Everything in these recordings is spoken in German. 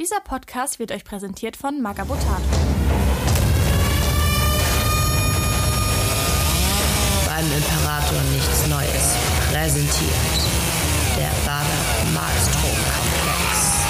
Dieser Podcast wird euch präsentiert von Magabotato. Beim Imperator nichts Neues. Präsentiert der Bader Malstrom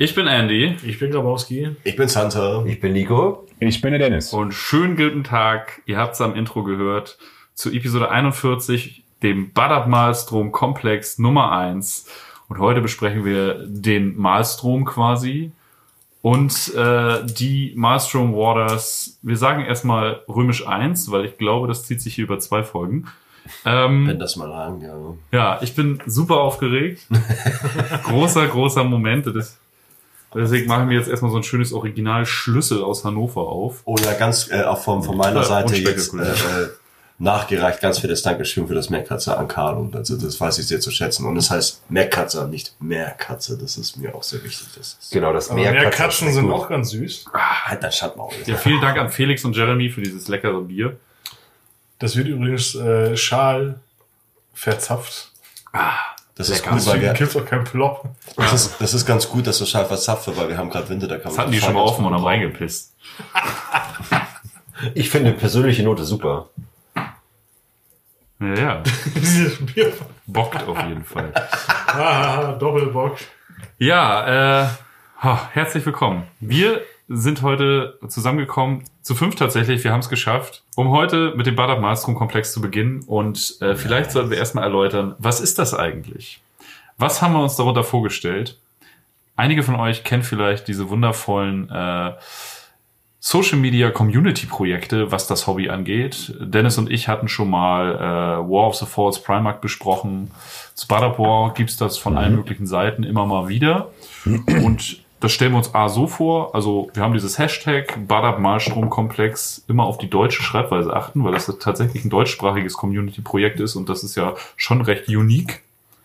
Ich bin Andy Ich bin Grabowski. Ich bin Santa. Ich bin Nico. Ich bin der Dennis. und schönen guten Tag. Ihr habt es am Intro gehört zu Episode 41, dem Badab Malstrom Komplex Nummer 1. Und heute besprechen wir den Malstrom quasi und äh, die Malstrom Waters. Wir sagen erstmal römisch 1, weil ich glaube, das zieht sich hier über zwei Folgen. Ähm, Wenn das mal an, ja. Ja, ich bin super aufgeregt. großer, großer Moment. Das, deswegen mache ich mir jetzt erstmal so ein schönes Original Schlüssel aus Hannover auf. Oh ja, ganz äh, auch von, von meiner Ja, Seite jetzt äh, äh, nachgereicht. Ganz fettes Dankeschön für das Meerkatze an Carlo. Also das weiß ich sehr zu schätzen. Und es heißt Meerkatze, nicht Meerkatze. Das ist mir auch sehr wichtig. Das ist Genau, das Aber Meer mehr Katzen sind auch ganz süß. halt dein Schattmaul. Ja, vielen Dank an Felix und Jeremy für dieses leckere Bier. Das wird übrigens äh, Schal verzapft. Das ist gut, weil wir, gibt's auch keinen Plop. das, ist, das ist ganz gut, dass du scharf verzapft wird, weil wir haben gerade Winter, da kann Das man hatten die schon mal offen und haben reingepisst. Ich finde persönliche Note super. Ja, ja. Dieses Bier. Bockt auf jeden Fall. Ah, Doppelbock. Ja, äh, ha, herzlich willkommen. Wir sind heute zusammengekommen, zu fünf tatsächlich, wir haben es geschafft, um heute mit dem Badab Malstrom Komplex zu beginnen. Und äh, vielleicht sollten wir erstmal erläutern, was ist das eigentlich? Was haben wir uns darunter vorgestellt? Einige von euch kennen vielleicht diese wundervollen äh, Social Media Community Projekte, was das Hobby angeht. Dennis und ich hatten schon mal äh, War of the Falls Primark besprochen. Zu Badab War gibt's das von allen möglichen Seiten immer mal wieder. Und das stellen wir uns A so vor. Also wir haben dieses Hashtag Badab Malstromkomplex immer auf die deutsche Schreibweise achten, weil das tatsächlich ein deutschsprachiges Community Projekt ist und das ist ja schon recht unique.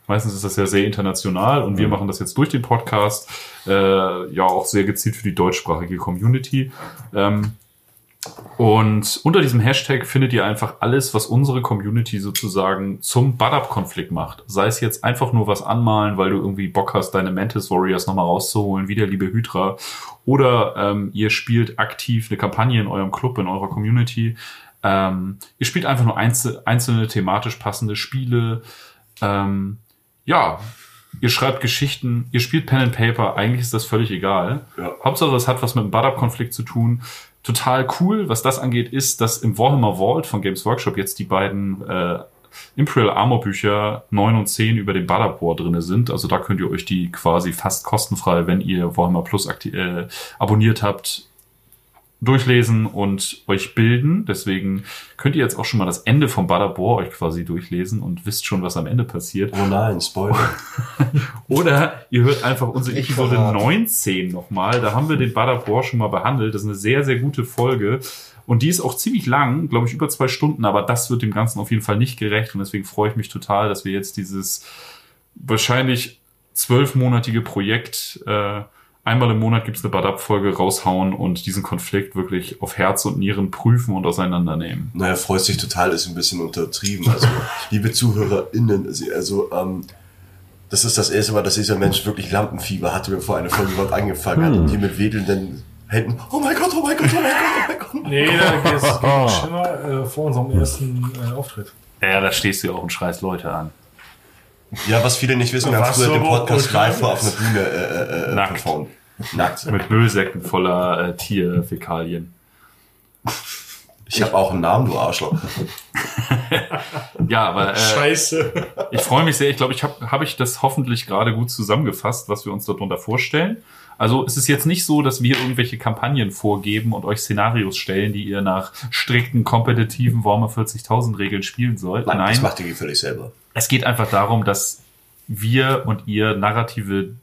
Meistens ist das ja sehr international und wir machen das jetzt durch den Podcast, äh, ja auch sehr gezielt für die deutschsprachige Community. Ähm, und unter diesem Hashtag findet ihr einfach alles, was unsere Community sozusagen zum Badab-Konflikt macht. Sei es jetzt einfach nur was anmalen, weil du irgendwie Bock hast, deine Mantis Warriors nochmal rauszuholen, wie der liebe Hydra. Oder ähm, ihr spielt aktiv eine Kampagne in eurem Club, in eurer Community. Ähm, ihr spielt einfach nur einzel einzelne thematisch passende Spiele. Ähm, ja, ihr schreibt Geschichten, ihr spielt Pen and Paper, eigentlich ist das völlig egal. Ja. Hauptsache, es hat was mit dem Badab-Konflikt zu tun. Total cool, was das angeht, ist, dass im Warhammer Vault von Games Workshop jetzt die beiden äh, Imperial Armor Bücher 9 und 10 über den Badab War drinne sind. Also da könnt ihr euch die quasi fast kostenfrei, wenn ihr Warhammer Plus äh, abonniert habt, durchlesen und euch bilden. Deswegen könnt ihr jetzt auch schon mal das Ende vom Badab War euch quasi durchlesen und wisst schon, was am Ende passiert. Oh nein, Spoiler. Oder ihr hört einfach unsere Nicht Episode verraten. 19 nochmal. Da haben wir den Badab War schon mal behandelt. Das ist eine sehr, sehr gute Folge. Und die ist auch ziemlich lang, glaube ich, über zwei Stunden, aber das wird dem Ganzen auf jeden Fall nicht gerecht. Und deswegen freue ich mich total, dass wir jetzt dieses wahrscheinlich zwölfmonatige Projekt, äh, einmal im Monat gibt's eine Badab-Folge raushauen und diesen Konflikt wirklich auf Herz und Nieren prüfen und auseinandernehmen. Naja, freut sich total, ist ein bisschen untertrieben. Also, liebe ZuhörerInnen, also, ähm, das ist das erste Mal, dass dieser Mensch wirklich Lampenfieber hatte, bevor eine Folge überhaupt angefangen hat. Und hier mit wedelnden Händen, oh mein Gott, oh mein Gott, oh mein Gott, oh mein Gott. Nee, da geht's gegen Schimmer äh, vor unserem ersten äh, Auftritt. Ja, da stehst du ja auch und schreist Leute an. Ja, was viele nicht wissen, wir haben früher so den Podcast live vor auf einer Bühne äh, äh, Nackt. performt. Nackt. Mit Müllsäcken voller äh, Tierfäkalien. Ich habe auch einen Namen, du Arschloch. Ja, aber äh, Scheiße. ich freue mich sehr. Ich glaube, ich habe hab ich das hoffentlich gerade gut zusammengefasst, was wir uns darunter vorstellen. Also es ist jetzt nicht so, dass wir irgendwelche Kampagnen vorgeben und euch Szenarios stellen, die ihr nach strikten, kompetitiven Warhammer 40.000 Regeln spielen sollt. Nein, Nein, das macht ihr völlig selber. es geht einfach darum, dass wir und ihr narrative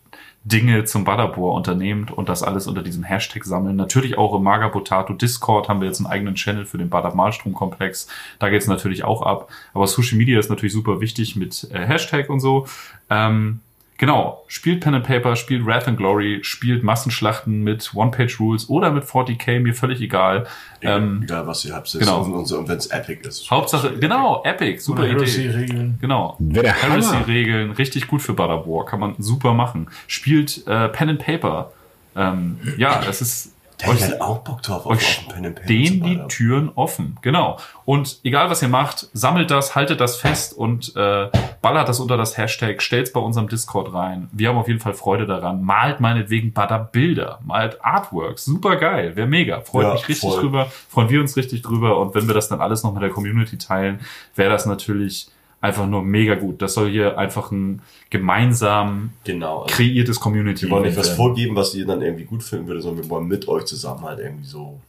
Dinge zum Badabor unternehmt und das alles unter diesem Hashtag sammeln. Natürlich auch im Magabotato Discord haben wir jetzt einen eigenen Channel für den Badab Malstrom Komplex. Da geht es natürlich auch ab. Aber Social Media ist natürlich super wichtig mit äh, Hashtag und so. Ähm, genau, spielt Pen and Paper, spielt Wrath and Glory, spielt Massenschlachten mit One-Page-Rules oder mit 40k, mir völlig egal. Ähm, Egal, was ihr habt, genau. und, und, und wenn es epic ist. Hauptsache, genau, Epic, super Oder Idee. Heresy-Regeln. Genau. Heresy-Regeln, richtig gut für Butter War, kann man super machen. Spielt äh, Pen and Paper. Ähm, ja, es ist Der hat auch Bock drauf auf, euch auf Pen stehen die. Türen offen. Genau. Und egal was ihr macht, sammelt das, haltet das fest und äh, ballert das unter das Hashtag, stellt's bei unserem Discord rein. Wir haben auf jeden Fall Freude daran. Malt meinetwegen Butter Bilder, malt Artworks. Super geil, wäre mega. Freut Ja, mich richtig voll. drüber, freuen wir uns richtig drüber. Und wenn wir das dann alles noch mit der Community teilen, wäre das natürlich einfach nur mega gut. Das soll hier einfach ein gemeinsam Genau. Also, kreiertes Community wir wollen nicht was vorgeben, was ihr dann irgendwie gut finden würdet, sondern wir wollen mit euch zusammen halt irgendwie so.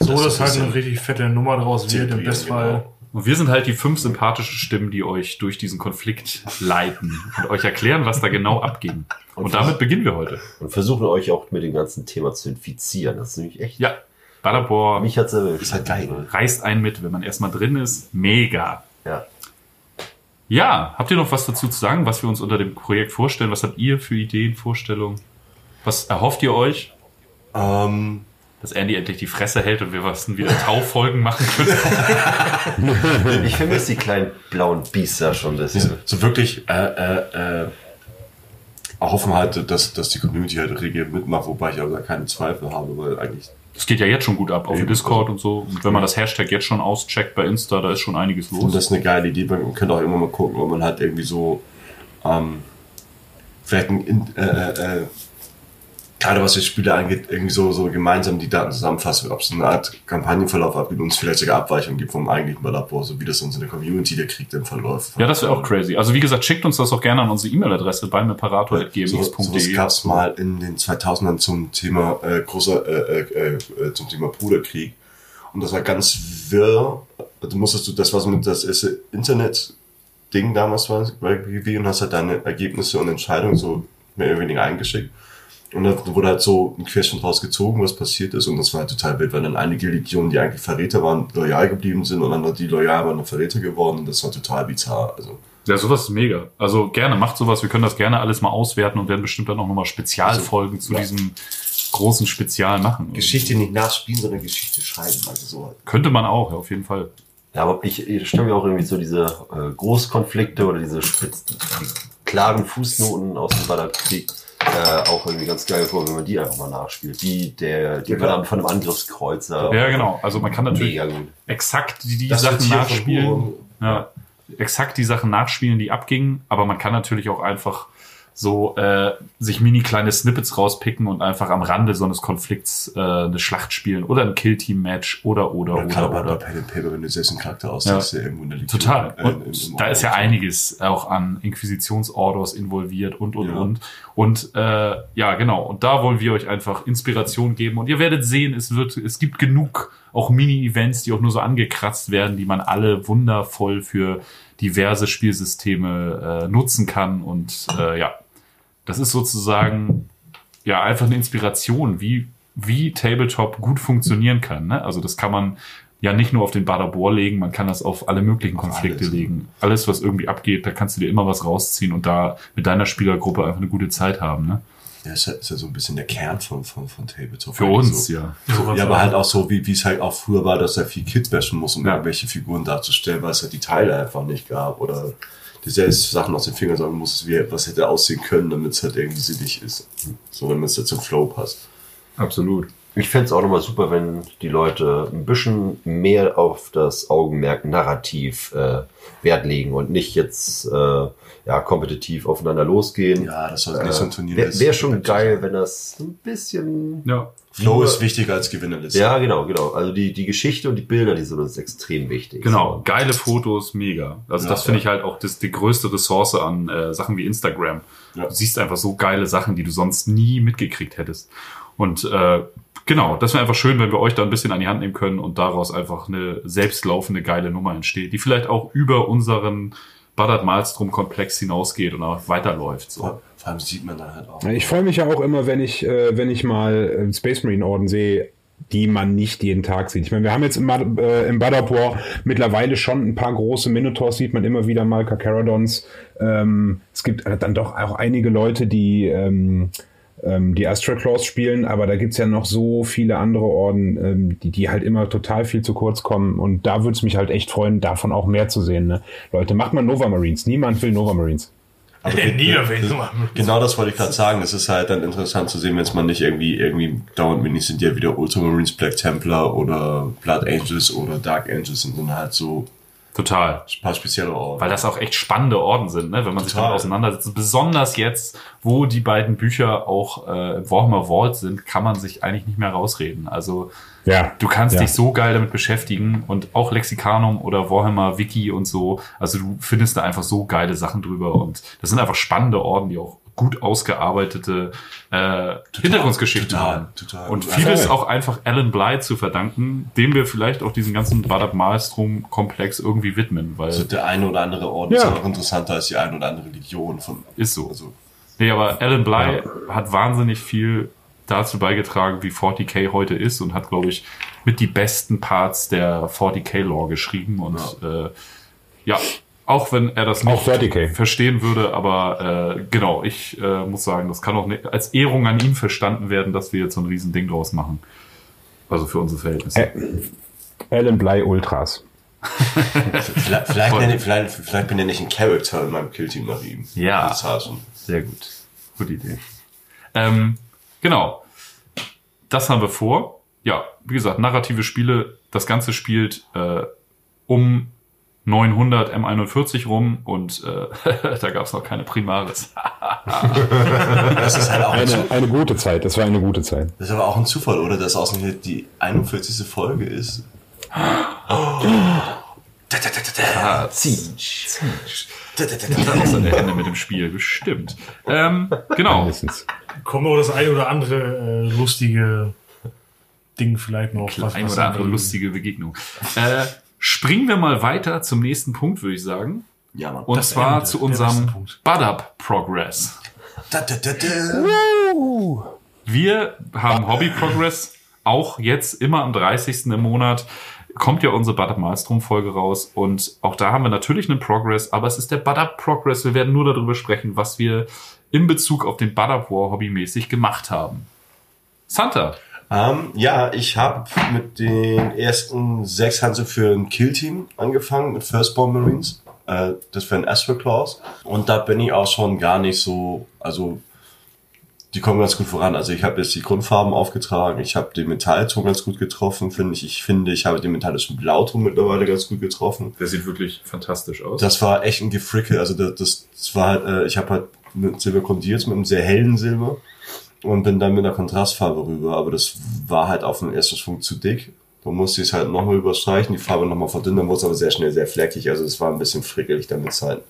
So, Das dass ist halt ein eine richtig fette Nummer draus wird. Im Bestfall. genau. Und wir sind halt die fünf sympathischen Stimmen, die euch durch diesen Konflikt leiten und euch erklären, was da genau abging. Und damit beginnen wir heute. Und versuchen euch auch mit dem ganzen Thema zu infizieren. Das ist nämlich echt. Ja, Butterbor Mich hat's erwischt. Ist halt geil. reißt einen mit, wenn man erstmal drin ist. Mega. Ja. Ja, habt ihr noch was dazu zu sagen, was wir uns unter dem Projekt vorstellen? Was habt ihr für Ideen, Vorstellungen? Was erhofft ihr euch? Ähm, Dass Andy endlich die Fresse hält und wir was wieder Taufolgen machen können? Ich vermisse die kleinen blauen Biester schon ein bisschen. so wirklich äh, äh, äh, hoffen halt, dass, dass die Community halt regel mitmacht, wobei ich aber da keine Zweifel habe, weil eigentlich Das geht ja jetzt schon gut ab auf dem Eben, Discord und so. Und wenn man das Hashtag jetzt schon auscheckt bei Insta, da ist schon einiges Und los. das ist eine geile Idee. Man könnte auch immer mal gucken, ob man halt irgendwie so, ähm, vielleicht ein, in- äh, äh, äh, gerade was die Spiele angeht, irgendwie so, so gemeinsam die Daten zusammenfassen, ob es eine Art Kampagnenverlauf abgibt und es vielleicht sogar Abweichungen gibt vom eigentlichen Labor, so wie das uns in der Community der Krieg dann verläuft. Ja, das wäre auch crazy. Also wie gesagt, schickt uns das auch gerne an unsere E-Mail-Adresse bei So, sowas meparator.gmx.de. gab es mal in den 2000ern zum Thema äh, großer äh, äh, äh, zum Thema Bruderkrieg und das war ganz wirr. Du musstest du das was mit das erste Internet Ding damals war und hast halt deine Ergebnisse und Entscheidungen so mehr oder weniger eingeschickt. Und da wurde halt so ein Querschnitt rausgezogen, was passiert ist. Und das war halt total wild, weil dann einige Legionen, die eigentlich Verräter waren, loyal geblieben sind und dann die loyal waren, dann Verräter geworden. Und das war total bizarr. Also, Ja, sowas ist mega. Also gerne, macht sowas. Wir können das gerne alles mal auswerten und werden bestimmt dann auch nochmal Spezialfolgen zu ja. diesem großen Spezial machen. Geschichte nicht nachspielen, sondern Geschichte schreiben. Also so. Könnte man auch, ja, auf jeden Fall. Ja, aber ich, ich stelle mir auch irgendwie so diese äh, Großkonflikte oder diese Spitz, die klaren Fußnoten aus dem Ballerkrieg äh, auch irgendwie ganz geil vor, wenn man die einfach mal nachspielt. Wie der, die Ja, von einem Angriffskreuzer. Ja, genau. Also man kann natürlich exakt die, die Sachen nachspielen. Ja, exakt die Sachen nachspielen, die abgingen, aber man kann natürlich auch einfach so äh, sich mini kleine Snippets rauspicken und einfach am Rande so eines Konflikts äh, eine Schlacht spielen oder ein Killteam-Match oder oder Oder, gerade oder bei, bei oder. Pen Paper, wenn du selbst einen Charakter ausdenkst, der irgendwo in der Legion, Total. äh, Und im- im da ist ja einiges auch an Inquisitionsorders involviert und und Ja. und. Und äh, ja, genau. Und da wollen wir euch einfach Inspiration geben. Und ihr werdet sehen, es wird, es gibt genug auch Mini-Events, die auch nur so angekratzt werden, die man alle wundervoll für diverse Spielsysteme äh, nutzen kann. Und äh, ja, das ist sozusagen ja einfach eine Inspiration, wie, wie Tabletop gut funktionieren kann. Ne? Also das kann man ja nicht nur auf den Badabor legen, man kann das auf alle möglichen Konflikte alles. legen. Alles, was irgendwie abgeht, da kannst du dir immer was rausziehen und da mit deiner Spielergruppe einfach eine gute Zeit haben. Ne? Ja, ist ja, ist ja so ein bisschen der Kern von, von, von Tabletop. Für uns, so. ja. Ja, aber halt auch so, wie wie es halt auch früher war, dass er viel Kids bashen muss, um Ja. irgendwelche Figuren darzustellen, weil es halt die Teile einfach nicht gab oder die selbst Sachen aus den Fingern sagen muss, wie was hätte aussehen können, damit es halt irgendwie sinnig ist. So, damit es halt zum Flow passt. Absolut. Ich fänd's auch nochmal super, wenn die Leute ein bisschen mehr auf das Augenmerk Narrativ äh, Wert legen und nicht jetzt äh, ja, kompetitiv aufeinander losgehen. Ja, das sollte nicht so ein Turnier Wäre ist. wär schon geil, wenn das ein bisschen Ja. Flow ist wichtiger als Gewinnerliste. Ja, genau, genau. Also die, die Geschichte und die Bilder, die sind uns extrem wichtig. Genau, geile Fotos, mega. Also Ja, das finde ja. ich halt auch das, die größte Ressource an äh, Sachen wie Instagram. Ja. Du siehst einfach so geile Sachen, die du sonst nie mitgekriegt hättest. Und äh, genau, das wäre einfach schön, wenn wir euch da ein bisschen an die Hand nehmen können und daraus einfach eine selbstlaufende geile Nummer entsteht, die vielleicht auch über unseren Baddard Malstrom Komplex hinausgeht und auch weiterläuft. So. Vor, vor allem sieht man dann halt auch. Ich freue mich ja auch immer, wenn ich, äh, wenn ich mal Space Marine Orden sehe, die man nicht jeden Tag sieht. Ich meine, wir haben jetzt im, äh, im Bad War mittlerweile schon ein paar große Minotaurs, sieht man immer wieder mal, Carcharodons. Ähm, es gibt äh, dann doch auch einige Leute, die ähm, ähm, die Astral Claws spielen, aber da gibt's ja noch so viele andere Orden, ähm, die, die halt immer total viel zu kurz kommen. Und da würde es mich halt echt freuen, davon auch mehr zu sehen. Ne? Leute, macht mal Nova Marines. Niemand will Nova Marines. Aber erwähnt. Genau das wollte ich gerade sagen. Es ist halt dann interessant zu sehen, wenn es mal nicht irgendwie, irgendwie dauernd Minis sind, ja wieder Ultramarines, Black Templar oder Blood Angels oder Dark Angels sind dann halt so Total. ein paar spezielle Orden. Weil das auch echt spannende Orden sind, ne? wenn man sich Total. damit auseinandersetzt. Besonders jetzt, wo die beiden Bücher auch äh, im Warhammer Vault sind, kann man sich eigentlich nicht mehr rausreden. Also Ja. du kannst ja. dich so geil damit beschäftigen und auch Lexikanum oder Warhammer Wiki und so. Also du findest da einfach so geile Sachen drüber und das sind einfach spannende Orden, die auch gut ausgearbeitete äh, Hintergrundgeschichten total, haben. total. Und Ja, vieles auch einfach Alan Bly zu verdanken, dem wir vielleicht auch diesen ganzen Badab Maelstrom-Komplex irgendwie widmen, weil also der eine oder andere Orden Ja. ist auch interessanter als die eine oder andere Legion von. ist so. Also, Nee, aber Alan Bly hat wahnsinnig viel dazu beigetragen, wie 40k heute ist und hat, glaube ich, mit die besten Parts der 40k-Lore geschrieben und äh, ja, auch wenn er das Auch 30K. verstehen würde, aber äh, genau, ich äh, muss sagen, das kann auch ne, als Ehrung an ihn verstanden werden, dass wir jetzt so ein Riesending draus machen. Also für unsere Verhältnisse. Ä- Alan Bly Ultras. vielleicht, vielleicht, nenne, ich- vielleicht, vielleicht benenne ich einen Character in meinem Killteam nach ihm. Ja. Sehr gut. Gute Idee. Ähm, genau. Das haben wir vor. Ja, wie gesagt, narrative Spiele. Das Ganze spielt äh, um 900 M41 rum und äh, da gab es noch keine Primaris. das ist halt auch ein, Eine, Zu- eine gute Zeit. Das war eine gute Zeit. das ist aber auch ein Zufall, oder? Dass ausgerechnet die 41. Folge ist. Ah, Siege. Das hat auch seine Hände mit dem Spiel, bestimmt. Ähm, genau. Kommt auch das ein oder andere äh, lustige Ding vielleicht noch. Ein oder andere lustige Begegnung. Äh, springen wir mal weiter zum nächsten Punkt, würde ich sagen. Ja, Mann. Und zwar Ende, zu unserem. Bud-Up Progress. Da, da, da. Wir haben Hobby Progress auch jetzt immer am 30. im Monat. Kommt ja unsere Bud Up Maelstrom Folge raus und auch da haben wir natürlich einen Progress, aber es ist der Bud Up Progress. Wir werden nur darüber sprechen, was wir in Bezug auf den Bud Up War hobbymäßig gemacht haben. Santa. Ähm, ja, ich habe mit den ersten sechs Hanse für ein Killteam angefangen, mit Firstborn Marines. Äh, das wären Astral Claws. Und da bin ich auch schon gar nicht so, also die kommen ganz gut voran. Also ich habe jetzt die Grundfarben aufgetragen, ich habe den Metallton ganz gut getroffen, finde ich. Ich finde, ich habe den metallischen Blauton mittlerweile ganz gut getroffen. Der sieht wirklich fantastisch aus. Das war echt ein Gefrickel. Also das, das, war halt, äh, ich habe halt mit Silber kondiert, mit einem sehr hellen Silber und bin dann mit einer Kontrastfarbe rüber. Aber das war halt auf den ersten Schwung zu dick. Dann musste ich es halt nochmal überstreichen, die Farbe nochmal verdünnen, dann wurde es aber sehr schnell sehr fleckig. Also es war ein bisschen frickelig, damit es halt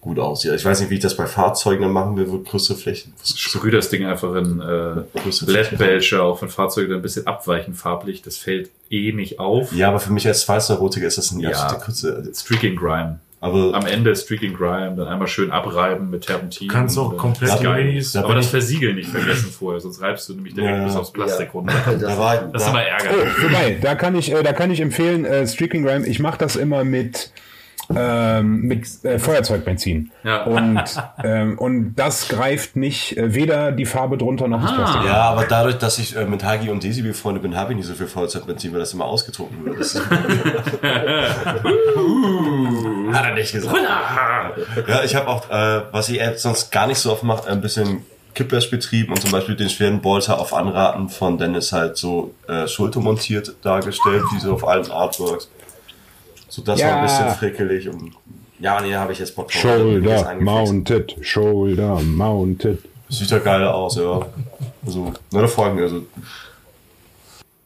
gut aussieht. Ich weiß nicht, wie ich das bei Fahrzeugen dann machen will, wo größere Flächen. Sprüh das Ding einfach in äh, LED-Belcher auf, wenn Fahrzeuge dann ein bisschen abweichen farblich. Das fällt eh nicht auf. Ja, aber für mich als Schweizer-Rotiger ist das ein Ja. absolute kurze. Streaking Grime. Aber Am Ende Streaking Grime, dann einmal schön abreiben mit Terpentin. Du kannst auch äh, komplett. Minis- Da Aber das Versiegeln nicht vergessen vorher, sonst reibst du nämlich direkt Ja. bis aufs Plastik runter. da war Das ist da, immer ärgerlich. Oh, vorbei. Da kann ich, äh, da kann ich empfehlen, äh, Streaking Grime. Ich mache das immer mit ähm, mit äh, Feuerzeugbenzin. Ja. Und, ähm, und das greift nicht äh, weder die Farbe drunter noch das Plastik. Ja, aber dadurch, dass ich äh, mit Hagi und Desi befreundet bin, habe ich nicht so viel Vollzeitbenzin, weil das immer ausgetrunken wird. Ist Hat er nicht gesagt. ja, ich habe auch, äh, was ich sonst gar nicht so oft mache, ein bisschen Kippers betrieben und zum Beispiel den schweren Bolter auf Anraten von Dennis halt so äh, schultermontiert dargestellt, wie so auf allen Artworks. So das war Ja. ein bisschen frickelig und ja, nee, da habe ich jetzt Bock drauf. Shoulder mounted, shoulder mounted. Sieht ja geil aus, ja. Also, na, da freue ich mich. Also,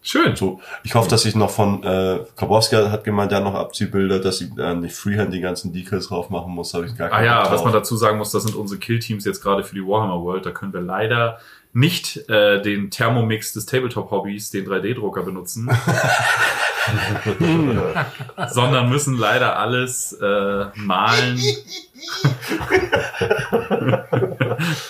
Schön. so. Ich hoffe, dass ich noch von, äh, Karbowski hat gemeint, der hat noch Abziehbilder, dass ich äh, nicht Freehand die ganzen Decals drauf machen muss, habe ich gar Ah keinen ja, Bock was man drauf. dazu sagen muss, das sind unsere Killteams jetzt gerade für die Warhammer World. Da können wir leider nicht äh, den Thermomix des Tabletop-Hobbys, den 3D-Drucker benutzen. sondern müssen leider alles äh, malen.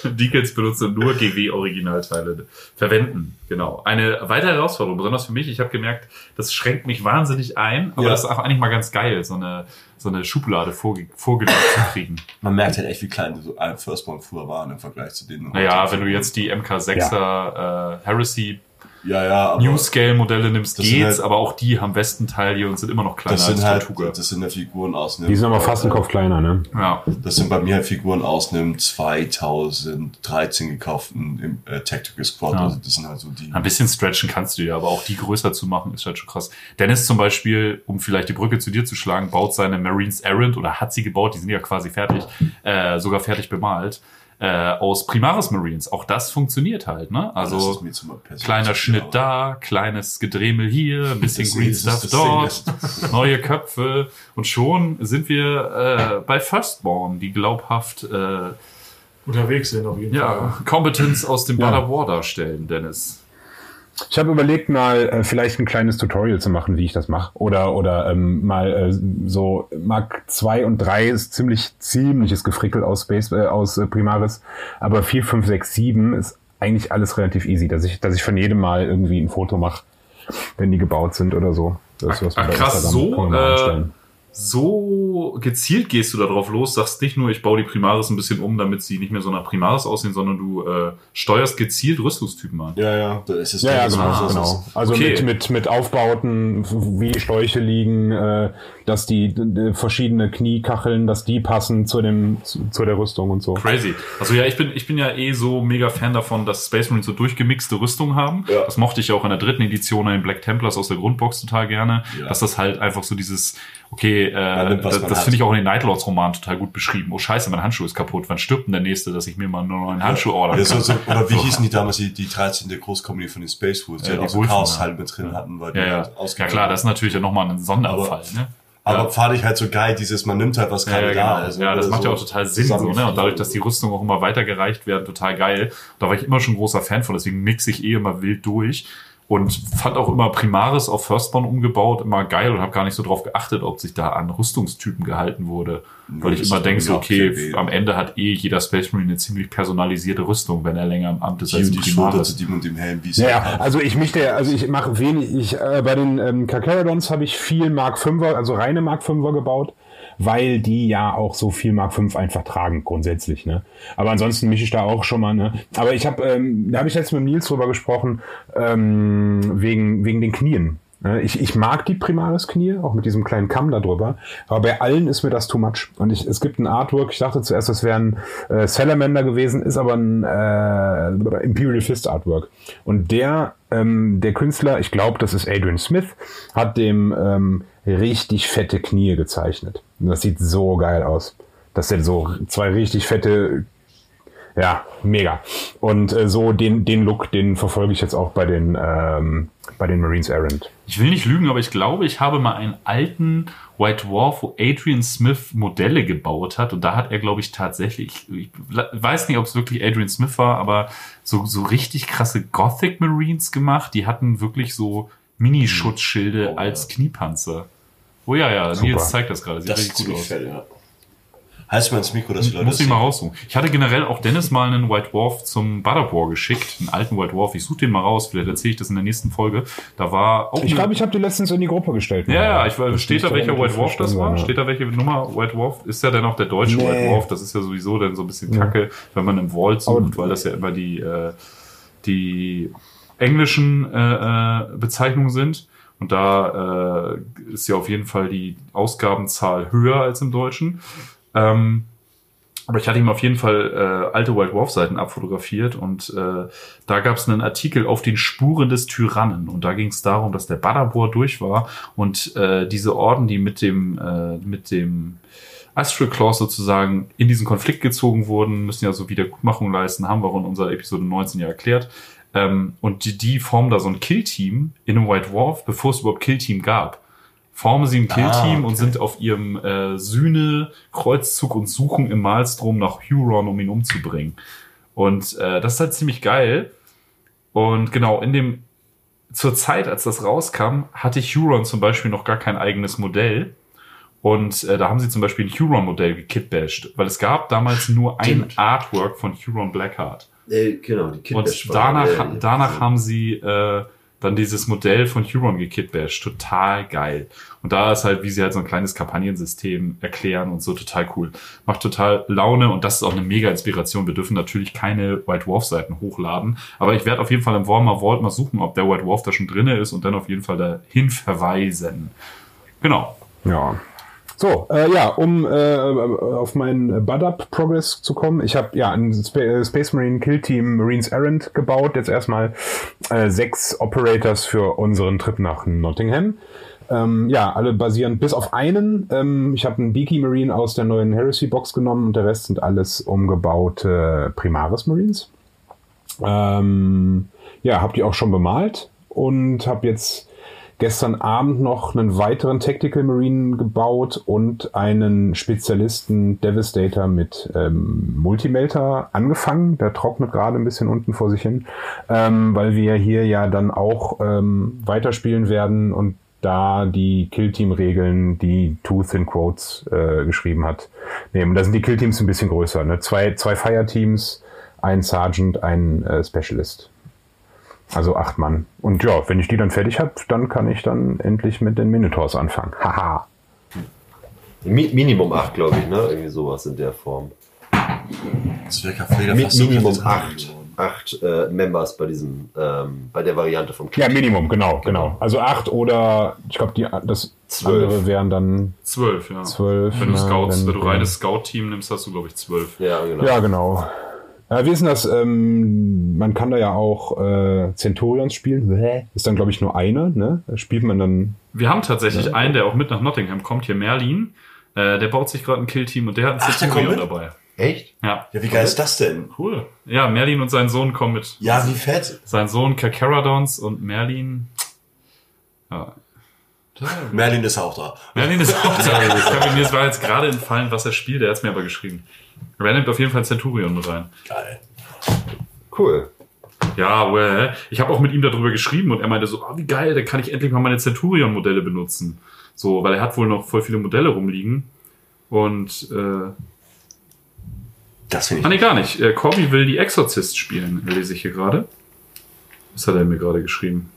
Decals benutzen nur GW-Originalteile verwenden. Genau. Eine weitere Herausforderung, besonders für mich. Ich habe gemerkt, das schränkt mich wahnsinnig ein, aber Ja. das ist auch eigentlich mal ganz geil, so eine, so eine Schublade vorge vorgelegt zu kriegen. Man merkt halt echt, wie klein so ein Firstborn früher waren im Vergleich zu denen. Naja, wenn du jetzt die MK6er äh, Heresy ja, ja, aber New Scale Modelle nimmst, geht's, halt- aber auch die haben Westenteil hier und sind immer noch kleiner das sind als halt, Tortuga. das sind ja Figuren aus einem, Die sind aber fast ein Kopf kleiner, ne? Ja. das sind bei mir halt Figuren aus einem 2013 gekauften im, äh, Tactical Squad. Ja. Also das sind halt so die. Ein bisschen stretchen kannst du ja, aber auch die größer zu machen, ist halt schon krass. Dennis zum Beispiel, um vielleicht die Brücke zu dir zu schlagen, baut seine Marines Errant oder hat sie gebaut, die sind ja quasi fertig, äh, sogar fertig bemalt, äh, aus Primaris Marines. Auch das funktioniert halt, ne? Also kleiner Schnitt viel, da, kleines Gedremel hier, ein bisschen Das Green ist- Stuff dort, neue Köpfe und schon sind wir äh, bei Firstborn, die glaubhaft äh, Unterwegs sind auf jeden ja, Fall. Competence aus dem Ja. Battle War darstellen, Dennis. Ich habe überlegt, mal äh, vielleicht ein kleines Tutorial zu machen, wie ich das mache. Oder, oder ähm, mal äh, so Mark 2 und 3 ist ziemlich ziemliches Gefrickel aus Space, äh, aus äh, Primaris. Aber 4, 5, 6, 7 ist eigentlich alles relativ easy, dass ich, dass ich von jedem Mal irgendwie ein Foto mache, wenn die gebaut sind oder so. Das ist was Ah, bei krass, so, äh. So gezielt gehst du da drauf los, sagst nicht nur, ich baue die Primaris ein bisschen um, damit sie nicht mehr so nach Primaris aussehen, sondern du äh, steuerst gezielt Rüstungstypen an. Ja, ja, das ist Ja, ja, genau, genau. Also Okay. mit, mit, mit Aufbauten, wie die Schläuche liegen, äh, dass die d- verschiedene Kniekacheln, dass die passen zu dem zu, zu der Rüstung und so. Crazy. Also ja, ich bin, ich bin ja eh so mega Fan davon, dass Space Marines so durchgemixte Rüstungen haben. Ja. Das mochte ich ja auch in der dritten Edition an den Black Templars aus der Grundbox total gerne. Ja. Dass das halt einfach so dieses, okay, äh, nimmt, was das, finde ich auch in den Nightlords Roman total gut beschrieben. Oh scheiße, mein Handschuh ist kaputt. Wann stirbt denn der nächste, dass ich mir mal einen neuen Handschuh ordern Ja, kann? so, so, oder wie hießen die damals, die, die 13. Großkompanie von den Space Wolves, die, Ja, halt die auch so Chaos-Teile ja. mit drin hatten, weil die Ja, ja. halt ja klar, das ist natürlich ja nochmal ein Sonderfall, Aber- ne? Aber Ja. fand ich halt so geil, dieses, man nimmt halt was Ja, gerade ja, genau. da ist. ja, das oder macht ja so auch total Sinn, so, ne? Und dadurch, dass die Rüstung auch immer weitergereicht werden, total geil. Da war ich immer schon großer Fan von, deswegen mixe ich eh immer wild durch. Und fand auch immer Primaris auf Firstborn umgebaut immer geil und habe gar nicht so drauf geachtet, ob sich da an Rüstungstypen gehalten wurde. Weil ich immer denke, so, okay, am Ende hat eh jeder Space Marine eine ziemlich personalisierte Rüstung, wenn er länger im Amt ist als die Primaris. zu dem und dem Helm, wie es Ja, also ich möchte, also ich mache wenig, ich, äh, bei den ähm, Carcharodons habe ich viel Mark 5er, also reine Mark 5er gebaut, weil die ja auch so viel Mark 5 einfach tragen, grundsätzlich, ne. Aber ansonsten mische ich da auch schon mal, ne. Aber ich habe, ähm, da habe ich letztens mit Nils drüber gesprochen, ähm, wegen, wegen den Knien. Ne, Ich, ich mag die Primaris-Knie, auch mit diesem kleinen Kamm da drüber, aber bei allen ist mir das too much. Und ich, es gibt ein Artwork, ich dachte zuerst, das wäre ein äh, Salamander gewesen, ist aber ein äh, Imperial Fist Artwork. Und der, ähm, der Künstler, ich glaube, das ist Adrian Smith, hat dem ähm, richtig fette Knie gezeichnet. Und das sieht so geil aus. Das sind so zwei richtig fette ja, mega. Und äh, so den, den Look, den verfolge ich jetzt auch bei den, ähm, bei den Marines Errant. Ich will nicht lügen, aber ich glaube, ich habe mal einen alten White Dwarf, wo Adrian Smith Modelle gebaut hat. Und da hat er, glaube ich, tatsächlich, ich weiß nicht, ob es wirklich Adrian Smith war, aber so, so richtig krasse Gothic Marines gemacht. Die hatten wirklich so Minischutzschilde Oh, als ja. Kniepanzer. Oh ja, ja, Super. Nils zeigt das gerade. Sieht Das richtig ist gut aus. fett, ja. Heißt mal ins Mikro, dass die Leute Muss ich das mal raussuchen. Ich hatte generell auch Dennis mal einen White Dwarf zum Butter War geschickt, einen alten White Dwarf. Ich suche den mal raus, vielleicht erzähle ich das in der nächsten Folge. Da war auch Ich glaube, ich habe die letztens in die Gruppe gestellt. Ja, ja, ich weiß, Das steht da welcher White Dwarf das war? ja. Steht da welche Nummer White Dwarf? Ist ja dann auch der deutsche Nee. White Dwarf? Das ist ja sowieso dann so ein bisschen kacke, wenn man im Vault sucht, Aber- weil das ja immer die, äh, die englischen äh, äh, Bezeichnungen sind. Und da äh, ist ja auf jeden Fall die Ausgabenzahl höher als im Deutschen. Ähm, aber ich hatte ihm auf jeden Fall äh, alte White Dwarf Seiten abfotografiert und äh, da gab es einen Artikel auf den Spuren des Tyrannen und da ging es darum, dass der Badabor durch war und äh, diese Orden, die mit dem äh, mit dem Astral Clause sozusagen in diesen Konflikt gezogen wurden, müssen ja so Wiedergutmachung leisten, haben wir auch in unserer Episode 19 ja erklärt. Ähm, und die, die formen da so ein Kill-Team in einem White Dwarf, bevor es überhaupt Kill-Team gab formen sie ein Killteam Ah, und okay. sind auf ihrem äh, Sühne-Kreuzzug und suchen im Malstrom nach Huron, um ihn umzubringen. Und äh, das ist halt ziemlich geil. Und genau, in dem zur Zeit, als das rauskam, hatte Huron zum Beispiel noch gar kein eigenes Modell. Und äh, da haben sie zum Beispiel ein Huron-Modell gekitbashed, weil es gab damals nur ein Artwork von Huron Blackheart. Äh, genau, die Und war- danach, äh, danach haben sie äh, dann dieses Modell von Huron gekitbashed. Total geil. Und da ist halt, wie sie halt so ein kleines Kampagnensystem erklären und so total cool. Macht total Laune und das ist auch eine mega Inspiration. Wir dürfen natürlich keine White Wolf Seiten hochladen, aber ich werde auf jeden Fall im Warmer Vault mal suchen, ob der White Wolf da schon drinne ist und dann auf jeden Fall dahin verweisen. Genau. Ja. So, äh, ja, um äh, auf meinen Bud-Up-Progress zu kommen. Ich habe ja ein Spa äh, Space Marine Kill Team Marines Errant gebaut. Jetzt erstmal äh, sechs Operators für unseren Trip nach Nottingham. Ähm, ja, alle basierend bis auf einen. Ähm, ich habe einen Beaky Marine aus der neuen Heresy Box genommen und der Rest sind alles umgebaute Primaris Marines. Ähm, ja, habe die auch schon bemalt und habe jetzt gestern Abend noch einen weiteren Tactical Marine gebaut und einen Spezialisten Devastator mit ähm, Multimelter angefangen. Der trocknet gerade ein bisschen unten vor sich hin, ähm, weil wir hier ja dann auch ähm, weiterspielen werden und da die Killteam-Regeln, die Tooth in Quotes äh, geschrieben hat, nehmen. Da sind die Killteams ein bisschen größer. Ne? Zwei, zwei Fireteams, ein Sergeant, ein äh, Specialist. Also acht Mann. Und ja, wenn ich die dann fertig habe, dann kann ich dann endlich mit den Minotaurs anfangen. Haha. Mi Minimum 8, glaube ich, ne? Irgendwie sowas in der Form. Das wäre Kaffee, Mi Minimum 8. Acht äh, Members bei diesem, ähm, bei der Variante vom Ja, Minimum, genau, genau. Also acht oder ich glaube, die das Zwölf. andere wären dann Zwölf, ja. zwölf. Wenn du Scouts, wenn, du wenn- reines Scout-Team nimmst, hast du, glaube ich, zwölf. Ja, genau. Ja, genau. Äh, wie ist denn das? Ähm, man kann da ja auch äh, Centurions spielen. Bäh. Ist dann, glaube ich, nur einer, ne? Da Spielt man dann. Wir haben tatsächlich einen, der auch mit nach Nottingham kommt, hier Merlin. Äh, der baut sich gerade ein Kill-Team und der hat ein Ach, Centurion dabei. Echt? Ja. Ja, wie geil ist das denn? Cool. Ja, Merlin und sein Sohn kommen mit. Ja, wie fett. Sein Sohn Kacaradons und Merlin. Ja. Merlin ist auch da. Merlin ist auch da. Ich hab, mir war jetzt gerade entfallen, was er spielt. Der hat es mir aber geschrieben. Er nimmt auf jeden Fall Centurion mit rein. Geil. Cool. Ja, well, ich habe auch mit ihm darüber geschrieben und er meinte so, ah, wie geil, da kann ich endlich mal meine Centurion-Modelle benutzen. So, weil er hat wohl noch voll viele Modelle rumliegen. Und äh, Das finde Ah, ich. nee, gar nicht. Äh, Corby will die Exorzist spielen, lese ich hier gerade. Was hat er mir gerade geschrieben?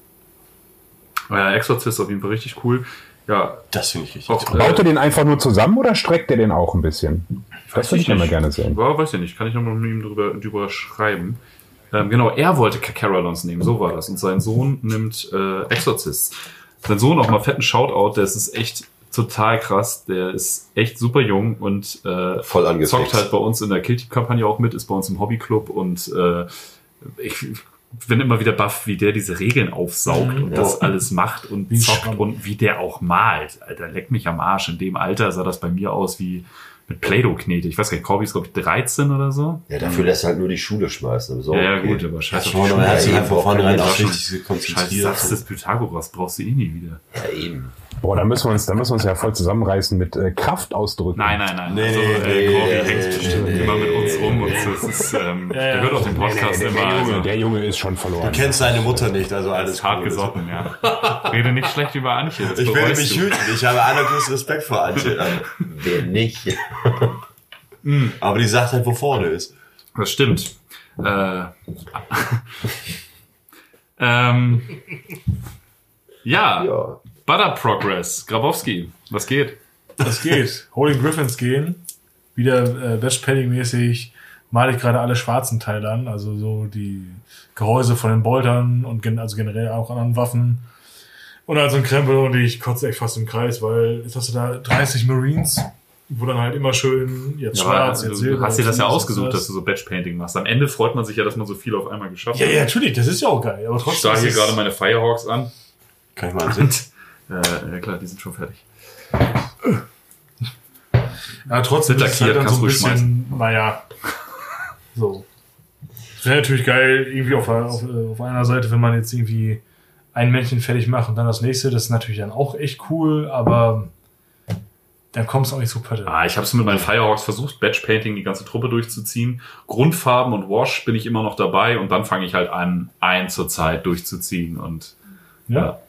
Ja, Exorzist auf jeden Fall richtig cool. Ja, Das finde ich richtig. auch, toll. Baut er den einfach nur zusammen oder streckt er den auch ein bisschen? Das würde ich immer gerne sehen. Ja, weiß ich nicht. Kann ich nochmal mit ihm drüber, drüber schreiben. Ähm, genau, er wollte Cacarolons nehmen, so war das. Und sein Sohn nimmt äh, Exorcist. Sein Sohn auch mal fetten Shoutout, der ist echt total krass. Der ist echt super jung und äh, Voll angefixt. zockt halt bei uns in der Killteam-Kampagne auch mit, ist bei uns im Hobbyclub und äh, ich bin immer wieder baff, wie der diese Regeln aufsaugt und das alles macht und Wie zockt Schwamm. und wie der auch malt. Alter, leck mich am Arsch. In dem Alter sah das bei mir aus wie mit Play-Doh-Knete. Ich weiß gar nicht, Corby ist, glaube ich, 13 oder so. Ja, dafür lässt er halt nur die Schule schmeißen. So, Ja, ja, okay. gut, aber scheiß Das auf die schon, er hat sich Ja, einfach eben, vornherein auch richtig konzentriert. Satz des Pythagoras brauchst du eh nie wieder. Ja, eben. Boah, da müssen wir uns, da müssen wir uns ja voll zusammenreißen mit äh, Kraft ausdrücken. Nein, nein, nein. Nee, also, nee, äh, nee, Corby nee, hängt nee, bestimmt nee, immer mit uns nee, rum nee, und so. Ist, ähm, ja. der hört auch den Nee, nee, Podcast der, immer. der, Junge, Also, der Junge ist schon verloren. Du kennst deine Mutter nicht, also alles ist hart cool. gesotten, ja. Rede nicht schlecht über Antje. Ich werde mich du. hüten. Ich habe allergrößten Respekt vor Antje. Wer nicht? Aber die sagt halt, wo vorne ist. Das stimmt. Äh, ähm, ja, Ja. Butter Progress. Grabowski, was geht? Das geht. Holding Griffins gehen. Wieder äh, Best-Padding-mäßig male ich gerade alle schwarzen Teile an. Also so die Gehäuse von den Boltern und gen also generell auch anderen Waffen. Und also ein Krempel und ich kotze echt fast im Kreis, weil jetzt hast du da 30 Marines, wo dann halt immer schön jetzt Ja, schwarz, aber jetzt du, silber. du hast dir das ja ausgesucht, dass du so Batch-Painting machst. Am Ende freut man sich ja, dass man so viel auf einmal geschafft Ja, hat. ja, natürlich, das ist ja auch geil. Aber Ich trotzdem. starre hier gerade meine Firehawks an. Kann ich mal ansehen? Äh, ja klar, die sind schon fertig. Ja, trotzdem ist es halt dann so ein bisschen, naja, so. Wäre natürlich geil, irgendwie auf, auf, auf einer Seite, wenn man jetzt irgendwie ein Männchen fertig macht und dann das nächste, das ist natürlich dann auch echt cool, aber dann kommt es auch nicht so pötte. Ah, ich habe es mit meinen Firehawks versucht, Batch-Painting die ganze Truppe durchzuziehen. Grundfarben und Wash bin ich immer noch dabei und dann fange ich halt an, ein zur Zeit durchzuziehen und Ja. Ja,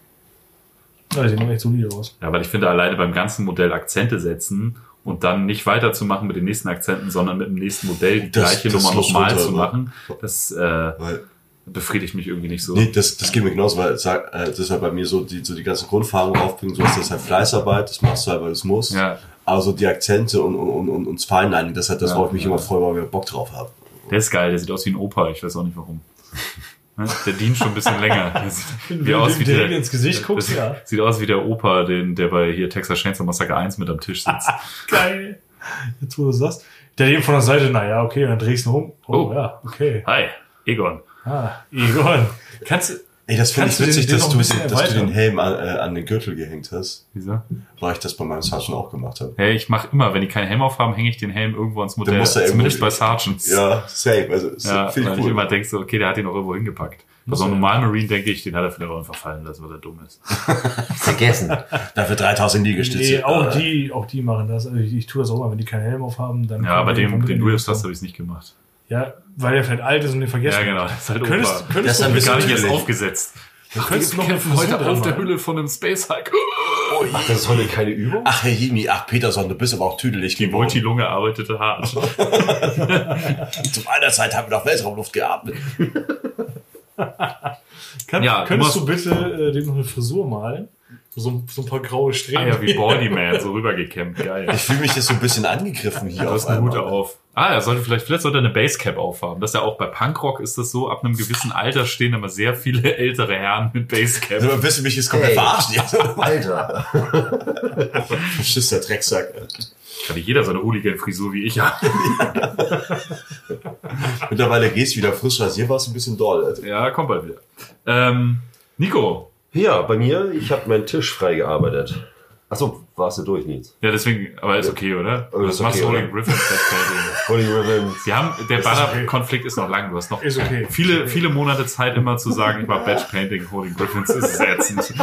die sehen echt solide aus. Ja, weil ich finde, alleine beim ganzen Modell Akzente setzen und dann nicht weiterzumachen mit den nächsten Akzenten, sondern mit dem nächsten Modell die Das- gleiche das Nummer muss nochmal runter, zu ne? machen, das äh, Weil, befriedigt mich irgendwie nicht so. nee, das, das geht mir genauso, weil sag, äh, das ist halt bei mir so, die, so die ganze Grundfarben aufbringen, so ist das halt Fleißarbeit, das machst du halt, weil du es musst. Ja. Aber so die Akzente und, und, und, und, Feinlining, das ist halt das, Ja, worauf ich mich ja. immer freue, weil ich Bock drauf habe. Der ist geil, der sieht aus wie ein Opa, ich weiß auch nicht warum. Ne? Der dient schon ein bisschen länger. Sieht wie aus wie der, ins Gesicht guckst, ja. Sieht aus wie der Opa, den, der bei hier Texas Chainsaw Massacre 1 mit am Tisch sitzt. Geil. Jetzt, wo du sagst. Der eben von der Seite, na ja, okay, dann drehst du rum. Oh, Oh. ja, okay. Hi, Egon. Ah, Egon. Kannst du, Ey, das finde ich den- witzig, den dass, du, den, dass du den? Helm an, äh, an den Gürtel gehängt hast, Wieso? weil ich das bei meinem Sergeant auch gemacht habe. Hey, ich mache immer, wenn die keinen Helm aufhaben, hänge ich den Helm irgendwo ans Modell. muss er Zumindest bei Sergeants. Ja, safe. Also, Ja, weil ich ich immer cool. denke so, okay, der hat ihn auch irgendwo hingepackt. Bei so einem er. normalen Marine denke ich, den hat er vielleicht auch einfach fallen lassen, weil er dumm ist. Vergessen. Dafür 3000 Liegestütze. nee, auch Äh, die, auch die machen das. Also ich, ich tue das auch immer, wenn die keinen Helm aufhaben, dann. Ja, bei dem, den du jetzt hast, habe ich es nicht gemacht. Ja, weil der vielleicht alt ist und den vergessen. Ja, genau, hat. das ist halt Könntest, Opa. Das könntest ein du bisschen Gar nicht erst aufgesetzt. du könntest noch eine heute auf der. Hülle von einem Space Hulk. Ach, das ist heute keine Übung? Ach, Herr Jimi, ach, Peterson, du bist aber auch tüdelig Die. Multilunge arbeitete hart. Zu meiner Zeit haben wir noch Weltraumluft geatmet. Kann, Ja, du könntest du, machst- bitte äh, dem noch eine Frisur malen? So, so ein paar graue Ah Strähnen. ja, wie Baldyman, so rübergekämmt. Geil. Ich fühle mich jetzt so ein bisschen angegriffen hier Du auf hast eine einmal. Hute auf. Ah, er sollte vielleicht, vielleicht sollte er eine Basecap aufhaben. Das ist ja auch bei Punkrock ist das so, ab einem gewissen Alter stehen immer sehr viele ältere Herren mit Basecap. Also, willst du mich jetzt komplett Hey. verarschen? jetzt? Alter. Verschisster Drecksack. Kann nicht jeder so eine Hooligan-Frisur wie ich haben. Mittlerweile gehst du wieder frisch rasiert, warst ein bisschen doll. Also. Ja, kommt bald wieder. Ähm, Nico. Ja, bei mir, ich habe meinen Tisch freigearbeitet. Achso, warst du durch, Nils? Ja, deswegen, aber ist okay, oder? Oh, Das ist machst okay? Holy Griffin. Holy Ribbon. Sie haben, der. Banner-Konflikt ist noch lang. Du hast noch Ist okay. viele, viele Monate Zeit, immer zu sagen, ich mach Batch-Painting, Holy Griffins ist es ätzend.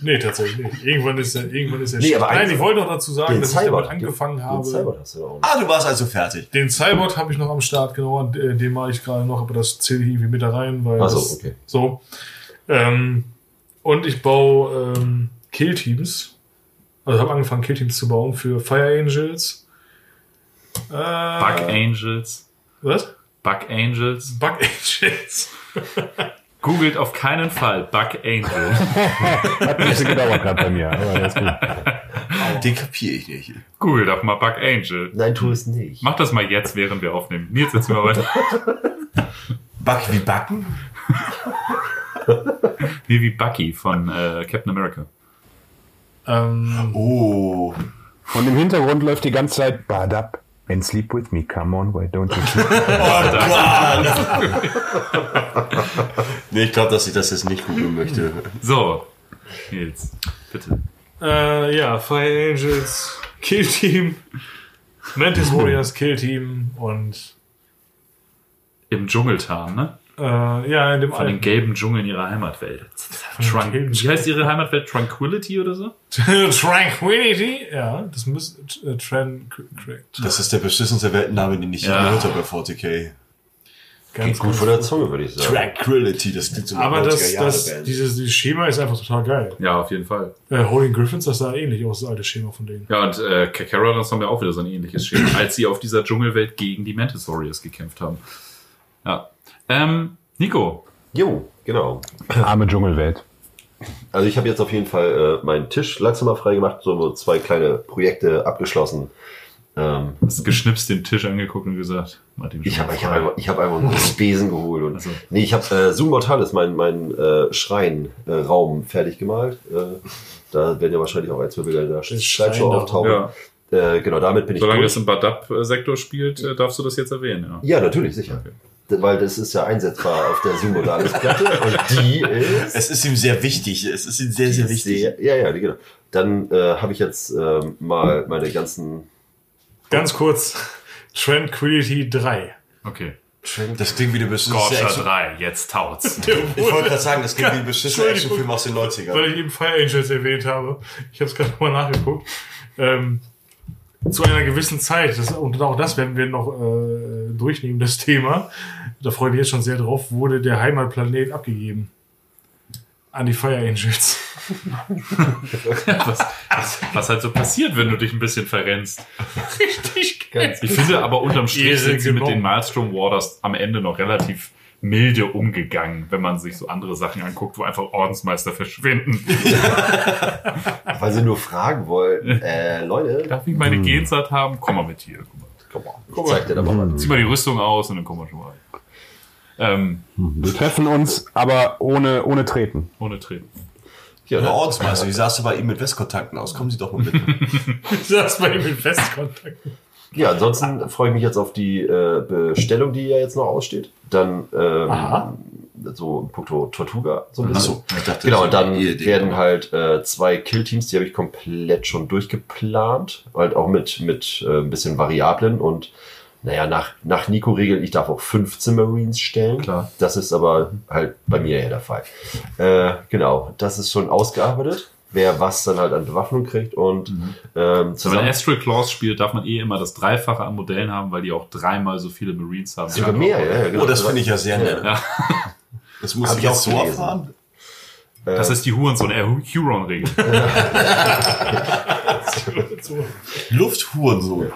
Nee, tatsächlich nicht. Irgendwann ist er, irgendwann ist er Nee, aber Nein, ich wollte noch dazu sagen, Den dass ich Cybot. damit angefangen Den habe. Cybot hast du auch noch. Ah, du warst also fertig. Den Cybot habe ich noch am Start, genau, und, äh, den mache ich gerade noch, aber das zähle ich irgendwie mit da rein, weil Ach so, das, okay. so. Ähm, und ich baue ähm, Killteams. Also habe angefangen, Killteams zu bauen für Fire Angels. Äh, Bug Angels. Was? Bug Angels. Bug Angels. Googelt auf keinen Fall Bug Angel. Hat ein bisschen gedauert gerade bei mir, aber das ist gut. Den kapiere ich nicht. Google doch mal Bug Angel. Nein, tu es nicht. Mach das mal jetzt, während wir aufnehmen. Nils, jetzt mal weiter. Back wie Backen? Wie wie Bucky von äh, Captain America. Ähm, Oh. Und im Hintergrund läuft die ganze Zeit Badab and sleep with me. Come on, why don't you sleep? Nee, ich glaube, dass ich das jetzt nicht googeln möchte. So, Nils, bitte. äh, ja, Fire Angels, Killteam, Mantis Warriors, Killteam und Im Dschungeltarn, ne? Äh, ja, in dem Von den alten. gelben Dschungeln ihrer Heimatwelt. den Trunk Wie heißt ihre Heimatwelt? Tranquility oder so? Tranquility, ja, das muss äh, Tran Das ist der beschissenste Weltenname, den ich je Ja. gehört habe bei 40k. ganz Geht gut von der Zunge, würde ich sagen. Tranquility, das klingt so Aber das, 90er Jahre das, dieses, dieses Schema ist einfach total geil. Ja, auf jeden Fall. Äh, Holding Griffins, das sah ähnlich aus, das alte Schema von denen. Ja, und äh, Kakara, das haben wir auch wieder so ein ähnliches Schema, als sie auf dieser Dschungelwelt gegen die Mantis Warriors gekämpft haben. Ja. Ähm, Nico, Jo, genau. Arme Dschungelwelt. Also ich habe jetzt auf jeden Fall äh, meinen Tisch langsam mal freigemacht, so zwei kleine Projekte abgeschlossen. Ähm, hast geschnipst den Tisch angeguckt und gesagt, Martin, ich habe ich hab einfach, ich hab einfach einen Besen geholt. Und, Also. Nee, ich habe äh, Zoom Mortalis, mein, mein äh, Schreinraum äh, fertig gemalt. Äh, da werden ja wahrscheinlich auch ein, zwei Bilder in der da. auftauchen. Ja. Äh, genau, damit bin ich Solange das im Badab-Sektor spielt, äh, darfst du das jetzt erwähnen, ja. Ja, natürlich, sicher. D- Weil das ist ja einsetzbar auf der Zoom Mortalis Platte und die ist Es ist ihm sehr wichtig. Es ist ihm sehr, sehr wichtig. Sehr, ja, ja, genau. Dann äh, habe ich jetzt ähm, mal meine ganzen. Ganz kurz, Tranquility 3. Okay. Das klingt wie eine beschissene Action. 3, jetzt taut's. Ich wollte gerade sagen, das klingt wie ein beschissener. Actionfilm aus den 90ern. Weil ich eben Fire Angels erwähnt habe. Ich habe es gerade nochmal nachgeguckt. Ähm, zu einer gewissen Zeit, das, und auch das werden wir noch äh, durchnehmen, das Thema, da freue ich mich jetzt schon sehr drauf, wurde der Heimatplanet abgegeben. An die Fire Angels. was, was, was halt so passiert, wenn du dich ein bisschen verrennst. Richtig geil. Ich finde aber unterm Strich Ehre sind sie mit den Maelstrom Warders am Ende noch relativ milde umgegangen, wenn man sich so andere Sachen anguckt, wo einfach Ordensmeister verschwinden. Weil sie nur fragen wollen, äh, Leute, Darf ich meine Gensat haben? Komm mal mit hier. Guck mal. komm mal, ich zeig dir da mal. Zieh mal die Rüstung aus und dann kommen wir schon mal. Ähm, Wir treffen uns, aber ohne, ohne Treten. ohne Treten. Ja, Der? Ordensmeister, wie sahst du bei ihm mit Westkontakten aus? Kommen Sie doch mal mit. Du hast bei ihm in Festkontakt. Ja, ansonsten freue ich mich jetzt auf die äh, Bestellung, die ja jetzt noch aussteht. Dann ähm, Aha. so in puncto Tortuga so ein bisschen. Achso, ich dachte, Genau, und dann werden halt äh, zwei Killteams, die habe ich komplett schon durchgeplant. Halt auch mit, mit äh, ein bisschen Variablen und naja, nach, nach Nico-Regeln, ich darf auch 15 Marines stellen. Klar. Das ist aber halt bei mir ja der Fall. Äh, genau, das ist schon ausgearbeitet, wer was dann halt an Bewaffnung kriegt und ähm, Wenn man Astral Claws spielt, darf man eh immer das Dreifache an Modellen haben, weil die auch dreimal so viele Marines haben. sogar mehr. Ja, genau. Oh, das finde ich ja sehr nett. Ja. Das muss Hab ich auch so gelesen. erfahren. Das ist die Hurensohn, äh, Huron-Regel. Lufthuren so.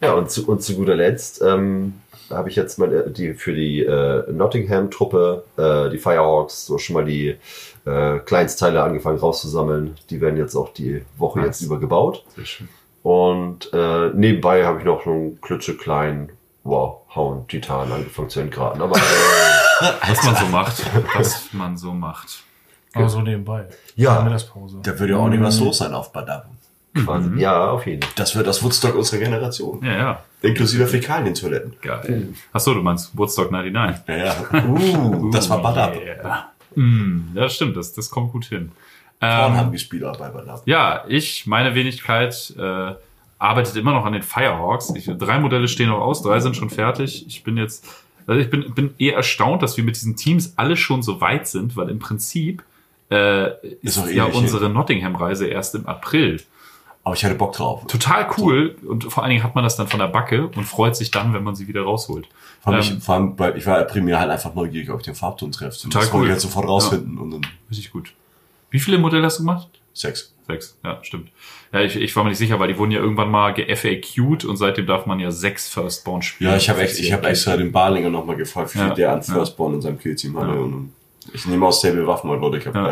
Ja, und zu, und zu guter Letzt ähm, habe ich jetzt mal äh, die, für die äh, Nottingham-Truppe, äh, die Firehawks, so schon mal die äh, Kleinstteile angefangen rauszusammeln. Die werden jetzt auch die Woche Nice. jetzt über gebaut. Sehr schön. Und äh, nebenbei habe ich noch so einen klitzekleinen wow, Hauen Titan angefangen zu entgraten. Aber äh, Was man so macht. Was man so macht. Aber so nebenbei. Ja. Mittagspause. Da würde ja auch nicht was los sein auf Badab. quasi, ja, auf jeden Fall. Das wird das Woodstock unserer Generation. Ja, ja. Inklusive Fäkalien-Toiletten. Geil. Achso, du meinst Woodstock 99. Ja, ja. Uh, das war Badab. Yeah. Mm, ja, stimmt, das, das kommt gut hin. Frauen Ähm, bei ja, ich, meine Wenigkeit, äh, arbeitet immer noch an den Firehawks. Ich, drei Modelle stehen noch aus, drei sind schon fertig. Ich bin jetzt, also ich bin, bin eher erstaunt, dass wir mit diesen Teams alle schon so weit sind, weil im Prinzip äh, ist, doch ja ewig unsere Nottingham-Reise erst im April. Aber ich hatte Bock drauf. Total cool und vor allen Dingen hat man das dann von der Backe und freut sich dann, wenn man sie wieder rausholt. Vor allem, Ähm, ich, vor allem, weil ich war primär halt einfach neugierig, ob ich den Farbton treffe. Und Total das wollte cool. ich halt sofort rausfinden. Und dann Richtig gut. Wie viele Modelle hast du gemacht? Sex. Sechs, ja, stimmt. Ja, ich, ich war mir nicht sicher, weil die wurden ja irgendwann mal ge-FAQ'd und seitdem darf man ja sechs Firstborn spielen. Ja, ich habe ich hab extra den Barlinger nochmal gefragt, wie viel Ja. der an Ja. Firstborn in seinem Killteam hatte. Ja. Und ich nehme aus Stable Waffen, weil Leute, ich habe Ja.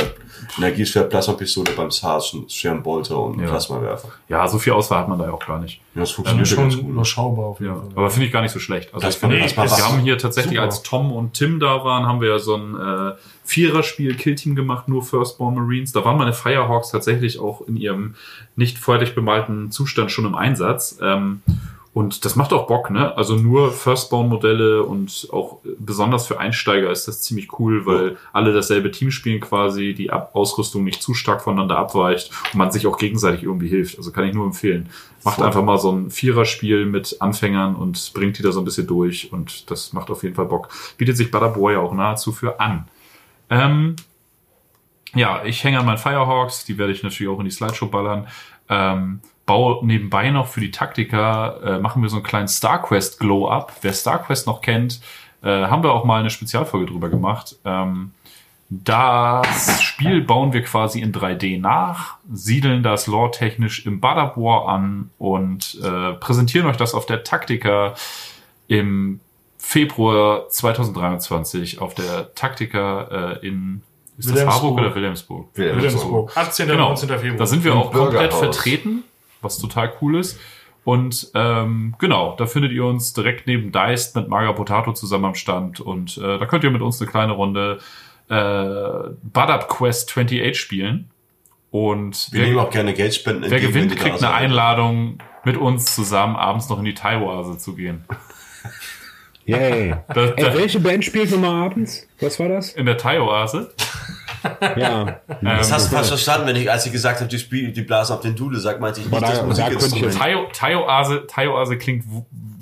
Energieschwert, Plasmapistole beim Sarge, einen schweren Bolter und Ja. Plasmawerfer. Ja, so viel Auswahl hat man da ja auch gar nicht. Ja, das Ja, funktioniert ja, schon ganz gut. überschaubar auf jeden Ja, Fall. aber finde ich gar nicht so schlecht. Also Das ich finde, war wir haben hier tatsächlich, Super. als Tom und Tim da waren, haben wir ja so ein äh, Viererspiel Killteam gemacht, nur Firstborn Marines. Da waren meine Firehawks tatsächlich auch in ihrem nicht fertig bemalten Zustand schon im Einsatz. Ähm, und das macht auch Bock, ne? Also nur Firstborn-Modelle und auch besonders für Einsteiger ist das ziemlich cool, weil alle dasselbe Team spielen quasi, die Ab Ausrüstung nicht zu stark voneinander abweicht und man sich auch gegenseitig irgendwie hilft. Also kann ich nur empfehlen. Macht Voll. einfach mal so ein Viererspiel mit Anfängern und bringt die da so ein bisschen durch und das macht auf jeden Fall Bock. Bietet sich Butterboy ja auch nahezu für an. Ähm, ja, ich hänge an meinen Firehawks, die werde ich natürlich auch in die Slideshow ballern. Ähm, baue nebenbei noch für die Taktiker, äh, machen wir so einen kleinen StarQuest Glow-Up. Wer StarQuest noch kennt, äh, haben wir auch mal eine Spezialfolge drüber gemacht. Ähm, das Spiel bauen wir quasi in 3D nach, siedeln das lore-technisch im Badabor an und äh, präsentieren euch das auf der Taktika im Februar 2023 auf der Taktika äh, in ist das. Harburg oder Wilhelmsburg? Wilhelmsburg. 18. Genau. 19. Februar. Da sind wir auch komplett vertreten, was total cool ist. Und ähm, genau, da findet ihr uns direkt neben Deist mit Marga Potato zusammen am Stand. Und äh, da könnt ihr mit uns eine kleine Runde äh, Bud Quest 28 spielen. Und Wir nehmen wer, auch gerne Geldspenden. wer entgegen, wenn gewinnt, kriegt eine. Einladung, mit uns zusammen abends noch in die Thai-Oase zu gehen. Yay. Da, Ey, da, welche Band spielt nochmal abends? Was war das? in der Thai-Oase. Ja. Das hast du falsch verstanden, wenn ich, als ich gesagt habe, die, Spiel, die blasen auf den Dule, sag, meinte ich nicht da- das da Musikinstrument. ich Thai- Thai-Oase Thai-Oase klingt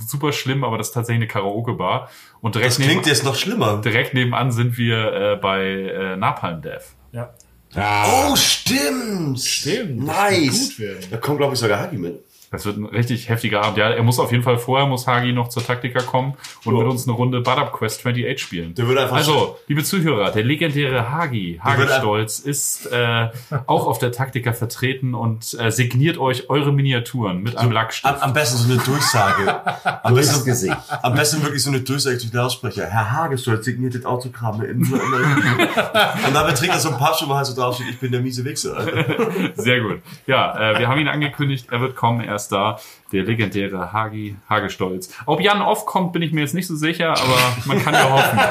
super schlimm, aber das ist tatsächlich eine Karaoke-Bar. Und direkt Das klingt neben, jetzt noch schlimmer. direkt nebenan sind wir äh, bei äh, Napalm Death. ja. Ah, Oh, stimmt. Stimmt. Nice. Da kommt, glaube ich, sogar Hagi mit. Das wird ein richtig heftiger Abend. Ja, er muss auf jeden Fall vorher, muss Hagi noch zur Taktika kommen und mit uns eine Runde Bad Up Quest 28 spielen. Der wird einfach also, liebe Zuhörer, der legendäre Hagi, Hagi Stolz, ist äh, auch auf der Taktika vertreten und äh, signiert euch eure Miniaturen mit einem Am, Lackstift. am besten so eine Durchsage. Am besten, Gesicht. am besten wirklich so eine Durchsage durch den Lautsprecher. Herr Hagestolz signiert das Autogramm in so Und dabei trägt er so ein Pappschuh, wo halt so draufsteht, ich bin der miese Wichser. Sehr gut. Ja, äh, wir haben ihn angekündigt, er wird kommen, er ist da. Der legendäre Hagi, Hagestolz. Ob Jan oft kommt, bin ich mir jetzt nicht so sicher, aber man kann ja hoffen.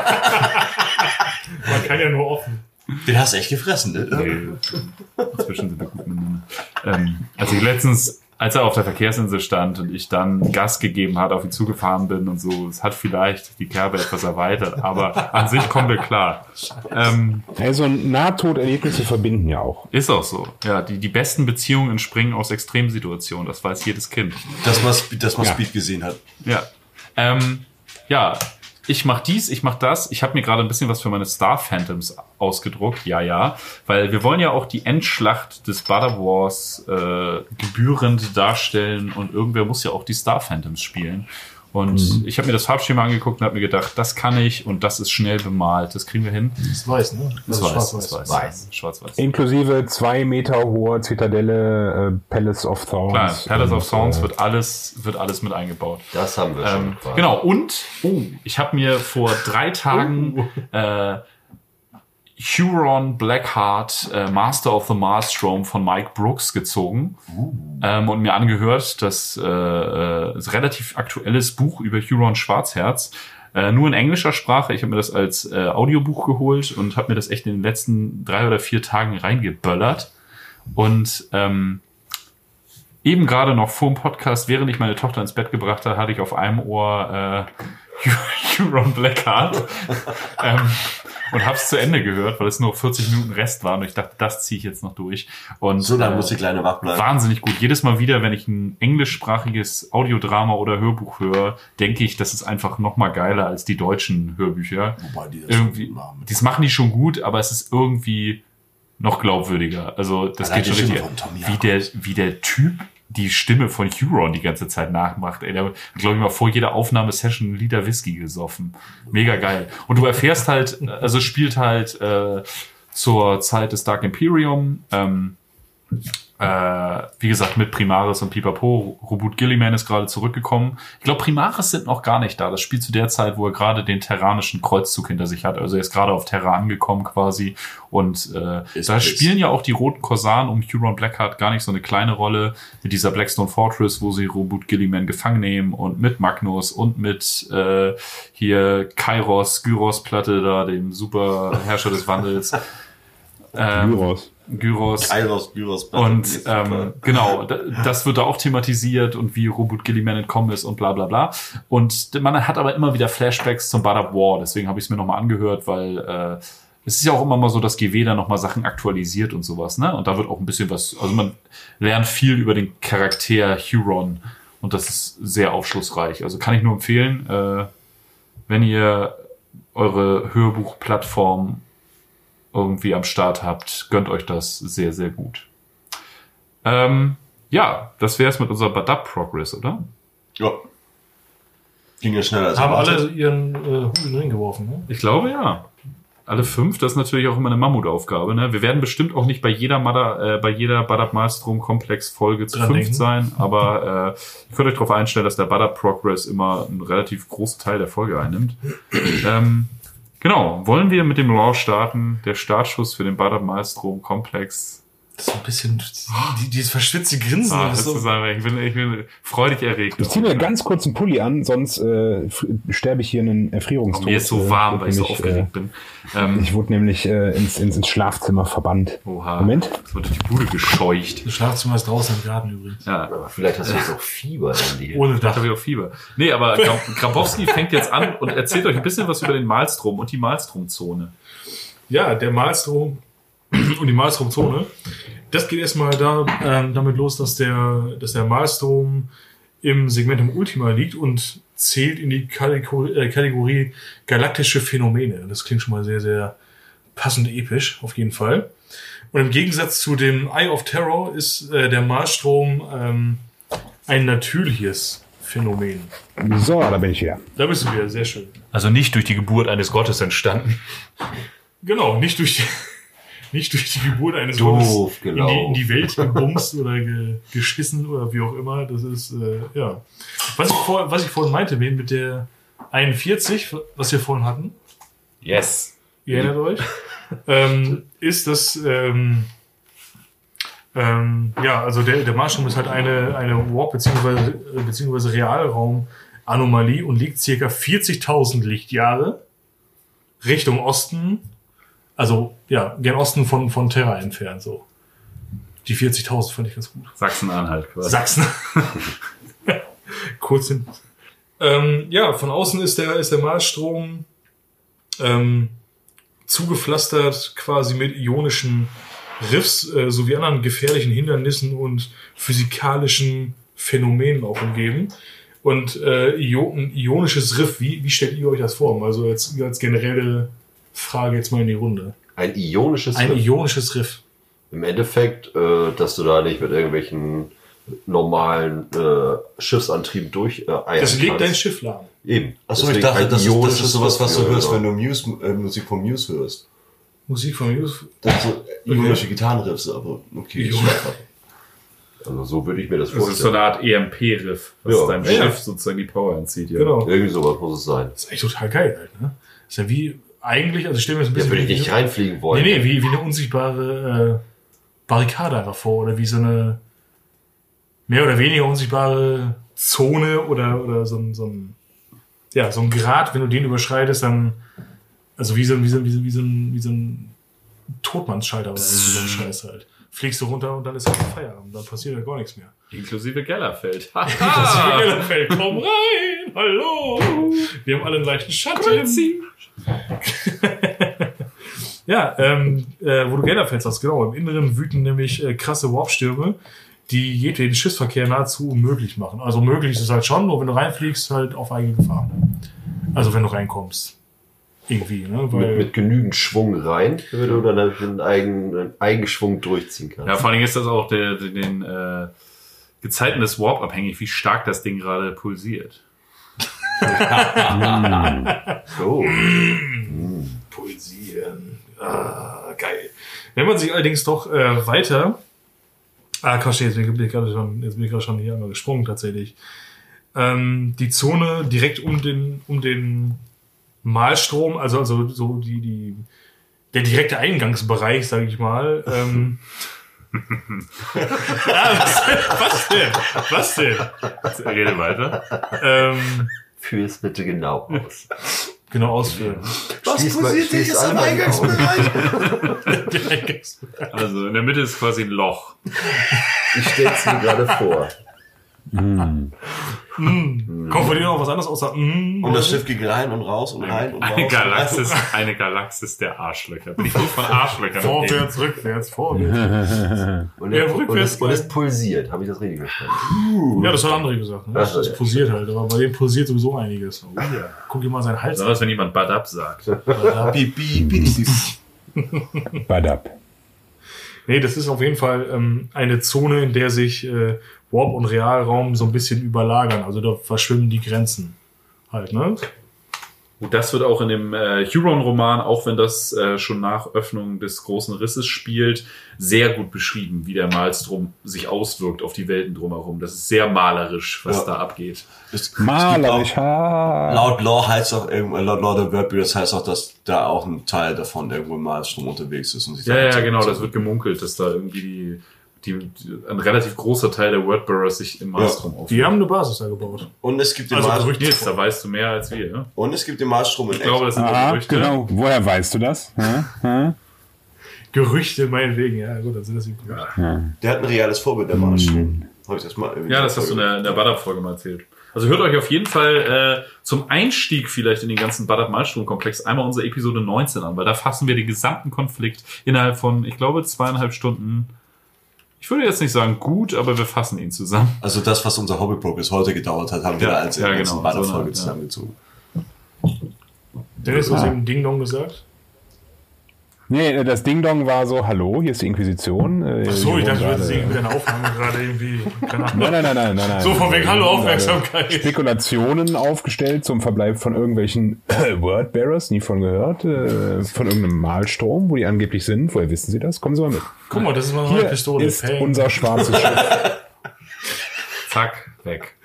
Man kann ja nur offen. Den hast du echt gefressen, ne? Nee, inzwischen sind wir gut miteinander. Ähm, also letztens, als er auf der Verkehrsinsel stand und ich dann Gas gegeben hat, auf ihn zugefahren bin und so, es hat vielleicht die Kerbe etwas erweitert, aber an sich kommen wir klar. Ähm, Also Nahtoderlebnisse verbinden ja auch. ist auch so. Ja, die, die besten Beziehungen entspringen aus Extremsituationen, das weiß jedes Kind. Dass man, Speed- dass man Ja. Speed gesehen hat. Ja. Ähm, ja, ich mach dies, ich mach das. Ich habe mir gerade ein bisschen was für meine Star Phantoms ausgedruckt. Ja, ja. Weil wir wollen ja auch die Endschlacht des Butter Wars äh, gebührend darstellen und irgendwer muss ja auch die Star Phantoms spielen. Und ich habe mir das Farbschema angeguckt und habe mir gedacht, das kann ich und das ist schnell bemalt. Das kriegen wir hin. Das ist weiß, ne? Das ist weiß, das weiß. Weiß. Schwarz-weiß. Inklusive zwei Meter hoher Zitadelle, äh, Palace of Thorns. Klar, Palace of Sounds äh, wird alles, wird alles mit eingebaut. Das haben wir schon. Ähm, quasi. genau, und oh, ich habe mir vor drei Tagen äh, Huron Blackheart äh, Master of the Maelstrom von Mike Brooks gezogen ähm, und mir angehört. Das äh, äh, ist relativ aktuelles Buch über Huron Schwarzherz. Äh, nur in englischer Sprache. Ich habe mir das als äh, Audiobuch geholt und habe mir das echt in den letzten drei oder vier Tagen reingeböllert. Und ähm, eben gerade noch vor dem Podcast, während ich meine Tochter ins Bett gebracht habe, hatte ich auf einem Ohr äh, Huron Blackheart ähm, und habe es zu Ende gehört, weil es nur 40 Minuten Rest waren und ich dachte, das ziehe ich jetzt noch durch. Und So lange äh, muss die Kleine wach bleiben. wahnsinnig gut. Jedes Mal wieder, wenn ich ein englischsprachiges Audiodrama oder Hörbuch höre, denke ich, das ist einfach noch mal geiler als die deutschen Hörbücher. Wobei die das Irgendwie, schon machen. das machen die schon gut, aber es ist irgendwie noch glaubwürdiger. Also das Allein geht schon richtig. Wie der, wie der Typ die Stimme von Huron die ganze Zeit nachmacht. Ey, der hat, glaube ich, mal vor jeder Aufnahmesession einen Liter Whisky gesoffen. Mega geil. Und du erfährst halt, also spielt halt äh, zur Zeit des Dark Imperium. Ähm, äh, wie gesagt, mit Primaris und Pipapo. Robot Gilliman ist gerade zurückgekommen. Ich glaube, Primaris sind noch gar nicht da. Das spielt zu der Zeit, wo er gerade den terranischen Kreuzzug hinter sich hat. Also er ist gerade auf Terra angekommen quasi. Und äh, Ist da piss. spielen ja auch die roten Korsaren um Huron Blackheart gar nicht so eine kleine Rolle. Mit dieser Blackstone Fortress, wo sie Robot Gilliman gefangen nehmen und mit Magnus und mit äh, hier Kairos, Gyros Platte da, dem super Herrscher des Wandels. Ähm, Gyros. Gyros. Kairos, Gyros, Und ähm, genau, da- das wird da auch thematisiert und wie Robot Gilliman entkommen ist und bla bla bla. Und man hat aber immer wieder Flashbacks zum Bad Up War, deswegen habe ich es mir nochmal angehört, weil äh, es ist ja auch immer mal so, dass GW da nochmal Sachen aktualisiert und sowas, ne? Und da wird auch ein bisschen was, also man lernt viel über den Charakter Huron und das ist sehr aufschlussreich. Also kann ich nur empfehlen, äh, wenn ihr eure Hörbuchplattform irgendwie am Start habt, gönnt euch das sehr, sehr gut. Ähm, ja, das wäre es mit unserer Badab Progress, oder? Ja. Ging ja schneller als Haben alle ihren äh, Hut in den Ring geworfen, ne? Ich glaube ja. Alle fünf, das ist natürlich auch immer eine Mammutaufgabe. Ne? Wir werden bestimmt auch nicht bei jeder Mada, äh, bei jeder Badab Maelstrom Komplex Folge zu denken. sein, aber äh, ihr könnt euch darauf einstellen, dass der Badab Progress immer einen relativ großen Teil der Folge einnimmt. ähm, genau, wollen wir mit dem Law starten? Der Startschuss für den Badab Maelstrom Komplex Das ist ein bisschen, die, dieses verschwitzte Grinsen. Ah, das ist ist so, einfach, ich bin, ich bin freudig erregt. Ich ziehe mir ganz kurz einen Pulli an, sonst äh, sterbe ich hier einen Erfrierungstod. Mir ist so Äh, warm, wurde weil ich so aufgeregt bin. Ähm, Äh, ich wurde nämlich äh, ins, ins, ins Schlafzimmer verbannt. oha. Moment. Es durch die Bude gescheucht. das Schlafzimmer ist draußen im Garten übrigens. Ja, Aber vielleicht hast du jetzt auch Fieber, Andy. Ohne Da Dach. habe ich auch Fieber. Nee, aber Gra- Grabowski fängt jetzt an und erzählt euch ein bisschen was über den Malstrom und die Malstromzone. Ja, der Malstrom und die Malstromzone. Das geht erstmal da, ähm, damit los, dass der, dass der Malstrom im Segmentum Ultima liegt und zählt in die Kategorie, äh, Kategorie galaktische Phänomene. Das klingt schon mal sehr, sehr passend episch, auf jeden Fall. Und im Gegensatz zu dem Eye of Terror ist äh, der Malstrom ähm, ein natürliches Phänomen. So, da bin ich wieder. Da bist du wieder, sehr schön. Also nicht durch die Geburt eines Gottes entstanden. Genau, nicht durch die, nicht durch die Geburt eines Doof in, die, in die Welt gebumst oder ge, geschissen oder wie auch immer. Das ist, äh, ja. Was ich, vor, was ich vorhin meinte, mit mit der 41, was wir vorhin hatten, Yes. ihr erinnert euch, ähm, ist das, ähm, ähm, ja, also der, der Marschraum ist halt eine, eine Warp- bzw. beziehungsweise Realraum-Anomalie und liegt circa 40.000 Lichtjahre Richtung Osten, also ja, gen Osten von, von Terra entfernt, so. Die 40.000 fand ich ganz gut. Sachsen-Anhalt quasi. Sachsen. Kurz hin. Ähm, ja, von außen ist der, ist der Marsstrom ähm, zugepflastert quasi mit ionischen Riffs äh, sowie anderen gefährlichen Hindernissen und physikalischen Phänomenen auch umgeben. Und äh, Io ein ionisches Riff, wie, wie stellt ihr euch das vor? Also jetzt als generelle Frage jetzt mal in die Runde. Ein ionisches Ein Riff. ionisches Riff. Im Endeffekt, äh, dass du da nicht mit irgendwelchen normalen äh, Schiffsantrieben durch äh, eiern Das legt dein. Schiff lahm. Eben. Achso, ich dachte, das ist, das ist sowas, was du hörst, ja, wenn genau. du Muse, äh, Musik von Muse hörst. Musik von Yusuf. Das sind so ionische Gitarrenriffs, aber okay. Also so würde ich mir das Das ist so vorstellen. eine Art EMP-Riff, was Ja. deinem Ja. Schiff sozusagen die Power entzieht. Ja. Genau. Irgendwie sowas muss es sein. Das ist echt total geil halt, ne? Das ist ja wie, eigentlich, also ich stelle mir das ein Ja, bisschen würde ich wie, nicht reinfliegen wollen. Nee, nee, wie, wie eine unsichtbare äh, Barrikade einfach vor oder wie so eine mehr oder weniger unsichtbare Zone oder, oder so ein, so ein, ja, so ein Grad, wenn du den überschreitest, dann, also wie so, ein- wie so, ein- wie so, wie so ein, wie so ein Totmannsschalter oder so ein Scheiß halt. Fliegst du runter und dann ist halt Feierabend, dann passiert halt gar nichts mehr. Inklusive Gellerfeld. Das Feld, komm rein, hallo, wir haben alle einen leichten Schatten. Ja, ähm, äh, wo du Gelderfeld sagst, genau. Im Inneren wüten nämlich äh, krasse Warpstürme, die jedweden Schiffsverkehr nahezu unmöglich machen. Also möglich ist es halt schon, nur wenn du reinfliegst, halt auf eigene Gefahr. Also wenn du reinkommst. Irgendwie, ne? Weil, Mit, mit genügend Schwung rein, damit du dann einen eigenen einen Eigenschwung durchziehen kannst. Ja, vor allem ist das auch der, der, den äh, Gezeiten des Warp abhängig, wie stark das Ding gerade pulsiert. So. pulsieren. Ah, geil. Wenn man sich allerdings doch äh, weiter. Ah, Quatsch, jetzt bin ich gerade schon, jetzt bin ich gerade schon hier einmal gesprungen tatsächlich. Ähm, die Zone direkt um den, um den Malstrom, also, also so die, die, der direkte Eingangsbereich, sage ich mal. Ähm, ah, was, denn? was denn? Was denn? Rede weiter. Ähm, Führ es bitte genau aus. genau ausführen. Was passiert jetzt alle am. Eingangsbereich? Eingangsbereich. Also in der Mitte ist quasi ein Loch. Ich stell's mir gerade vor. Kommt von dir noch was anderes außer mm, Und das Schiff ging rein und raus und rein und raus. Eine Galaxis, eine Galaxis der Arschlöcher. Bin ich nur von Arschlöchern. Vorwärts, rückwärts, vorwärts. Und, Ja, er, und, rückwärts und es pulsiert. Habe ich das richtig verstanden? Ja, das hat andere gesagt. Ne? Das ja. pulsiert halt, aber bei dem pulsiert sowieso einiges. Oh, ja. Guck dir mal seinen Hals an. Besonders wenn jemand Bad Up sagt. Piep. Badab. Nee, das ist auf jeden Fall ähm, eine Zone, in der sich äh, Warp und Realraum so ein bisschen überlagern. Also da verschwimmen die Grenzen halt, ne? Und das wird auch in dem äh, Huron-Roman, auch wenn das äh, schon nach Öffnung des großen Risses spielt, sehr gut beschrieben, wie der Malstrom sich auswirkt auf die Welten drumherum. Das ist sehr malerisch, was Ja. da abgeht. Es- es Malerisch. auch- ha. Laut Law heißt auch irgendwo, laut Law der Wordbuild, das heißt auch, dass da auch ein Teil davon irgendwo im Malstrom unterwegs ist. Und sich Ja, ja, genau, das wird gemunkelt, dass da irgendwie die, die, die ein relativ großer Teil der Wordbearers sich im Malstrom Die aufhält. haben eine Basis da gebaut. Und es gibt den, Also. Nils, da weißt du mehr als wir. Ne? und es gibt den Malstrom in Ich glaube, das sind Aha, Gerüchte. genau. Woher weißt du das? Gerüchte meinetwegen, ja gut, dann sind das die Gerüchte. Der hat ein reales Vorbild, der Malstrom. Hab ich das mal irgendwie- Ja, das hast du in der, in der Badab-Folge mal erzählt. Also hört euch auf jeden Fall äh, zum Einstieg vielleicht in den ganzen Badab-Malstrom-Komplex einmal unsere Episode 19 an, weil da fassen wir den gesamten Konflikt innerhalb von, ich glaube, zweieinhalb Stunden. Ich würde jetzt nicht sagen gut, aber wir fassen ihn zusammen. Also das, was unser Hobby bis heute gedauert hat, haben wir Ja, da als ja, ganzen genau, so eine- ja. zusammengezogen. Dennis, du hast eben Ding Dong gesagt. Nee, äh, das Ding-Dong war so, hallo, hier ist die Inquisition. Äh, Ach so, ich dachte, du würdest gerade- irgendwie deine Aufnahme gerade irgendwie. Nein, nein, nein, nein, nein, nein. So von wegen, hallo, Gerade Aufmerksamkeit. Spekulationen aufgestellt zum Verbleib von irgendwelchen Wordbearers, nie von gehört, äh, von irgendeinem Malstrom, wo die angeblich sind. Woher wissen Sie das? Kommen Sie mal mit. Guck mal, das ist mal so eine Hier Pistole. ist unser schwarzes Schiff. Zack, weg.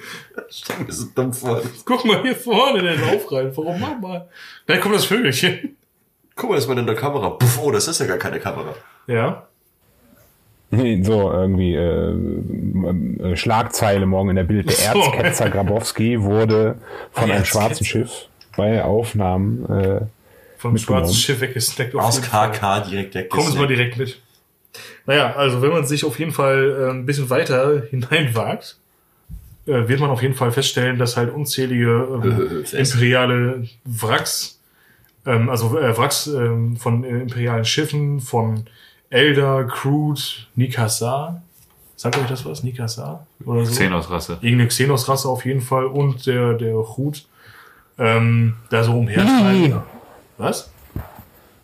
Stell mir so dumm vor. Guck mal hier vorne in den Lauf rein. Warum mach mal? Da kommt das Vögelchen. Guck mal, das ist mal in der Kamera. Puff, oh, das ist ja gar keine Kamera. Ja. Nee, so irgendwie äh, äh, Schlagzeile morgen in der Bild. Der So. Erzketzer Grabowski wurde von einem schwarzen Schiff bei Aufnahmen äh, Vom schwarzen Schiff weggesnackt. auf Aus. KK direkt weg. Kommen Sie mal direkt mit. Naja, also wenn man sich auf jeden Fall äh, ein bisschen weiter hineinwagt, äh, wird man auf jeden Fall feststellen, dass halt unzählige ähm, Fest. imperiale Wracks, ähm, also äh, Wracks ähm, von äh, imperialen Schiffen, von Elder, Crude, Nikasa, sagt euch das was? Nikasa? Oder so? Xenos-Rasse. Irgendeine Xenos-Rasse auf jeden Fall und der, der Hut, ähm, da so umherschneiden. Was?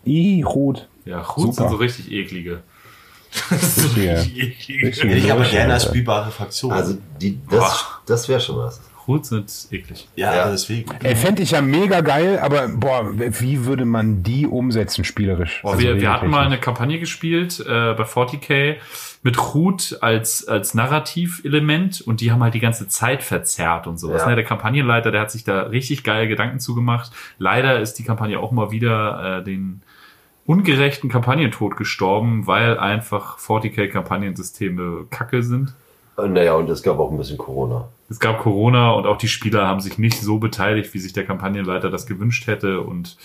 I, Rot. Ja, Hut sind Super. so richtig eklige. Das ist so richtig eklig. richtige- Ich habe Ja, gerne als spielbare Fraktion. Also die, das, das wäre schon was. Hut sind eklig. ja, Ja. deswegen. Ey, fände ich ja mega geil, aber boah, wie würde man die umsetzen spielerisch? Boah, Also wir, wir hatten mal eine Kampagne gespielt äh, bei 40k mit Hut als, als Narrativelement und die haben halt die ganze Zeit verzerrt und sowas. Ja. Ne? Der Kampagnenleiter, der hat sich da richtig geile Gedanken zugemacht. Leider ist die Kampagne auch mal wieder äh, den ungerechten Kampagnentod gestorben, weil einfach 40k-Kampagnensysteme kacke sind. Äh, Naja, und es gab auch ein bisschen Corona. Es gab Corona und auch die Spieler haben sich nicht so beteiligt, wie sich der Kampagnenleiter das gewünscht hätte. Und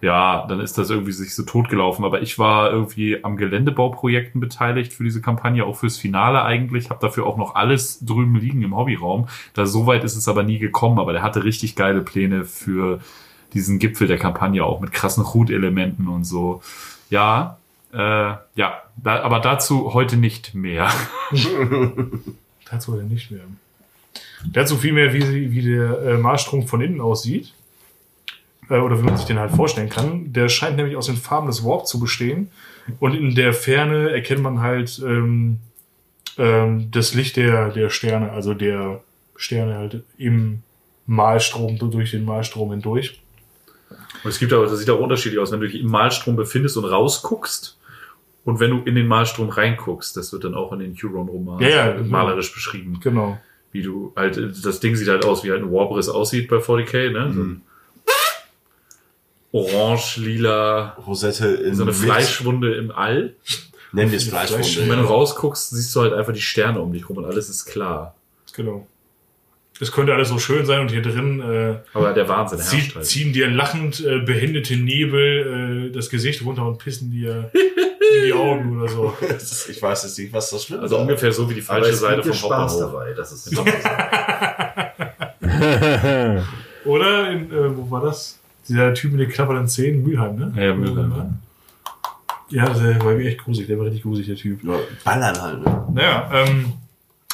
ja, dann ist das irgendwie sich so totgelaufen. Aber ich war irgendwie am Geländebauprojekten beteiligt für diese Kampagne, auch fürs Finale eigentlich. Habe dafür auch noch alles drüben liegen im Hobbyraum. Da so weit ist es aber nie gekommen. Aber der hatte richtig geile Pläne für diesen Gipfel der Kampagne, auch mit krassen Hut-Elementen und so. Ja, äh, ja, da, aber dazu heute nicht mehr. Dazu oder nicht mehr. Dazu vielmehr, wie, wie der äh, Marstrom von innen aussieht. Äh, oder wie man sich den halt vorstellen kann. Der scheint nämlich aus den Farben des Warp zu bestehen. Und in der Ferne erkennt man halt ähm, ähm, das Licht der, der Sterne, also der Sterne halt im Malstrom, durch den Malstrom hindurch. Und es gibt aber, das sieht auch unterschiedlich aus, wenn du dich im Malstrom befindest und rausguckst und wenn du in den Malstrom reinguckst. Das wird dann auch in den Huron-Romanen Ja, ja, genau. malerisch beschrieben. Genau. Wie du halt, das Ding sieht halt aus, wie halt ein Warbriss aussieht bei 40k, ne? So ein Orange, lila, Rosette in so eine mit- Fleischwunde im All. Nennen wir es Und wenn Fleischwunde. du rausguckst, siehst du halt einfach die Sterne um dich rum und alles ist klar. Genau. Es könnte alles so schön sein und hier drin äh, Aber der Wahnsinn herrscht Zieh, halt. ziehen dir lachend äh, behinderte Nebel äh, das Gesicht runter und pissen dir in die Augen oder so. Ist- Ich weiß jetzt nicht, was das schlimm Also ungefähr so wie die Aber falsche es Seite vom Spaß Hauptbahnhof. dabei. Das ist Oder in, äh, wo war das? Dieser Typ mit den klappernden Zähnen, Mülheim, ne? Ja, Mülheim. Ja, der war echt gruselig, der war richtig gruselig, der Typ. Ja, Ballern halt, ne? Naja, ähm,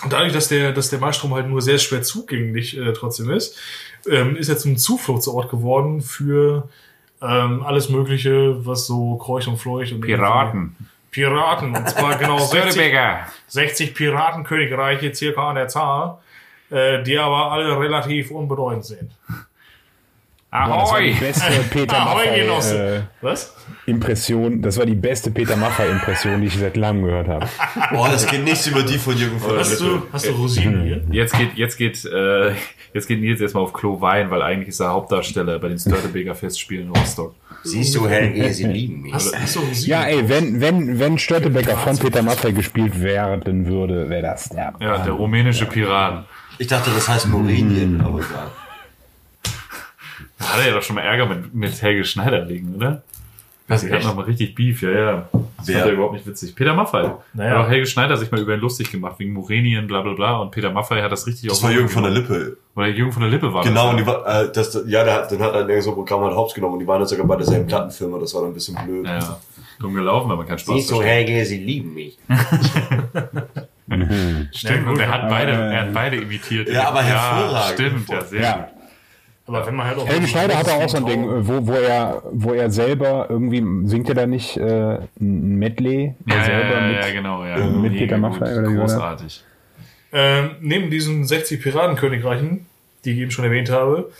dadurch, dass der, dass der Malstrom halt nur sehr schwer zugänglich äh, trotzdem ist, ähm, ist er zum Zufluchtsort geworden für ähm, alles Mögliche, was so kreucht und fleucht. Und Piraten. Piraten, und zwar genau 60, Störtebecker. 60 Piratenkönigreiche circa an der Zahl, äh, die aber alle relativ unbedeutend sind. Das war die Ahoi! beste Peter Ahoi, Maffay Genosse. äh, Was? Impression. Das war die beste Peter Maffay Impression, die ich seit langem gehört habe. Boah, das geht nichts über die von Jürgen von Hast du, hast du Rosinen hier? Jetzt geht, jetzt geht, äh, jetzt geht Nils erstmal auf Klo Wein, weil eigentlich ist er Hauptdarsteller bei den Störtebeker Festspielen in Rostock. Siehst du, Helge, sie lieben mich. Hast, hast du Rosinen? Ja, ey, wenn, wenn, wenn Störtebecker von Peter Maffay gespielt werden würde, wäre das der. Ja, der rumänische Pirat. Ich dachte, das heißt Morenien, aber egal. Da hat er ja doch schon mal Ärger mit, mit Helge Schneider wegen, oder? Was, Die hatten noch mal richtig Beef, ja, ja. Das Wer? fand er überhaupt nicht witzig. Peter Maffay. Naja. Hat auch Helge Schneider sich mal über ihn lustig gemacht, wegen Morenien, bla bla bla. Und Peter Maffay hat das richtig Das war Jürgen von der Lippe. Oder Jürgen von der Lippe war Genau, und das. die war, äh, das, ja, der, hat- dann hat er irgend so ein Programm halt Hops genommen und die waren jetzt sogar bei derselben Plattenfirma, das war dann ein bisschen blöd. Ja, ja. Dumm gelaufen, weil man keinen Spaß versteht. Helge, sie lieben mich. Stimmt, und er hat beide, er hat beide imitiert. Ja, aber hervorragend. stimmt, ja, sehr Ja. gut. Aber wenn man halt auch. Helge Schneider hatte auch so ein Ding, äh, wo, wo, er, wo er selber irgendwie, singt er da nicht äh, ein Medley? Ja, selber ja, mit, ja, genau, ja. mit Mega Peter Maffay oder das? Großartig. Ähm, neben diesen 60 Piratenkönigreichen, die ich eben schon erwähnt habe,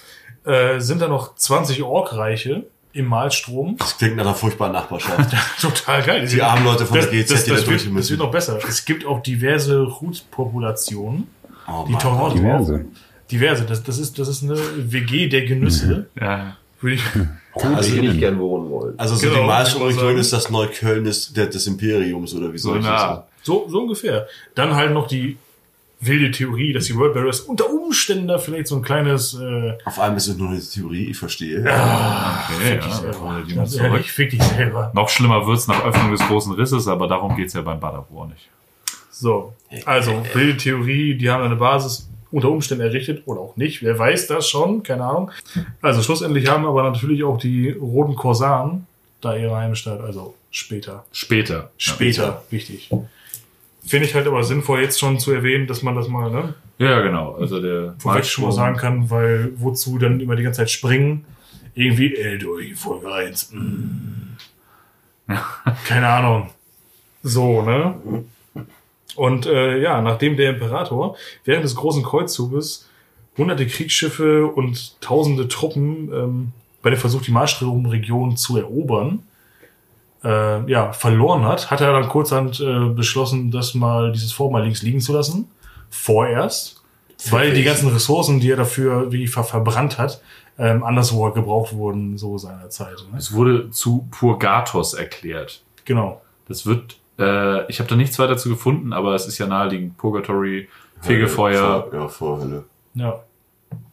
äh, sind da noch 20 Orkreiche im Malstrom. Das klingt nach einer furchtbaren Nachbarschaft. Total geil. Die armen Leute von der GZ, das, die das, da das, durch wird, müssen. das wird noch besser. Es gibt auch diverse Hutpopulationen. Oh, Die tauchen auch Diverse. Diverse. Das, das, ist, das ist eine WG der Genüsse. Ja. Würde ich, Also die nicht gern wohnen wollen. Also so Genau, die sagen. ist das Neukölln des, der- des Imperiums oder wie So soll ich das sagen? so, so ungefähr. Dann halt noch die wilde Theorie, dass die World Bearers unter Umständen da vielleicht so ein kleines äh, Auf einmal ist es nur eine Theorie, ich verstehe. Okay, ja, selber. hol die mal Ganz zurück. ehrlich, fick dich selber. Noch schlimmer wird's nach Öffnung des großen Risses, aber darum geht's ja beim Badabor nicht. So, also wilde Theorie, die haben eine Basis unter Umständen errichtet oder auch nicht. Wer weiß das schon? Keine Ahnung. Also schlussendlich haben aber natürlich auch die roten Korsaren da ihre Heimstatt. Also später. Später. Später, wichtig. Finde ich halt aber sinnvoll, jetzt schon zu erwähnen, dass man das mal ne, Ja, ja genau. Also der vorweg schon mal sagen kann, weil wozu dann immer die ganze Zeit springen? Irgendwie, ey, durch Folge 1. Mm. Keine Ahnung. So, ne? Und äh, ja, nachdem der Imperator während des großen Kreuzzuges hunderte Kriegsschiffe und tausende Truppen ähm, bei dem Versuch, die Marstrom-Region zu erobern, äh, ja, verloren hat, hat er dann kurzhand äh, beschlossen, das mal dieses Vormal links liegen zu lassen. Vorerst. Weil die ganzen Ressourcen, die er dafür wie ver verbrannt hat, ähm, anderswo gebraucht wurden, so seiner Zeit. Ne? Es wurde zu Purgatos erklärt. Genau. Das wird, äh, ich habe da nichts weiter zu gefunden, aber es ist ja naheliegend. Purgatory, Fegefeuer, Vor, ja, Vorhölle. Ja.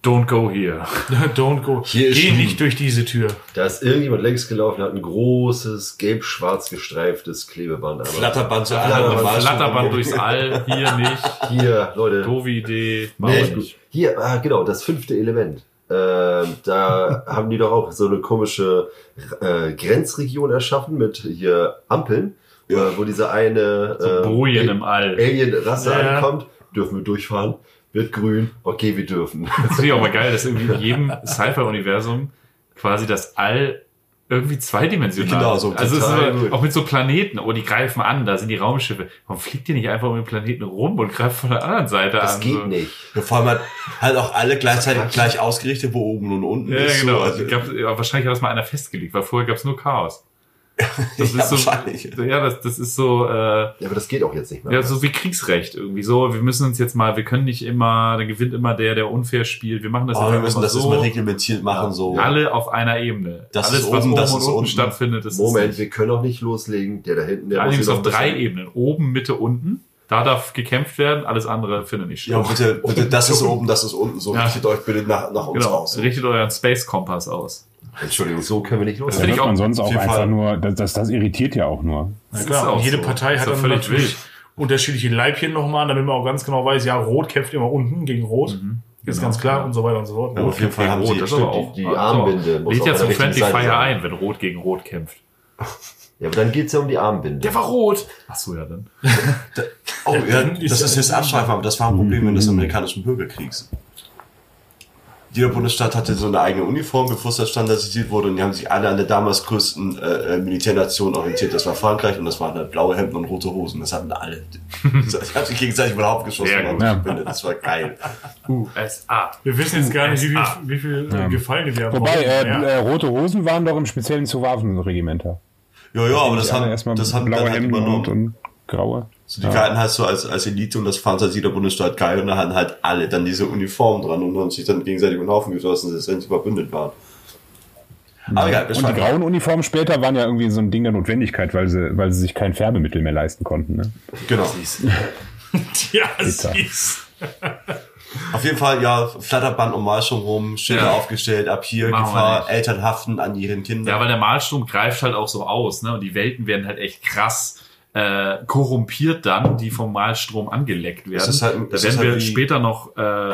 don't go here. Don't go. Hier Geh nicht durch diese Tür. Da ist irgendjemand längs gelaufen, hat ein großes, gelb-schwarz gestreiftes Klebeband. Aber Flatterband so Flatterband. einmal Flatterband durchs All, hier nicht. Hier, Leute. Doofe Idee, machen Nee, wir nicht. hier, ah, genau, das fünfte Element. Ähm, da haben die doch auch so eine komische äh, Grenzregion erschaffen mit hier Ampeln, äh, wo diese eine So Bojen im All. Alien-Rasse Ja. ankommt. Dürfen wir durchfahren? Wird grün. Okay, wir dürfen. Das finde ich auch mal geil, dass irgendwie in jedem Sci-Fi-Universum quasi das All irgendwie zweidimensional Genau, so Also es ist immer, auch mit so Planeten, oh, die greifen an, da sind die Raumschiffe. Warum fliegt ihr nicht einfach um den Planeten rum und greift von der anderen Seite Das an? geht so? nicht. Ja, vor allem halt, halt auch alle gleichzeitig gleich ausgerichtet, wo oben und unten Ja, ist. genau. So, also, also, gab, ja, wahrscheinlich hat das mal einer festgelegt, weil vorher gab es nur Chaos. Das Ja, ist so, wahrscheinlich. ja, das, das ist so, äh, Ja, aber das geht auch jetzt nicht mehr. ja, so wie Kriegsrecht irgendwie so. Wir müssen uns jetzt mal, wir können nicht immer, dann gewinnt immer der, der unfair spielt. Wir machen das oh, jetzt wir müssen das so. jetzt mal reglementiert machen, so. Alle auf einer Ebene. Das Alles, ist was oben, oben das und unten stattfindet, ist Moment, wir können auch nicht loslegen. Der da hinten, der Allerdings auf drei Ebenen. Oben, Mitte, unten. Da darf gekämpft werden, alles andere findet nicht Ja, statt. bitte, bitte, das ist oben, das ist unten. So Ja. richtet euch bitte nach, nach uns Genau. aus. Richtet euren Space-Kompass aus. Entschuldigung, so können wir nicht Das Das hört man sonst auch einfach Fall. nur, das, das, das irritiert ja auch nur. Na klar, auch und jede so. Partei hat dann völlig natürlich wild. unterschiedliche Leibchen nochmal, damit man auch ganz genau weiß, ja, Rot kämpft immer unten gegen Rot. Ist Genau. ganz klar und so weiter und so fort. Ja, auf jeden Fall haben Rot, sie, das die- auch, die also, Armbinde Lädt ja zum der Friendly Seite Fire sein. ein, wenn Rot gegen Rot kämpft. Ja, aber dann geht's ja um die Armbinde. war rot. Ach so, ja dann. oh, ja, Dann ist das ist jetzt abschweifen, aber das war ein Problem während des amerikanischen Bürgerkriegs. Jeder Bundesstaat hatte so eine eigene Uniform, bevor es das standardisiert wurde, und die haben sich alle an der damals größten äh, äh, Militärnation orientiert. Das war Frankreich und das waren halt blaue Hemden und rote Hosen. Das hatten alle. Das hat sich gegenseitig über den Haufen geschossen. Und gebündet. Das war geil. USA. Wir wissen jetzt gar nicht, wie wie viel äh, Gefallene wir haben. Wobei, äh, ja. äh, rote Hosen waren doch im speziellen zu Waffenregimenter. Ja, ja, aber das haben, erstmal das haben blaue dann halt Hemden und, übernommen. und graue. So, die galten halt so als, als Elite und das fand halt jeder Bundesstaat geil und da hatten halt alle dann diese Uniform dran und haben sich dann gegenseitig über den Haufen geschossen, dass sie verbündet waren. Aber egal, Und die grauen Uniformen später waren ja irgendwie so ein Ding der Notwendigkeit, weil sie, weil sie sich kein Färbemittel mehr leisten konnten. Ne? Genau. ja, süß. Auf jeden Fall, ja, Flatterband um Malschung rum, Schilder Ja. aufgestellt, ab hier, Machen Gefahr. Eltern haften an ihren Kindern. Ja, weil der Malstrom greift halt auch so aus, ne? Und die Welten werden halt echt krass äh, korrumpiert dann, die vom Malstrom angeleckt werden. ist halt- da werden ist halt wir wie- später noch äh,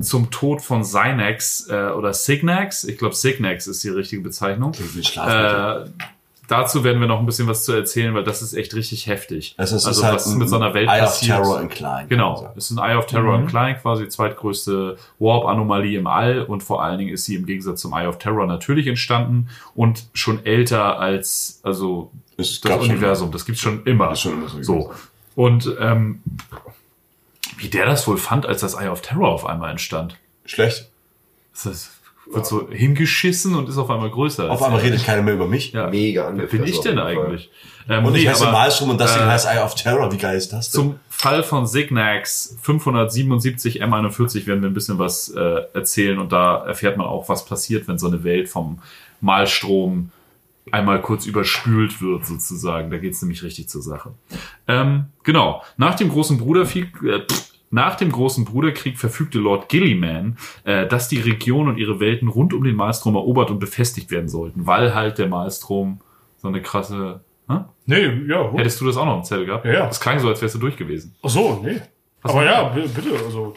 zum Tod von Synax äh, oder Signax, ich glaube Signax ist die richtige Bezeichnung, Schlafmittel. äh, dazu werden wir noch ein bisschen was zu erzählen, weil das ist echt richtig heftig. Also, es also ist halt was mit so einer Welt Eye passiert. of Terror in klein. Genau, es ist ein Eye of Terror in klein, quasi die zweitgrößte Warp-Anomalie im All und vor allen Dingen ist sie im Gegensatz zum Eye of Terror natürlich entstanden und schon älter als also Es das gab schon- Universum. Das gibt's schon immer. Ist schon immer so so. Und ähm, wie der das wohl fand, als das Eye of Terror auf einmal entstand. Schlecht. Das ist, wird so hingeschissen und ist auf einmal größer. Auf einmal redet keiner mehr über mich. ja. Mega Wer bin ich denn eigentlich? Ähm, Und ich nee, heiße aber, Maelstrom und das Ding äh, heißt Eye of Terror. Wie geil ist das denn? Zum Fall von Signax 577 M41 werden wir ein bisschen was äh, erzählen und da erfährt man auch, was passiert, wenn so eine Welt vom Malstrom einmal kurz überspült wird, sozusagen. Da geht's nämlich richtig zur Sache. Ähm, genau. Nach dem großen Bruderkrieg, äh, nach dem großen Bruderkrieg verfügte Lord Gilliman, äh, dass die Region und ihre Welten rund um den Malstrom erobert und befestigt werden sollten, weil halt der Malstrom so eine krasse. Hä? Nee, ja, gut. Hättest du das auch noch im Zettel gehabt? Ja, ja. Das klang so, als wärst du durch gewesen. Ach so, nee. Aber ja, bitte, also,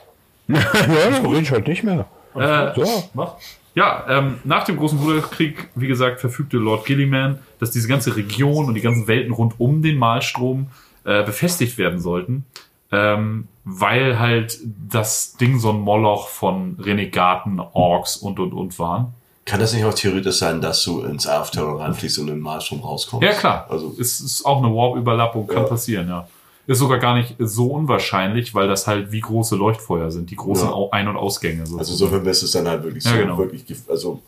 ja, ich halt nicht mehr. Äh, So. mach. Ja, ähm, nach dem Großen Bruderkrieg, wie gesagt, verfügte Lord Gilliman, dass diese ganze Region und die ganzen Welten rund um den Malstrom äh, befestigt werden sollten, ähm, weil halt das Ding so ein Moloch von Renegaten, Orks und und und waren. Kann das nicht auch theoretisch sein, dass du ins Terror reinfließt und in den Marstrom rauskommst? Ja, klar. Also, es ist auch eine Warp-Überlappung, kann Ja. passieren, ja. Ist sogar gar nicht so unwahrscheinlich, weil das halt wie große Leuchtfeuer sind, die großen Ja. Ein- und Ausgänge. also sozusagen. insofern ist es dann halt wirklich so, Ja, genau. wirklich, also,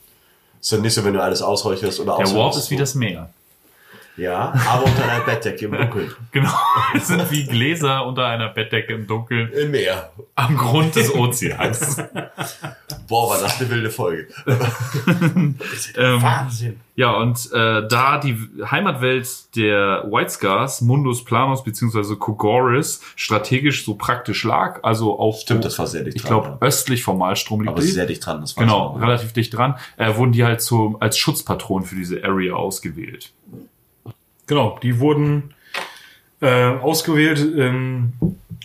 ist dann nicht so, wenn du alles ausräucherst oder Der Warp ist wie das Meer. Ja, aber unter einer Bettdecke im Dunkeln. Genau. Es sind wie Gläser unter einer Bettdecke im Dunkeln Im Meer. am Grund des Ozeans. Boah, war das eine wilde Folge. ähm, Wahnsinn. ja, und äh, da die Heimatwelt der White Scars, Mundus Planus bzw. Kogoris, strategisch so praktisch lag, also auch Stimmt, das war sehr dicht ich dran, glaube östlich vom Malstrom liegt Aber sehr dicht dran, das war Genau, schon- relativ dicht dran, äh, wurden die halt so als Schutzpatron für diese Area ausgewählt. Genau, die wurden äh, ausgewählt. Ähm,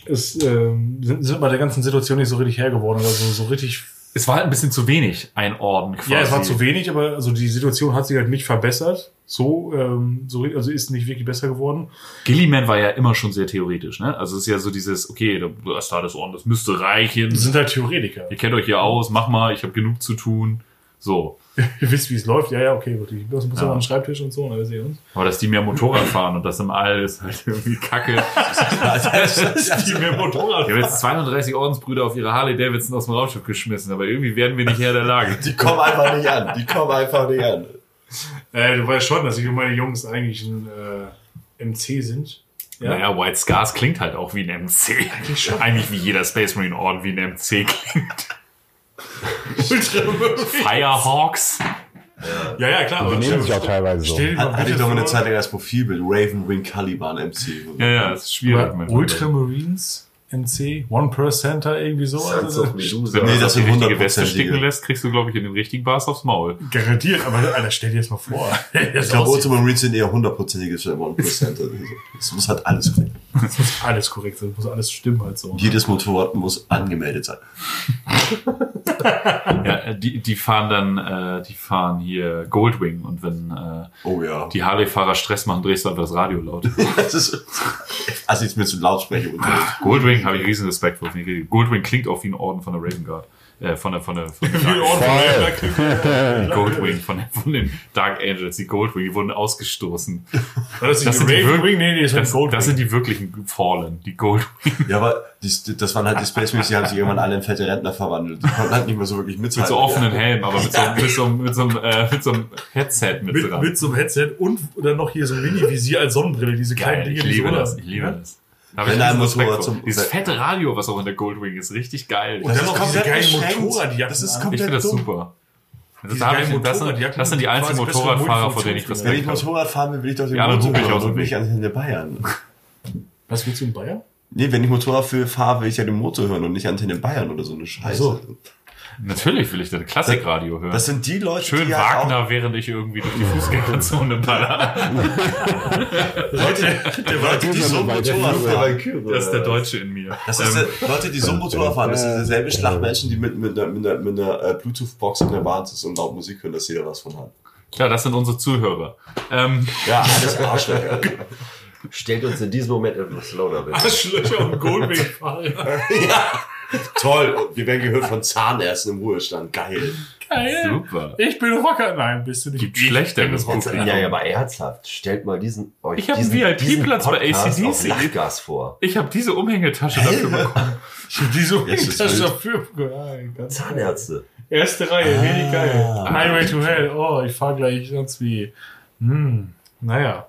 es ähm, sind, sind bei der ganzen Situation nicht so richtig her geworden. Also so richtig. Es war halt ein bisschen zu wenig, ein Orden quasi. Ja, es war zu wenig, aber also die Situation hat sich halt nicht verbessert. So, ähm, so also ist nicht wirklich besser geworden. Gilliman war ja immer schon sehr theoretisch, ne? Also es ist ja so dieses, okay, du hast da das Orden, das müsste reichen. Das sind halt Theoretiker. Ihr kennt euch ja aus, mach mal, ich habe genug zu tun. So. Ihr wisst, wie es läuft. Ja, ja, okay. wirklich. Ich muss Ja. den Schreibtisch und so. Und alles sehen uns. Aber dass die mehr Motorrad fahren und das im All ist halt irgendwie kacke. Die mehr Motorrad. Ich habe jetzt 32 Ordensbrüder auf ihre Harley Davidson aus dem Raumschiff geschmissen, aber irgendwie werden wir nicht Herr der Lage. Die kommen einfach nicht an. Die kommen einfach nicht an. Äh, du weißt schon, dass ich und meine Jungs eigentlich ein äh, MC sind. Ja. Naja, White Scars klingt halt auch wie ein MC. Eigentlich wie jeder Space Marine Orden wie ein MC klingt. Firehawks. Ja, ja, klar. Die nehmen sich auch teilweise so. Stell dir mal Hatte ich doch eine Zeit lang als Profilbild. Raven Wing Caliban MC. Ja, ja, das ist schwierig. Ultramarines MC, One Percenter, irgendwie so. Also, of Medusa. Wenn Nee, du das das die richtige Weste 100%ige. sticken lässt, kriegst du, glaube ich, in den richtigen Bars aufs Maul. garantiert, aber Alter, stell dir das mal vor. Ich glaube, Ultramarines sind eher hundertprozentiges One Percent. Es muss halt alles korrekt. Das muss alles korrekt sein, das muss alles stimmen halt so. Jedes Motorrad muss angemeldet sein. Ja, äh, die, die fahren dann, äh, die fahren hier Goldwing und wenn äh, Oh ja. die Harley-Fahrer Stress machen, drehst du einfach das Radio laut. Das ist, also jetzt mit so Lautsprecher. Goldwing habe ich riesen Respekt vor. ich. Goldwing klingt auch wie ein Orden von der Raven Guard. Äh, von der, von der, von der Dark, Goldwing, von, der- von den Dark Angels, die Goldwing, die wurden ausgestoßen. Das, sind die die Raven wirk- Wing? Nee, nee, das Das, das sind die wirklichen Fallen, die Goldwing. Ja, aber die, das waren halt die Space Marines, die haben sich irgendwann alle in fette Rentner verwandelt. Die konnten halt nicht mehr so wirklich mithalten. Mit so offenen Helmen, aber mit so, mit so, mit so, einem, äh, mit so einem Headset mit, mit, dran. mit so einem Headset und dann noch hier so ein Mini-Visier als Sonnenbrille, diese kleinen Geil, Dinge. ich die liebe so das, da- ich liebe Ja? das. Hab ich Wenn ein Respekt Motorrad vor. zum- Dieses fette Radio, was auch in der Goldwing ist, richtig geil. Und dann noch diese geilen beschränkt. Motorradjacken. Das ist an. ich komplett finde das super. Das, Diese hab ich, geilen das, sind, das sind die einzigen Motorradfahrer, vor denen ich Multifunktionsdinger. Wenn ich Respekt habe. Motorrad fahren will, will ich doch den Ja, dann Motor rufe ich hören aus und nicht an den Bayern. Was willst du in Bayern? Nee, wenn ich Motorrad für fahre, will ich ja den Motor hören und nicht Antenne Bayern oder so eine Scheiße. so. Natürlich will ich das Klassikradio hören. Das sind die Leute, Schön die halt Wagner, während ich irgendwie durch die Fußgängerzone baller. Leute, Leute, die so Der Motorrad fahren. Das ist der Deutsche in mir. Das ist Ähm, der, Leute, die so Motorrad fahren, das sind dieselbe Schlacht Menschen, die mit, mit einer, mit einer, mit einer äh, Bluetooth-Box in der Bahn sitzen und laut Musik hören, dass jeder was von hat. Ja, das sind unsere Zuhörer. Ähm, Ja, alles Arschlöcher. Stellt uns in diesem Moment etwas lauter, bitte. Arschlöcher und Goldwing-Fall. Toll. Wir werden gehört von Zahnärzten im Ruhestand. Geil. Geil. super. Ich bin Rocker. Nein, bist du nicht. Gibt Ich Schlechteres. Publikum. Ja, ja, aber ernsthaft. Stellt mal diesen, euch Ich hab einen diesen, VIP-Platz diesen bei Podcast AC/DC. auf Lachgas vor. Ich habe diese Umhängetasche dafür bekommen. Ich hab diese Ist das Tasche wild? dafür. Ganz Zahnärzte. Erste Reihe, richtig geil. Highway to Hell. Oh, ich fahr gleich sonst wie. Hm, naja.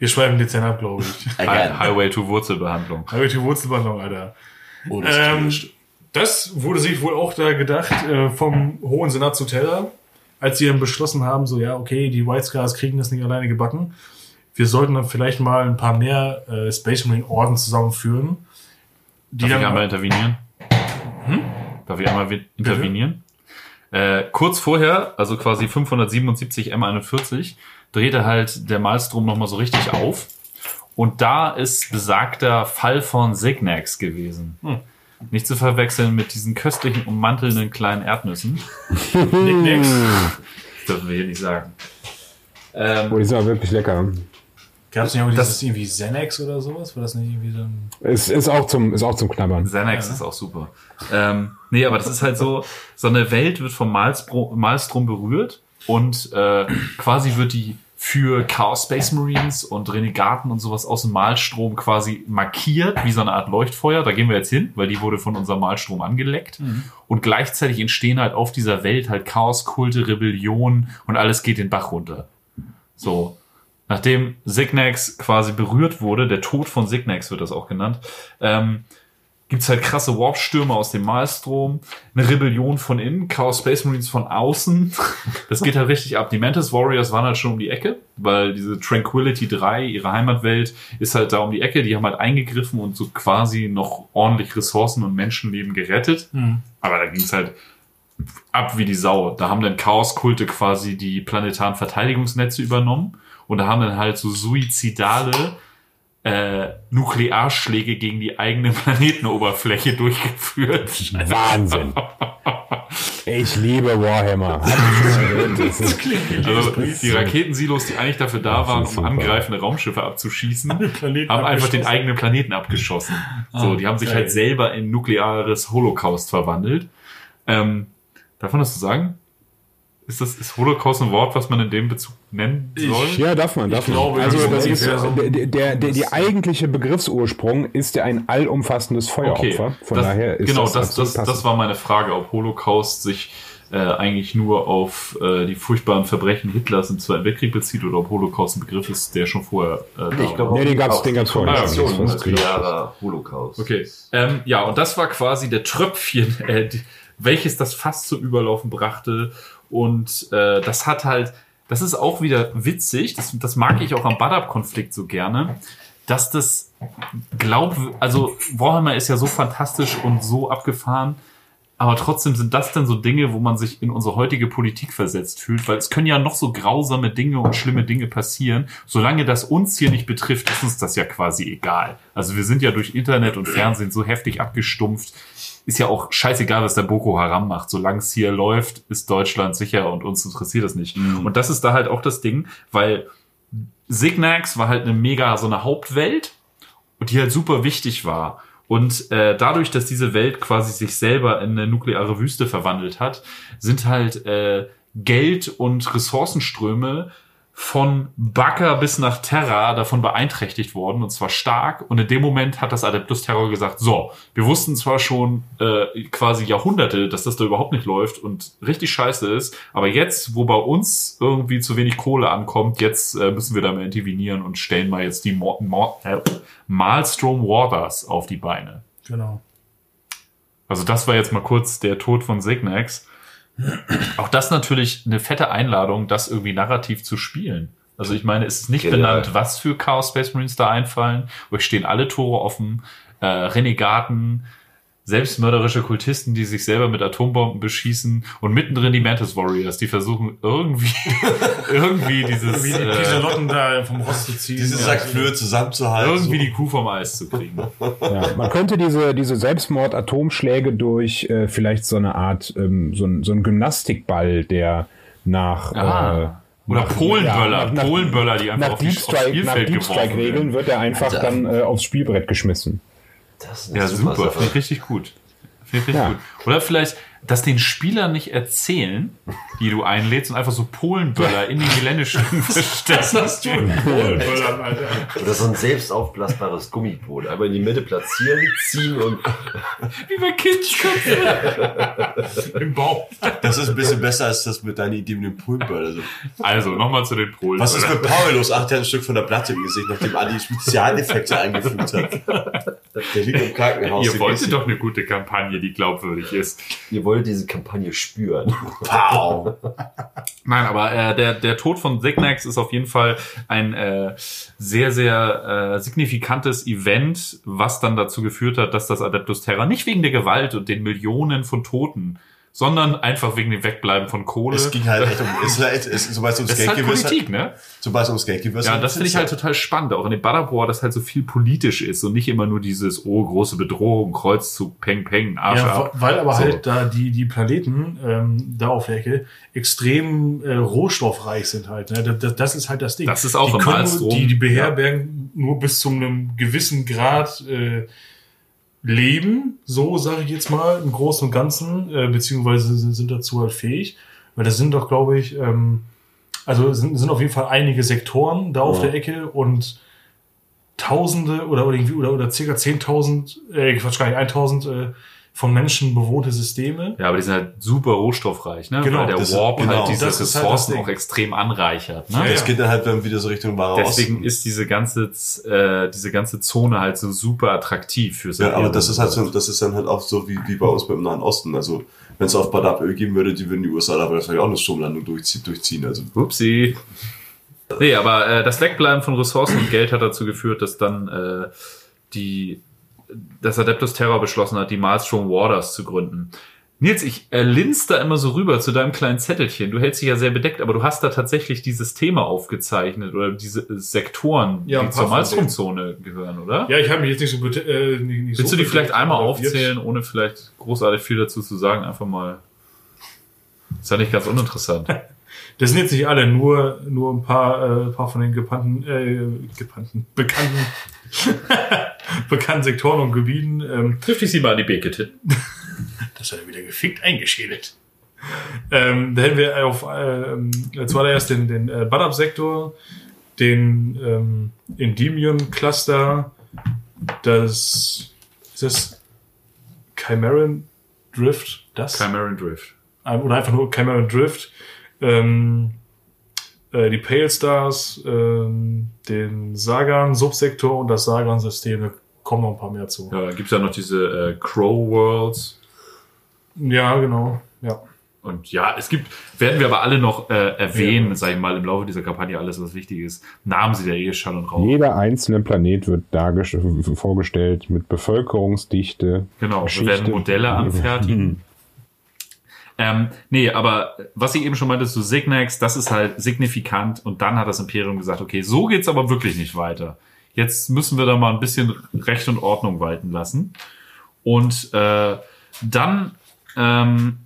Wir schweifen dezent ab, glaube ich. Hi-. Highway to Wurzelbehandlung. Highway to Wurzelbandung, Alter. Oh, das Ähm, Das wurde sich wohl auch da gedacht äh, vom Hohen Senat zu Teller, als sie dann beschlossen haben, so ja, okay, die White Scars kriegen das nicht alleine gebacken. Wir sollten dann vielleicht mal ein paar mehr äh, Space Marine Orden zusammenführen. Die Darf ich einmal intervenieren? Darf ich einmal intervenieren? Äh, kurz vorher, also quasi 577 M41, drehte halt der Malstrom nochmal so richtig auf. Und da ist besagter Fall von Signax gewesen. Nicht zu verwechseln mit diesen köstlichen, ummantelnden kleinen Erdnüssen. Nicknacks. Das dürfen wir hier nicht sagen. Ähm, Oh, die sind aber wirklich lecker. Gab es nicht auch Das- dieses irgendwie Xanax oder sowas? War das nicht irgendwie so ein. Es ist auch zum, ist auch zum Knabbern. Xanax ist auch super. Ähm, nee, aber das ist halt so, so eine Welt wird vom Malstrom, Malstrom berührt und äh, quasi wird die für Chaos Space Marines und Renegaten und sowas aus dem Malstrom quasi markiert, wie so eine Art Leuchtfeuer. Da gehen wir jetzt hin, weil die wurde von unserem Malstrom angeleckt. Und gleichzeitig entstehen halt auf dieser Welt halt Chaoskulte, Rebellion und alles geht den Bach runter. So. Nachdem Signax quasi berührt wurde, der Tod von Signax wird das auch genannt, ähm, gibt's halt krasse Warpstürme aus dem Malstrom, eine Rebellion von innen, Chaos Space Marines von außen. Das geht halt richtig ab. Die Mantis Warriors waren halt schon um die Ecke, weil diese Tranquility 3, ihre Heimatwelt, ist halt da um die Ecke. Die haben halt eingegriffen und so quasi noch ordentlich Ressourcen und Menschenleben gerettet. Aber da ging's halt ab wie die Sau. Da haben dann Chaoskulte quasi die planetaren Verteidigungsnetze übernommen und da haben dann halt so suizidale äh, Nuklearschläge gegen die eigene Planetenoberfläche durchgeführt. Wahnsinn. Ich liebe Warhammer. Das ist, Also die Raketensilos, die eigentlich dafür da waren, um super. angreifende Raumschiffe abzuschießen, haben einfach den eigenen Planeten abgeschossen. So, die haben sich halt selber in nukleares Holocaust verwandelt. Ähm, darf man das so sagen? Ist das ist Holocaust ein Wort, was man in dem Bezug nennen soll? ja, darf man, darf man. glaube, Also das ist so. der, der, der, die eigentliche Begriffsursprung ist ja ein allumfassendes Feueropfer. Von das, daher ist genau, das, das, das, passend. das war meine Frage, ob Holocaust sich äh, eigentlich nur auf äh, die furchtbaren Verbrechen Hitlers im Zweiten Weltkrieg bezieht oder ob Holocaust ein Begriff ist, der schon vorher äh, da Ich glaube, war. Nee, den gab's- den gab's vorher schon. Kombination Das ist nuklearer Holocaust. Okay. Ähm, ja, und das war quasi der Tröpfchen, äh, die, welches das Fass zum Überlaufen brachte. Und äh, das hat halt, das ist auch wieder witzig, das, das mag ich auch am Badab-Konflikt so gerne, dass das glaub, also Warhammer ist ja so fantastisch und so abgefahren, aber trotzdem sind das dann so Dinge, wo man sich in unsere heutige Politik versetzt fühlt, weil es können ja noch so grausame Dinge und schlimme Dinge passieren. Solange das uns hier nicht betrifft, ist uns das ja quasi egal. Also wir sind ja durch Internet und Fernsehen so heftig abgestumpft. Ist ja auch scheißegal, was der Boko Haram macht. Solange es hier läuft, ist Deutschland sicher und uns interessiert es nicht. Und das ist da halt auch das Ding, weil Signax war halt eine mega so eine Hauptwelt und die halt super wichtig war. Und äh, dadurch, dass diese Welt quasi sich selber in eine nukleare Wüste verwandelt hat, sind halt äh, Geld und Ressourcenströme von Bakker bis nach Terra davon beeinträchtigt worden und zwar stark. Und in dem Moment hat das Adeptus Terror gesagt, so, wir wussten zwar schon äh, quasi Jahrhunderte, dass das da überhaupt nicht läuft und richtig scheiße ist, aber jetzt, wo bei uns irgendwie zu wenig Kohle ankommt, jetzt äh, müssen wir da mal intervenieren und stellen mal jetzt die Mo Mo äh, Maelstrom Waters auf die Beine. Genau. Also das war jetzt mal kurz der Tod von Signax. Auch das natürlich eine fette Einladung, das irgendwie narrativ zu spielen. Also ich meine, es ist nicht Genial. benannt, was für Chaos Space Marines da einfallen. Euch stehen alle Tore offen. Äh, Renegaten, selbstmörderische Kultisten, die sich selber mit Atombomben beschießen und mittendrin die Mantis Warriors, die versuchen irgendwie, irgendwie dieses, Wie die äh, da vom Rost zu ziehen. Diese Ja. Sackflöhe zusammenzuhalten. irgendwie so. die Kuh vom Eis zu kriegen. Ja, man könnte diese, diese Selbstmord-Atomschläge durch äh, vielleicht so eine Art, ähm, so, ein, so ein Gymnastikball der nach Ah. äh, Oder nach- Polenböller, ja, nach- Polenböller, die einfach nach auf die- Deep Strike, nach Spielfeld Deep geworfen Strike Regeln wird er einfach Alter. dann äh, aufs Spielbrett geschmissen. Das ist eine Ja, super, finde ich richtig gut. Finde ich richtig Ja. gut. Oder vielleicht, dass den Spielern nicht erzählen, die du einlädst und einfach so Polenböller in die Geländestücken verstecken. hast du in Polenböllern, Alter. Oder so ein selbst aufblasbares Gummiboot. Aber in die Mitte platzieren, ziehen und Wie bei Kindköpfen. Im Bauch. Das ist ein bisschen besser als das mit deiner Idee mit dem Poolball. Also, Also, nochmal zu den Polen. was ist mit Paul los? Ach, der hat ein Stück von der Platte im Gesicht, nachdem Adi Spezialeffekte eingefügt hat. Der liegt im Krankenhaus. Ihr wolltet doch eine gute Kampagne, die glaubwürdig ist. ihr wollt diese Kampagne spüren. Pow. Nein, aber äh, der, der Tod von Signax ist auf jeden Fall ein äh, sehr, sehr äh, signifikantes Event, was dann dazu geführt hat, dass das Adeptus Terra nicht wegen der Gewalt und den Millionen von Toten, sondern einfach wegen dem Wegbleiben von Kohle. Es ging halt echt um, es, ist halt- es, sobald es ums ist Geld halt gewesen Politik, ne? sobald es ums Geld gewesen Ja, das finde ich halt total spannend, auch in dem Butterboard, dass halt so viel politisch ist und nicht immer nur dieses, oh, große Bedrohung, Kreuzzug, Peng, Peng, Arsch Ja, ab. weil aber So. halt da die, die Planeten ähm, da auf der Ecke extrem äh, rohstoffreich sind halt. Ne? Das, das, ist halt das Ding. Das ist auch die im können Malstrom. nur, die, die beherbergen nur bis zu einem gewissen Grad äh, Leben, so sage ich jetzt mal, im Großen und Ganzen, äh, beziehungsweise sind, sind dazu halt fähig. Weil das sind doch, glaube ich, ähm, also sind, sind auf jeden Fall einige Sektoren da auf Ja. der Ecke und Tausende oder, oder, irgendwie, oder, oder circa 10.000, äh, Quatsch, gar nicht, 1.000 äh, von Menschen bewohnte Systeme. Ja, aber die sind halt super rohstoffreich, ne? Genau, Weil der das ist- Warp genau, halt diese halt Ressourcen Ding. auch extrem anreichert, ne? Ja, Das geht dann halt dann wieder so Richtung wahre Deswegen Osten. ist diese ganze, äh, diese ganze Zone halt so super attraktiv fürs Ja, aber das ist halt so, das ist dann halt auch so wie, wie bei uns beim Nahen Osten. Also, wenn es auf Badab Öl geben würde, die würden die USA da vielleicht auch eine Stromlandung durchzie- durchziehen. Also, Upsi. Nee, aber äh, das Wegbleiben von Ressourcen und Geld hat dazu geführt, dass dann äh, die das Adeptus Terror beschlossen hat, die Maelstrom Warders zu gründen. Nils, ich äh, linst da immer so rüber zu deinem kleinen Zettelchen. Du hältst dich ja sehr bedeckt, aber du hast da tatsächlich dieses Thema aufgezeichnet oder diese äh, Sektoren, Ja, die zur von Maelstrom-Zone gehören, oder? Ja, ich habe mich jetzt nicht so gut. Äh, nicht, nicht Willst so du die vielleicht einmal aufzählen, ohne vielleicht großartig viel dazu zu sagen? Einfach mal. Ist ja nicht ganz uninteressant. Das sind jetzt nicht alle, nur, nur ein paar, äh, paar von den gepannten, äh, gepannten, bekannten, bekannten Sektoren und Gebieten. Ähm, Trifft ich sie mal an die Beke Das hat er wieder gefickt eingeschädelt. Ähm, da hätten wir auf ähm, zuallererst den, den äh, Badab-Sektor, den ähm, Endymion-Cluster, das ist das Chimeran Drift, das? Chimeran Drift. Ein- oder einfach nur Chimeran Drift, ähm, äh, die Pale Stars, ähm, den Sagan-Subsektor und das Sagan-System. Da kommen noch ein paar mehr zu. Ja, gibt's ja noch diese äh, Crow Worlds. Ja, genau. Ja. Und ja, es gibt, werden wir aber alle noch äh, erwähnen, sag ich mal, im Laufe dieser Kampagne alles, was wichtig ist. Namen sie der eh Schall und Rauch. Jeder einzelne Planet wird dargest- vorgestellt mit Bevölkerungsdichte. Genau, wir Geschichte. werden Modelle anfertigen. Ähm, nee, aber was ich eben schon meinte zu Signax, das ist halt signifikant und dann hat das Imperium gesagt, okay, so geht's aber wirklich nicht weiter. Jetzt müssen wir da mal ein bisschen Recht und Ordnung walten lassen. Und äh, dann ähm,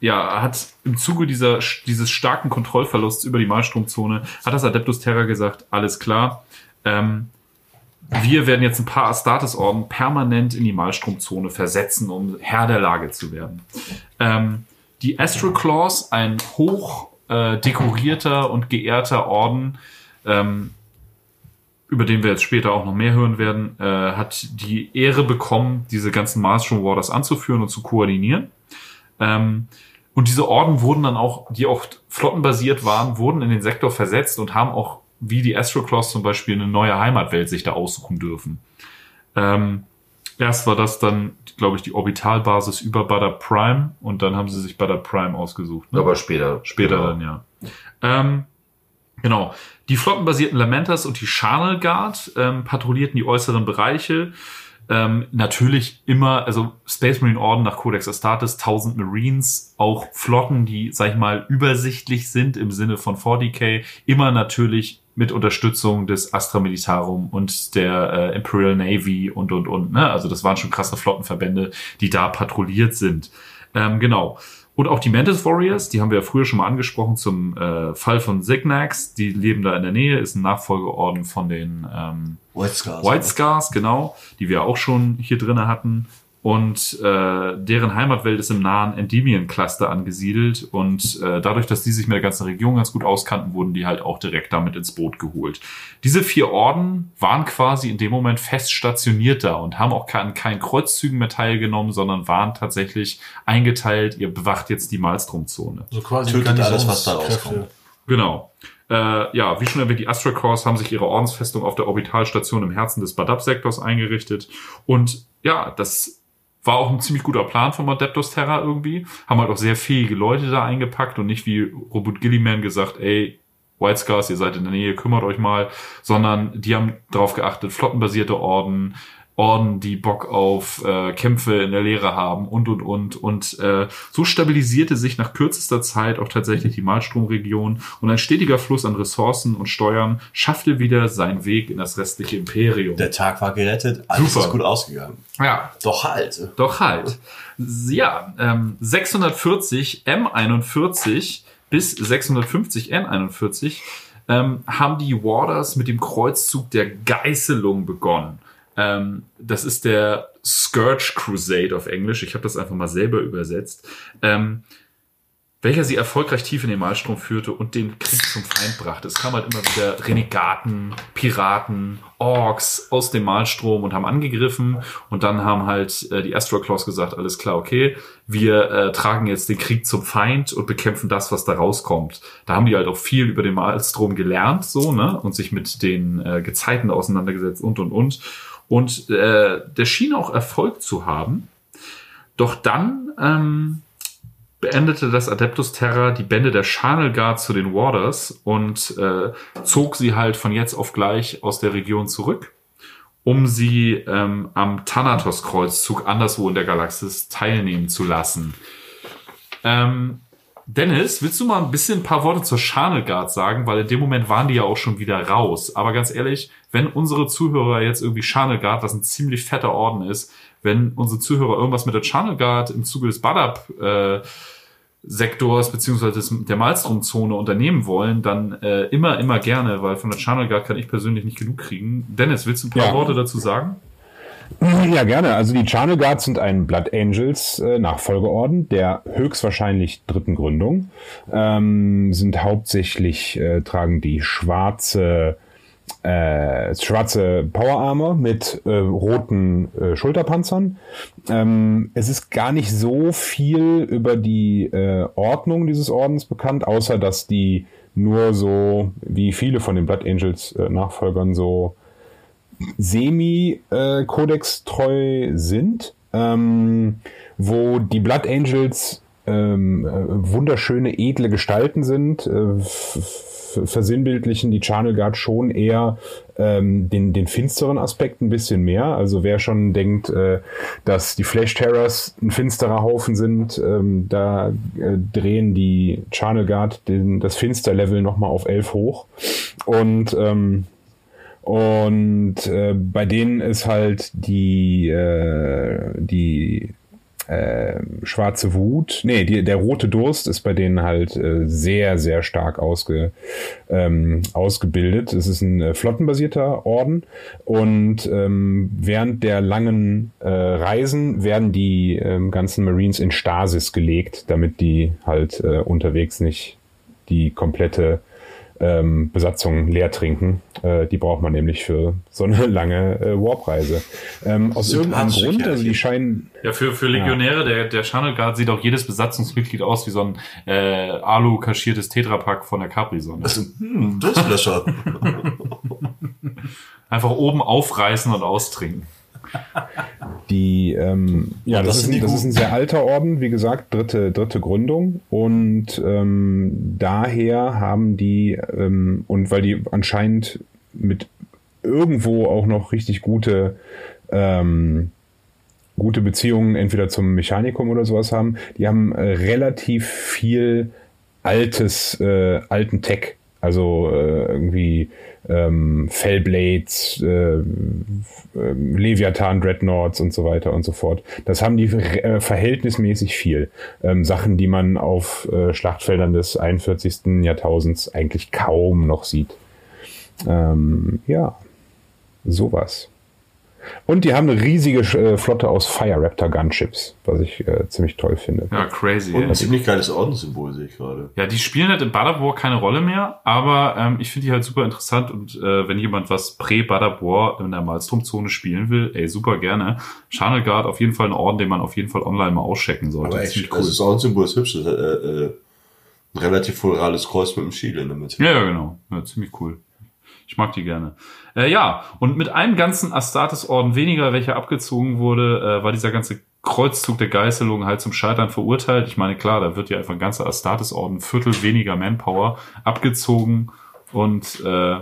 ja, hat im Zuge dieser, dieses starken Kontrollverlusts über die Malstromzone, hat das Adeptus Terra gesagt, alles klar, ähm, wir werden jetzt ein paar Astartes-Orden permanent in die Malstromzone versetzen, um Herr der Lage zu werden. Ähm, die Astral Claws, ein hoch äh, dekorierter und geehrter Orden, ähm, über den wir jetzt später auch noch mehr hören werden, äh, hat die Ehre bekommen, diese ganzen Maelstrom Warders anzuführen und zu koordinieren. Ähm, und diese Orden wurden dann auch, die auch flottenbasiert waren, wurden in den Sektor versetzt und haben auch, wie die Astral Claws zum Beispiel, eine neue Heimatwelt sich da aussuchen dürfen. Ähm, erst war das dann, glaube ich, die Orbitalbasis über Bada Prime und dann haben sie sich Bada Prime ausgesucht. Ne? Aber später. Später Genau. dann, ja. Ähm, genau. Die flottenbasierten Lamentas und die Charnel Guard ähm, patrouillierten die äußeren Bereiche. Ähm, natürlich immer, also Space Marine Orden nach Codex Astartes, 1000 Marines, auch Flotten, die, sag ich mal, übersichtlich sind im Sinne von 40k, immer natürlich mit Unterstützung des Astra Militarum und der äh, Imperial Navy und, und, und. Ne? Also das waren schon krasse Flottenverbände, die da patrouilliert sind. Ähm, genau. Und auch die Mantis Warriors, die haben wir ja früher schon mal angesprochen zum äh, Fall von Signax. Die leben da in der Nähe, ist ein Nachfolgeorden von den ähm, White Scars. White Scars, genau, die wir auch schon hier drinne hatten. Und äh, deren Heimatwelt ist im nahen Endymion-Cluster angesiedelt. Und äh, dadurch, dass die sich mit der ganzen Region ganz gut auskannten, wurden die halt auch direkt damit ins Boot geholt. Diese vier Orden waren quasi in dem Moment fest stationiert da und haben auch an keinen Kreuzzügen mehr teilgenommen, sondern waren tatsächlich eingeteilt, ihr bewacht jetzt die Malstrom-Zone. So quasi Tötet alles, was da rauskommt. Genau. Äh, ja, wie schon erwähnt, die Astra Corps haben sich ihre Ordensfestung auf der Orbitalstation im Herzen des Badab-Sektors eingerichtet. Und ja, das war auch ein ziemlich guter Plan vom Adeptus Terra irgendwie. Haben halt auch sehr fähige Leute da eingepackt und nicht wie Robert Gilliman gesagt, ey, White Scars, ihr seid in der Nähe, kümmert euch mal, sondern die haben darauf geachtet, flottenbasierte Orden, Orden, die Bock auf äh, Kämpfe in der Leere haben und und und und äh, so stabilisierte sich nach kürzester Zeit auch tatsächlich die Malstromregion und ein stetiger Fluss an Ressourcen und Steuern schaffte wieder seinen Weg in das restliche Imperium. Der Tag war gerettet, alles Super. ist gut ausgegangen. ja, Doch halt. doch halt. Ja, ähm, 640 M41 bis 650 N41 ähm, haben die Warders mit dem Kreuzzug der Geißelung begonnen. Ähm, das ist der Scourge Crusade auf Englisch. Ich habe das einfach mal selber übersetzt. Ähm, welcher sie erfolgreich tief in den Malstrom führte und den Krieg zum Feind brachte. Es kamen halt immer wieder Renegaten, Piraten, Orks aus dem Malstrom und haben angegriffen und dann haben halt äh, die Astro Claws gesagt, alles klar, okay, wir äh, tragen jetzt den Krieg zum Feind und bekämpfen das, was da rauskommt. Da haben die halt auch viel über den Malstrom gelernt, so, ne, und sich mit den äh, Gezeiten auseinandergesetzt und und und. Und äh, der schien auch Erfolg zu haben. Doch dann ähm, beendete das Adeptus Terra die Bände der Channel Guard zu den Warders und äh, zog sie halt von jetzt auf gleich aus der Region zurück, um sie ähm, am Thanatos-Kreuzzug anderswo in der Galaxis teilnehmen zu lassen. Ähm, Dennis, willst du mal ein bisschen ein paar Worte zur Channel Guard sagen? Weil in dem Moment waren die ja auch schon wieder raus. Aber ganz ehrlich, wenn unsere Zuhörer jetzt irgendwie Channel Guard, was ein ziemlich fetter Orden ist, wenn unsere Zuhörer irgendwas mit der Channel Guard im Zuge des Badab äh, Sektors beziehungsweise des, der Malstrom-Zone unternehmen wollen, dann äh, immer, immer gerne, weil von der Channel Guard kann ich persönlich nicht genug kriegen. Dennis, willst du ein paar Ja. Worte dazu sagen? Ja, gerne. Also die Charnel Guards sind ein Blood Angels äh, Nachfolgeorden der höchstwahrscheinlich dritten Gründung. Ähm, sind hauptsächlich, äh, tragen die schwarze äh, schwarze Power Armor mit äh, roten äh, Schulterpanzern. Ähm, es ist gar nicht so viel über die äh, Ordnung dieses Ordens bekannt, außer dass die nur so, wie viele von den Blood Angels äh, Nachfolgern, so semi-Codex-treu sind, ähm, wo die Blood Angels ähm, äh, wunderschöne, edle Gestalten sind, äh, versinnbildlichen die Channel Guard schon eher ähm, den, den finsteren Aspekt ein bisschen mehr. Also wer schon denkt, äh, dass die Flash Terrors ein finsterer Haufen sind, ähm, da äh, drehen die Channel Guard den, das Finster-Level nochmal auf 11 hoch. Und ähm, und äh, bei denen ist halt die, äh, die äh, schwarze Wut, nee, die, der rote Durst ist bei denen halt äh, sehr, sehr stark ausge, ähm, ausgebildet. Es ist ein äh, flottenbasierter Orden und ähm, während der langen äh, Reisen werden die ähm, ganzen Marines in Stasis gelegt, damit die halt äh, unterwegs nicht die komplette ähm, Besatzung leer trinken. Äh, die braucht man nämlich für so eine lange äh, Warpreise. Ähm, aus irgendeinem Grund, also die scheinen, Ja, für, für Legionäre, der, der Channel Guard sieht auch jedes Besatzungsmitglied aus wie so ein äh, Alu-kaschiertes Tetrapack von der Capri-Sonne. Also, hm, Durstlöscher. Einfach oben aufreißen und austrinken. Die, ähm, ja, das, das ist, ein, das ist ein sehr alter Orden, wie gesagt, dritte, dritte Gründung. Und ähm, daher haben die, ähm, und weil die anscheinend mit irgendwo auch noch richtig gute ähm, gute Beziehungen entweder zum Mechanikum oder sowas haben, die haben äh, relativ viel altes, äh, alten Tech. Also äh, irgendwie ähm, Fellblades, äh, äh, Leviathan, Dreadnoughts und so weiter und so fort. Das haben die äh, verhältnismäßig viel. Ähm, Sachen, die man auf äh, Schlachtfeldern des 41. Jahrtausends eigentlich kaum noch sieht. Ähm, ja, sowas. Und die haben eine riesige äh, Flotte aus Fire Raptor Gunships, was ich äh, ziemlich toll finde. Ja, crazy. Und ein ziemlich geiles Ordenssymbol sehe ich gerade. Ja, die spielen halt in Badabor keine Rolle mehr, aber ähm, ich finde die halt super interessant und äh, wenn jemand was Prä-Badabor in der Malstrom-Zone spielen will, ey, super gerne. Channel Guard auf jeden Fall ein Orden, den man auf jeden Fall online mal auschecken sollte. Aber echt, Ziemlich also das Ordenssymbol ist hübsch. Das ist, äh, äh, ein relativ florales Kreuz mit einem Schild in der Mitte. Ja, ja, genau. Ja, ziemlich cool. Ich mag die gerne. Äh, ja, und mit einem ganzen Astartes-Orden weniger, welcher abgezogen wurde, äh, war dieser ganze Kreuzzug der Geißelung halt zum Scheitern verurteilt. Ich meine, klar, da wird ja einfach ein ganzer Astartes-Orden, Viertel weniger Manpower abgezogen und äh,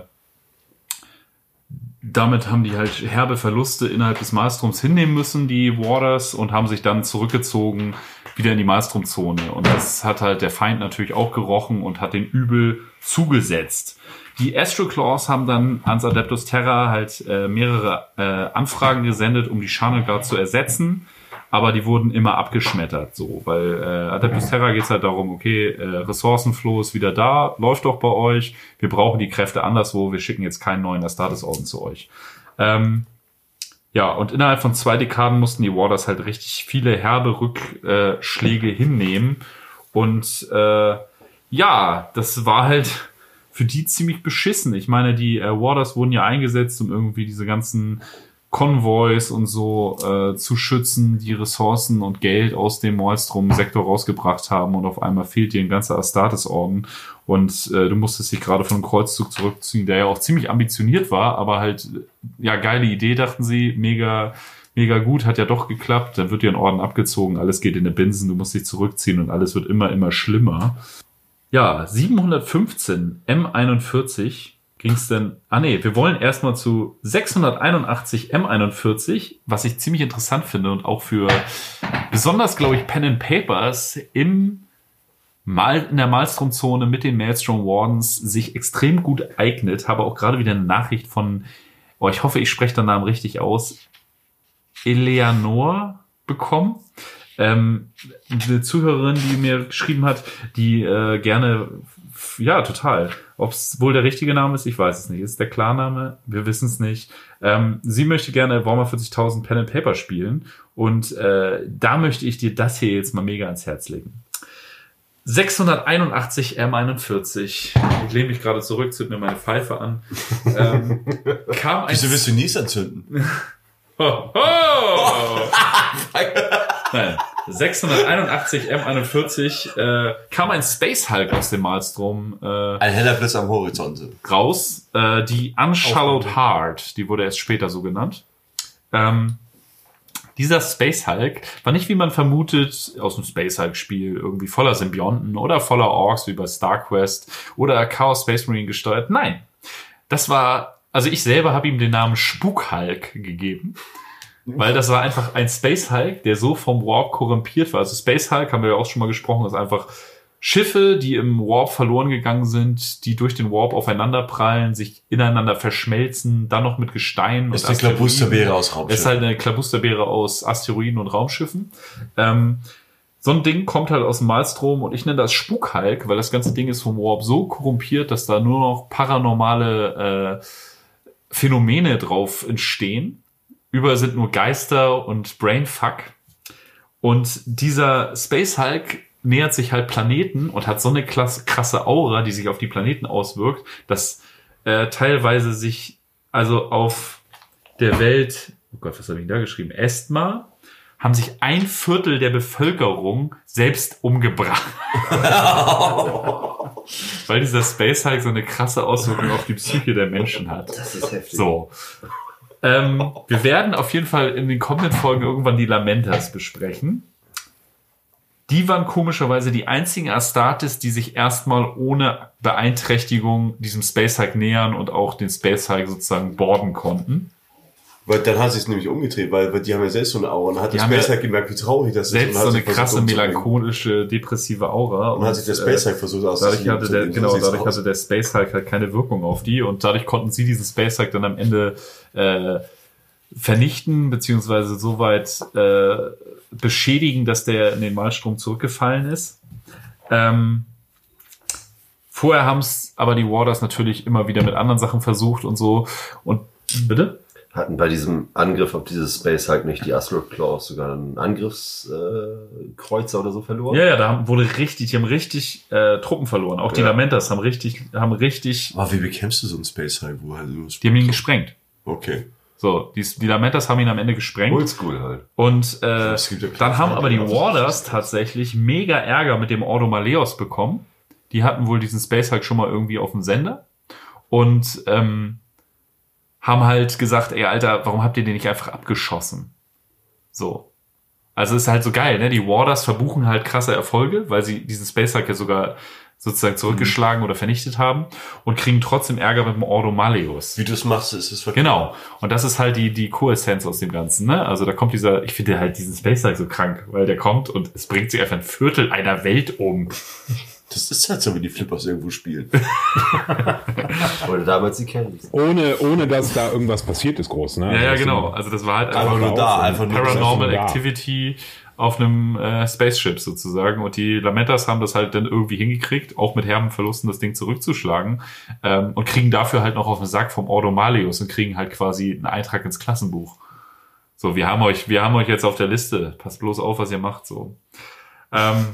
damit haben die halt herbe Verluste innerhalb des Maelstroms hinnehmen müssen, die Warders, und haben sich dann zurückgezogen wieder in die Maelstrom-Zone. Und das hat halt der Feind natürlich auch gerochen und hat den übel zugesetzt. Die Astroclaws haben dann ans Adeptus Terra halt äh, mehrere äh, Anfragen gesendet, um die Channel Guard zu ersetzen, aber die wurden immer abgeschmettert, so, weil äh, Adeptus Terra geht's halt darum, okay, äh, Ressourcenflow ist wieder da, läuft doch bei euch, wir brauchen die Kräfte anderswo, wir schicken jetzt keinen neuen Astartes-Orden zu euch. Ähm, ja, und innerhalb von zwei Dekaden mussten die Warders halt richtig viele herbe Rückschläge hinnehmen. Und äh, ja, das war halt für die ziemlich beschissen. Ich meine, die äh, Warders wurden ja eingesetzt, um irgendwie diese ganzen Konvois und so äh, zu schützen, die Ressourcen und Geld aus dem Maelstrom-Sektor rausgebracht haben und auf einmal fehlt dir ein ganzer Astartes-Orden und äh, du musstest dich gerade von einem Kreuzzug zurückziehen, der ja auch ziemlich ambitioniert war, aber halt, ja, geile Idee, dachten sie, mega, mega gut, hat ja doch geklappt, dann wird dir ein Orden abgezogen, alles geht in eine Binsen, du musst dich zurückziehen und alles wird immer, immer schlimmer. Ja, 715 M41 ging es denn. Ah nee, wir wollen erstmal zu 681 M41, was ich ziemlich interessant finde und auch für besonders, glaube ich, Pen and Papers im Mal in der Malstrom-Zone mit den Maelstrom Wardens sich extrem gut eignet. Habe auch gerade wieder eine Nachricht von, oh, ich hoffe, ich spreche den Namen richtig aus, Eleanor bekommen. Ähm, eine Zuhörerin, die mir geschrieben hat, die äh, gerne, ja, total. Ob es wohl der richtige Name ist, ich weiß es nicht. Ist der Klarname? Wir wissen es nicht. Ähm, sie möchte gerne Warhammer 40.000 Pen and Paper spielen und äh, da möchte ich dir das hier jetzt mal mega ans Herz legen. 681 M41. Ich lehne mich gerade zurück, zünd mir meine Pfeife an. Ähm, kam ein Wieso willst du Nies anzünden? Ho, ho! Nein. 681 M41 äh, kam ein Space Hulk aus dem Maelstrom äh, Ein heller Blitz am Horizont. raus. Äh, die Unshallowed Heart, die wurde erst später so genannt. Ähm, dieser Space Hulk war nicht, wie man vermutet, aus dem Space Hulk-Spiel irgendwie voller Symbionten oder voller Orks wie bei StarQuest oder Chaos Space Marine gesteuert. Nein, das war, also ich selber habe ihm den Namen Spuk Hulk gegeben. Weil das war einfach ein Space Hulk, der so vom Warp korrumpiert war. Also Space Hulk, haben wir ja auch schon mal gesprochen, ist einfach Schiffe, die im Warp verloren gegangen sind, die durch den Warp aufeinander prallen, sich ineinander verschmelzen, dann noch mit Gestein Ist die Klabusterbeere aus Raumschiffen. ist halt eine Klabusterbeere aus Asteroiden und Raumschiffen. Ähm, so ein Ding kommt halt aus dem Malstrom und ich nenne das Spukhulk, weil das ganze Ding ist vom Warp so korrumpiert, dass da nur noch paranormale äh, Phänomene drauf entstehen. Überall sind nur Geister und Brainfuck. Und dieser Space Hulk nähert sich halt Planeten und hat so eine krasse Aura, die sich auf die Planeten auswirkt, dass äh, teilweise sich also auf der Welt, oh Gott, was habe ich da geschrieben? Estma, haben sich ein Viertel der Bevölkerung selbst umgebracht. Weil dieser Space Hulk so eine krasse Auswirkung auf die Psyche der Menschen hat. Das ist heftig. So. Ähm, wir werden auf jeden Fall in den kommenden Folgen irgendwann die Lamentas besprechen. Die waren komischerweise die einzigen Astartes, die sich erstmal ohne Beeinträchtigung diesem Space Hulk nähern und auch den Space Hulk sozusagen borden konnten. Weil dann hat sie es nämlich umgedreht, weil, weil die haben ja selbst so eine Aura. Und hat Die der haben Space ja gemerkt, wie traurig das ist. Selbst und hat so eine sich krasse melancholische, depressive Aura. Und hat sich der äh, Space Hulk versucht Dadurch auszuziehen. hatte der, genau, dadurch aus. hatte der Space Hulk halt keine Wirkung auf die und dadurch konnten sie diesen Space Hulk dann am Ende äh, vernichten, beziehungsweise so weit äh, beschädigen, dass der in den Malstrom zurückgefallen ist. Ähm, vorher haben es aber die Warders natürlich immer wieder mit anderen Sachen versucht und so. Und bitte? Hatten bei diesem Angriff auf dieses Space Hulk nicht die Astro Claws sogar einen Angriffskreuzer äh, oder so verloren? Ja, ja, da haben, wurde richtig, die haben richtig äh, Truppen verloren. Auch die Ja. Lamentas haben richtig, haben richtig, Aber wie bekämpfst du so einen Space Hulk, wo halt nur die haben ihn gesprengt. Okay. So, die, die Lamentas haben ihn am Ende gesprengt. Oldschool halt. Und äh, ja dann haben aber die. Warders tatsächlich mega Ärger mit dem Ordo Maleos bekommen. Die hatten wohl diesen Space Hulk schon mal irgendwie auf dem Sender. Und ähm, haben halt gesagt, ey Alter, warum habt ihr den nicht einfach abgeschossen? So. Also ist halt so geil, ne? Die Warders verbuchen halt krasse Erfolge, weil sie diesen Space Hulk ja sogar sozusagen zurückgeschlagen oder vernichtet haben und kriegen trotzdem Ärger mit dem Ordo Maleus. Wie du es machst, ist es verkehrt. Genau. Und das ist halt die, die Co-Essenz aus dem Ganzen, ne? Also da kommt dieser, ich finde halt diesen Space Hulk so krank, weil der kommt und es bringt sich einfach ein Viertel einer Welt um. Das ist halt so, wie die Flippers irgendwo spielen. Oder damals die Candies. Ohne, ohne dass da irgendwas passiert ist, groß, ne? Ja, ja, Also, genau. Also das war halt Einfach einfach nur da, einfach nur Paranormal da. Activity auf einem äh, Spaceship sozusagen. Und die Lamentas haben das halt dann irgendwie hingekriegt, auch mit herben Verlusten das Ding zurückzuschlagen ähm, und kriegen dafür halt noch auf den Sack vom Ordo Malius und kriegen halt quasi einen Eintrag ins Klassenbuch. So, wir haben euch, wir haben euch jetzt auf der Liste. Passt bloß auf, was ihr macht. So. Ähm,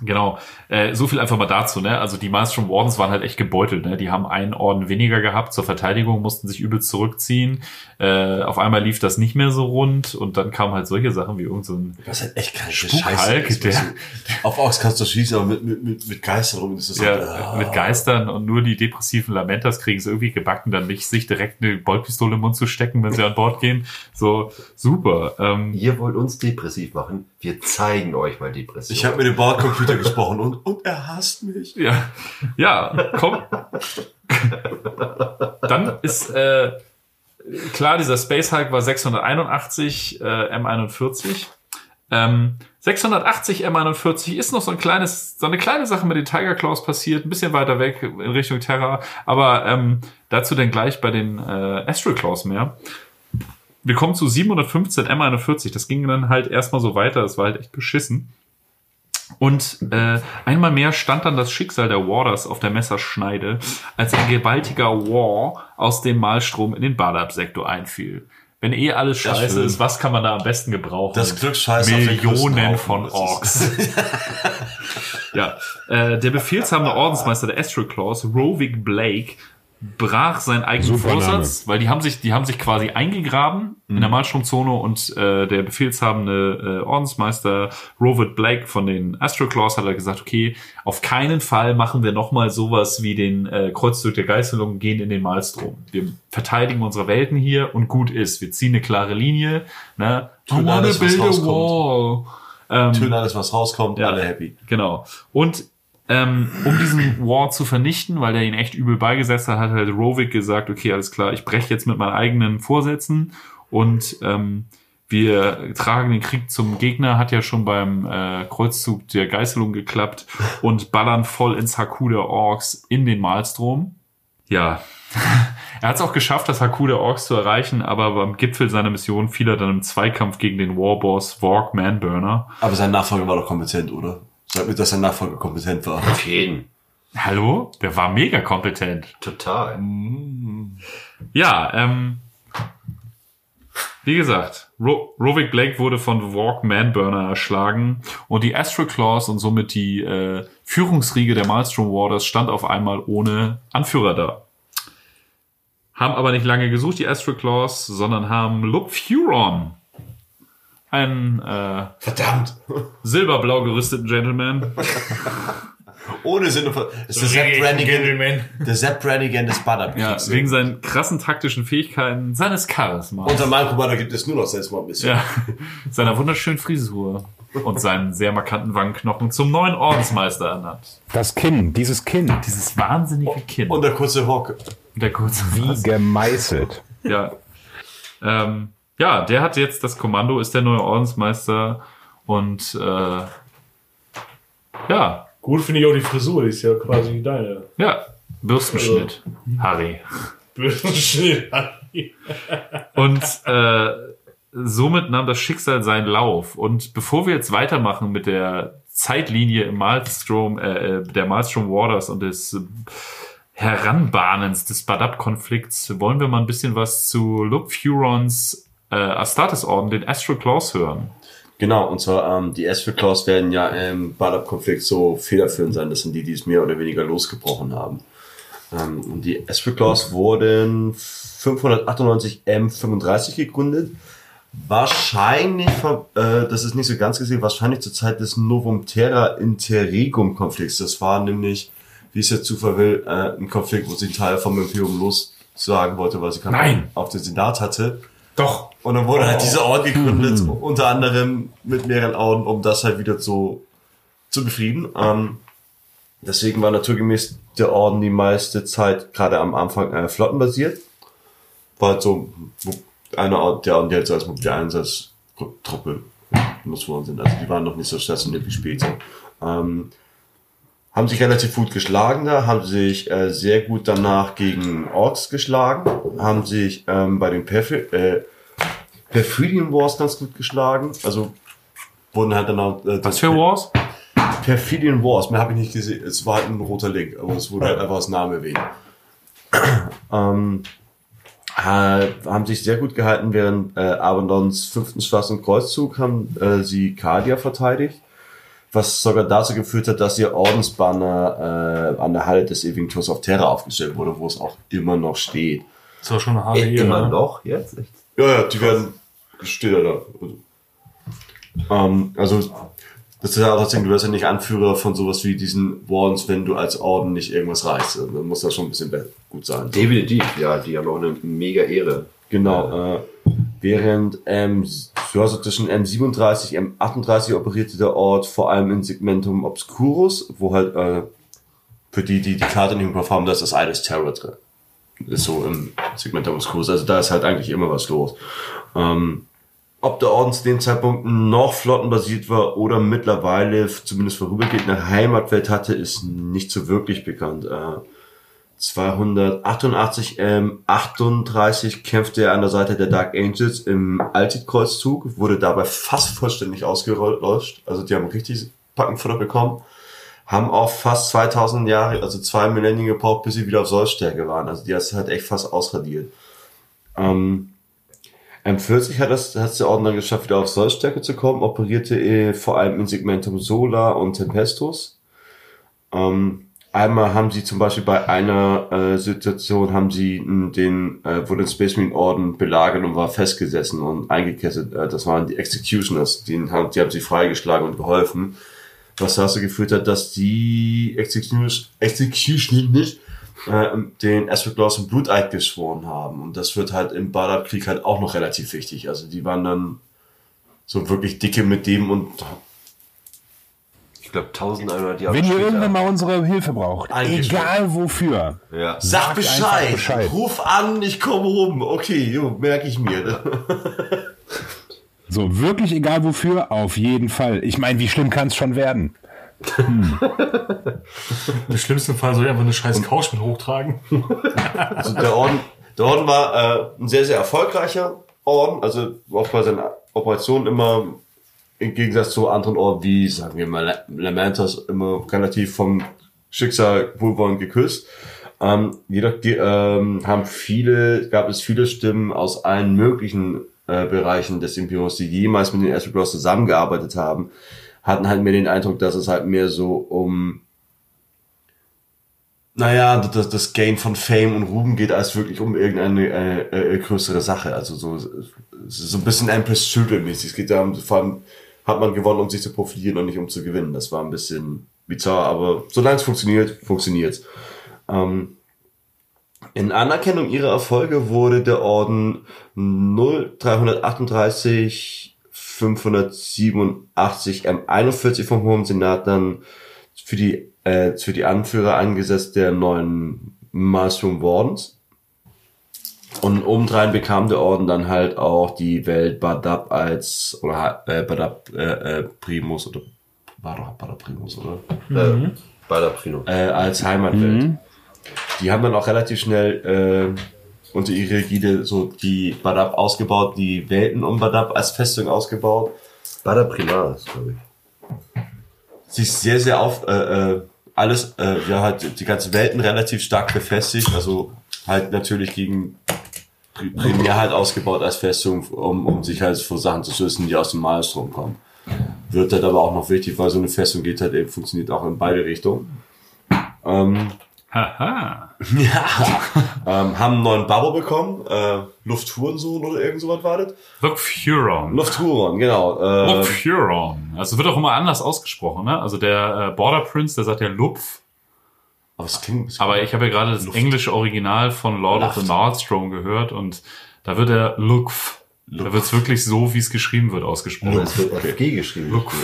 Genau, äh, so viel einfach mal dazu, ne? Also die Maelstrom Wardens waren halt echt gebeutelt, ne? Die haben einen Orden weniger gehabt zur Verteidigung, mussten sich übel zurückziehen. Äh, auf einmal lief das nicht mehr so rund und dann kamen halt solche Sachen wie irgend so ein Das ist halt echt kranke Spukhulk, Scheiße. der- Auf Orks kannst du schießen, aber mit, mit, mit, mit Geistern rum ist das ja, halt, ah. mit Geistern und nur die depressiven Lamentas kriegen es irgendwie gebacken, dann nicht sich direkt eine Boltpistole im Mund zu stecken, wenn sie an Bord gehen. So, super. Ähm, Ihr wollt uns depressiv machen? Wir zeigen euch mal Depression. Ich habe mit dem Bordcomputer gesprochen und, und er hasst mich. Ja, ja, komm. Dann ist äh, klar, dieser Space Hulk war 681 äh, M41. Ähm, 680 M41 ist noch so ein kleines, so eine kleine Sache mit den Tiger Claws passiert, ein bisschen weiter weg in Richtung Terra, aber ähm, dazu dann gleich bei den äh, Astral Claws mehr. Wir kommen zu 715 M41. Das ging dann halt erstmal so weiter. Das war halt echt beschissen. Und äh, einmal mehr stand dann das Schicksal der Warders auf der Messerschneide, als ein gewaltiger War aus dem Malstrom in den Badab-Sektor einfiel. Wenn eh alles scheiße ist, was kann man da am besten gebrauchen? Das Glücksscheiß Millionen von Orks. ja, äh, der befehlshabende Ordensmeister der Astral Claws, Rovig Blake, brach seinen eigenen Super Vorsatz, weil die haben sich, die haben sich quasi eingegraben in der Malstromzone und äh, der befehlshabende äh, Ordensmeister Rovig Blake von den Astral Claws hat halt gesagt, okay, auf keinen Fall machen wir nochmal sowas wie den äh, Kreuzzug der Geißelung, gehen in den Malstrom. Wir verteidigen unsere Welten hier und gut ist. Wir ziehen eine klare Linie. Ne? I Tun wanna alles, was build a rauskommt. wall. Ähm, Tönen alles, was rauskommt, Ja. alle happy. Genau. Und ähm, um diesen War zu vernichten, weil der ihn echt übel beigesetzt hat, hat halt Rovig gesagt, okay, alles klar, ich breche jetzt mit meinen eigenen Vorsätzen und ähm, wir tragen den Krieg zum Gegner, hat ja schon beim äh, Kreuzzug der Geißelung geklappt und ballern voll ins Haku der Orks in den Malstrom. Ja, er hat es auch geschafft, das Haku der Orks zu erreichen, aber beim Gipfel seiner Mission fiel er dann im Zweikampf gegen den Warboss Vork Manburner. Aber sein Nachfolger war doch kompetent, oder? Sag mir, dass sein Nachfolger kompetent war. Auf jeden. Hallo? Der war mega kompetent. Total. Ja, ähm, wie gesagt, Ro Rovik Blake wurde von Walk Manburner erschlagen und die Astral Claws und somit die äh, Führungsriege der Maelstrom Warders stand auf einmal ohne Anführer da. Haben aber nicht lange gesucht, die Astral Claws, sondern haben Luke Furon, einen äh, Verdammt! silberblau gerüsteten Gentleman, Ohne Sinn und Ver ist der Sepp Brannigan, der Sepp Brannigan des Badab ja, wegen seinen krassen taktischen Fähigkeiten, seines Charismas. Unter meinem Commander gibt es nur noch Selbstmord ein bisschen. Ja, seiner wunderschönen Frisur und seinen sehr markanten Wangenknochen zum neuen Ordensmeister ernannt. Das Kinn, dieses Kinn, Dieses wahnsinnige Kind. Und der kurze Hock. der kurze wie gemeißelt. Ja. Ähm, ja, der hat jetzt das Kommando, ist der neue Ordensmeister und äh, ja, Gut finde ich auch die Frisur, die ist ja quasi deine. ja, Bürstenschnitt, Harry. Schnitt. Und äh, somit nahm das Schicksal seinen Lauf. Und bevor wir jetzt weitermachen mit der Zeitlinie im Malstrom, äh, äh, der Malstrom Waters und des Heranbahnens des Badab-Konflikts, wollen wir mal ein bisschen was zu Luke Furons äh, Astartes-Orden, den Astral Claws, hören. Genau, und zwar ähm, die Astral Claws werden ja im Badab-Konflikt so federführend sein. Das sind die, die es mehr oder weniger losgebrochen haben. Ähm, und die Astral Claws wurden 598 M35 gegründet. Wahrscheinlich, äh, das ist nicht so ganz gesehen, wahrscheinlich zur Zeit des Novum Terra Interregum Konflikts. Das war nämlich, wie es der Zufall will, äh, ein Konflikt, wo sie einen Teil vom Imperium lossagen wollte, weil sie keinen Nein. auf den Senat hatte. Doch. Und dann wurde halt dieser Orden gegründet, unter anderem mit mehreren Orden, um das halt wieder so zu befrieden. Ähm, deswegen war naturgemäß der Orden die meiste Zeit gerade am Anfang äh, flottenbasiert. War halt so wo eine Ort, der Orden, die halt so als mobile Einsatztruppe benutzt worden sind. Also die waren noch nicht so stationiert wie später. Ähm, haben sich relativ gut geschlagen da, haben sich äh, sehr gut danach gegen Orks geschlagen, haben sich ähm, bei den Perfi äh, Perfidian Wars ganz gut geschlagen. Also wurden halt dann auch. Äh, Was für Wars? Perfidian Wars, mehr habe ich nicht gesehen. Es war halt ein roter Link, aber es wurde halt einfach als Name erwähnt. ähm, äh, haben sich sehr gut gehalten während äh, Abendons fünften schwarzen Kreuzzug haben äh, sie Cardia verteidigt, was sogar dazu geführt hat, dass ihr Ordensbanner äh, an der Halle des ewigen Tors auf Terra aufgestellt wurde, wo es auch immer noch steht. Das war schon eine harte Ey, Ehre. immer ne? noch? Jetzt? Echt? Ja, ja, die werden, steht ja da. Ähm, also, das ist ja auch das Ding, du wirst ja nicht Anführer von sowas wie diesen Wardens, wenn du als Orden nicht irgendwas reißt. Also, Dann muss das schon ein bisschen gut sein. Definitiv, ja, die haben auch eine mega Ehre. Genau, äh, während ähm, so also zwischen M37 und M38 operierte der Ort vor allem in Segmentum Obscurus, wo halt äh, für die, die die Karte nicht im Kopf haben, da ist das Eides Terror drin. Ist so im Segmentum Obscurus, also da ist halt eigentlich immer was los. Ähm, ob der Orden zu dem Zeitpunkt noch flottenbasiert war oder mittlerweile zumindest vorübergehend eine Heimatwelt hatte, ist nicht so wirklich bekannt. Äh, 288 ähm, 38 kämpfte er an der Seite der Dark Angels im Altit-Kreuzzug, wurde dabei fast vollständig ausgelöscht. Also die haben richtig Packenfutter bekommen. Haben auch fast 2000 Jahre, also zwei Millennien gebraucht, bis sie wieder auf Sollstärke waren. Also die hat es halt echt fast ausradiert. Ähm, M40 hat es hat der dann geschafft, wieder auf Sollstärke zu kommen, operierte äh, vor allem in Segmentum Solar und Tempestus. Ähm, einmal haben sie zum Beispiel bei einer äh, Situation haben sie den äh, wurde den Space Marine Orden belagert und war festgesessen und eingekesselt. Äh, das waren die Executioners, die haben, die haben sie freigeschlagen und geholfen. Was dazu geführt hat, dass die Executioners, Executioners äh, den Claws im Bluteid geschworen haben. Und das wird halt im Badab-Krieg halt auch noch relativ wichtig. Also die waren dann so wirklich dicke mit dem und Ich glaube 1100 Jahre Wenn ihr später. irgendwann mal unsere Hilfe braucht, egal wofür, ja. Sag Sagt Bescheid. Bescheid. Ruf an, ich komme rum. Okay, jo, merke ich mir. so wirklich egal wofür, auf jeden Fall. Ich meine, wie schlimm kann es schon werden? Im schlimmsten Fall soll ich einfach eine scheiß Couch mit hochtragen. Also der Orden, der Orden war äh, ein sehr, sehr erfolgreicher Orden. Also auch bei seinen Operationen immer im Gegensatz zu anderen Orden wie, sagen wir mal, Lamentas immer relativ vom Schicksal wohlwollend geküsst. Ähm, jedoch die, ähm, haben viele, gab es viele Stimmen aus allen möglichen äh, Bereichen des Imperiums, die jemals mit den Astral Claws zusammengearbeitet haben, hatten halt mehr den Eindruck, dass es halt mehr so um naja, das, das Gain von Fame und Ruben geht als wirklich um irgendeine äh, äh, größere Sache. Also so, so ein bisschen Empress Children-mäßig. Es geht darum, vor allem hat man gewonnen, um sich zu profilieren und nicht um zu gewinnen. Das war ein bisschen bizarr, aber solange es funktioniert, funktioniert's. Ähm, in Anerkennung ihrer Erfolge wurde der Orden 0338 587 M41 vom Hohen Senat dann für die, äh, für die Anführer eingesetzt der neuen Maelstrom Wardens. Und obendrein bekam der Orden dann halt auch die Welt Badab als, oder äh, Badab äh, äh, Primus, oder war doch Badab Primus, oder? Äh, bei der Prino. Äh, als Heimatwelt. Die haben dann auch relativ schnell äh, unter ihrer Ägide so die Badab ausgebaut, die Welten um Badab als Festung ausgebaut. Bei der Primaris, glaube ich. sich sehr, sehr auf, äh, äh, alles, äh, ja, halt die ganze Welten relativ stark befestigt, also halt natürlich gegen primär halt ausgebaut als Festung, um, um sich halt vor Sachen zu schützen, die aus dem Maelstrom kommen. Wird halt aber auch noch wichtig, weil so eine Festung geht halt eben, funktioniert auch in beide Richtungen. Ähm, Haha. ähm, haben einen neuen Babo bekommen, äh, Lufthurensohn oder irgend sowas war das? Look Furon. Lufthuron, genau. Äh, Look Furon. Also wird auch immer anders ausgesprochen, ne? Also der äh, Border Prince, der sagt ja Lupf. Aber klingt, Aber ich habe ja gerade das englische Original von Lord of the Luft. Nordstrom gehört und da wird er Lukf. Da wird es wirklich so, wie es geschrieben wird, ausgesprochen. Es wird FG geschrieben. Luft.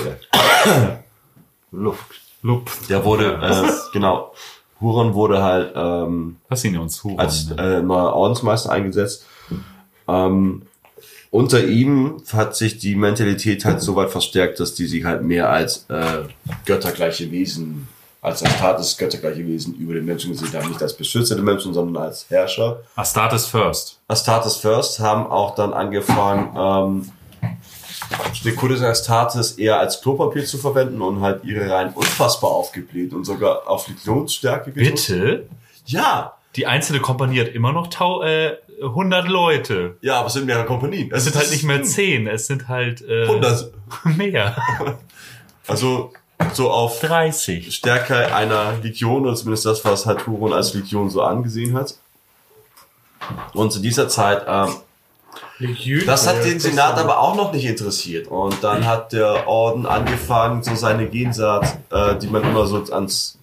Luft. Lupf. der wurde, äh, genau, Huron wurde halt, ähm, uns Huron. als äh, neuer Ordensmeister eingesetzt. Ähm, unter ihm hat sich die Mentalität halt so weit verstärkt, dass die sich halt mehr als äh, göttergleiche Wesen, als Astartes göttergleiche Wesen über den Menschen gesehen haben. Nicht als Beschützer der Menschen, sondern als Herrscher. Astartes First. Astartes First haben auch dann angefangen, ähm, Stekudes Astartes eher als Klopapier zu verwenden und halt ihre Reihen unfassbar aufgebläht und sogar auf Legionsstärke gedrückt. Bitte? Ja! Die einzelne Kompanie hat immer noch tau äh, 100 Leute. Ja, aber es sind mehrere Kompanien. Es sind halt nicht mehr 10, es sind halt äh, 100. mehr. Also so auf 30. Stärke einer Legion, oder zumindest das, was Huron als Legion so angesehen hat. Und zu dieser Zeit, ähm, das hat den Senat aber auch noch nicht interessiert. Und dann hat der Orden angefangen, so seine Gensaat, äh, die man immer so ans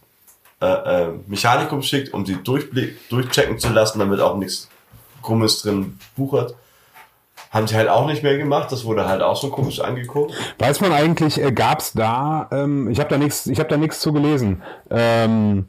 äh, äh, Mechanikum schickt, um sie durchblick, durchchecken zu lassen, damit auch nichts Krummes drin buchert. Haben sie halt auch nicht mehr gemacht. Das wurde halt auch so komisch angeguckt. Weiß man eigentlich, äh, gab's da, ähm, ich habe da nichts, ich habe da nichts zu gelesen. Ähm,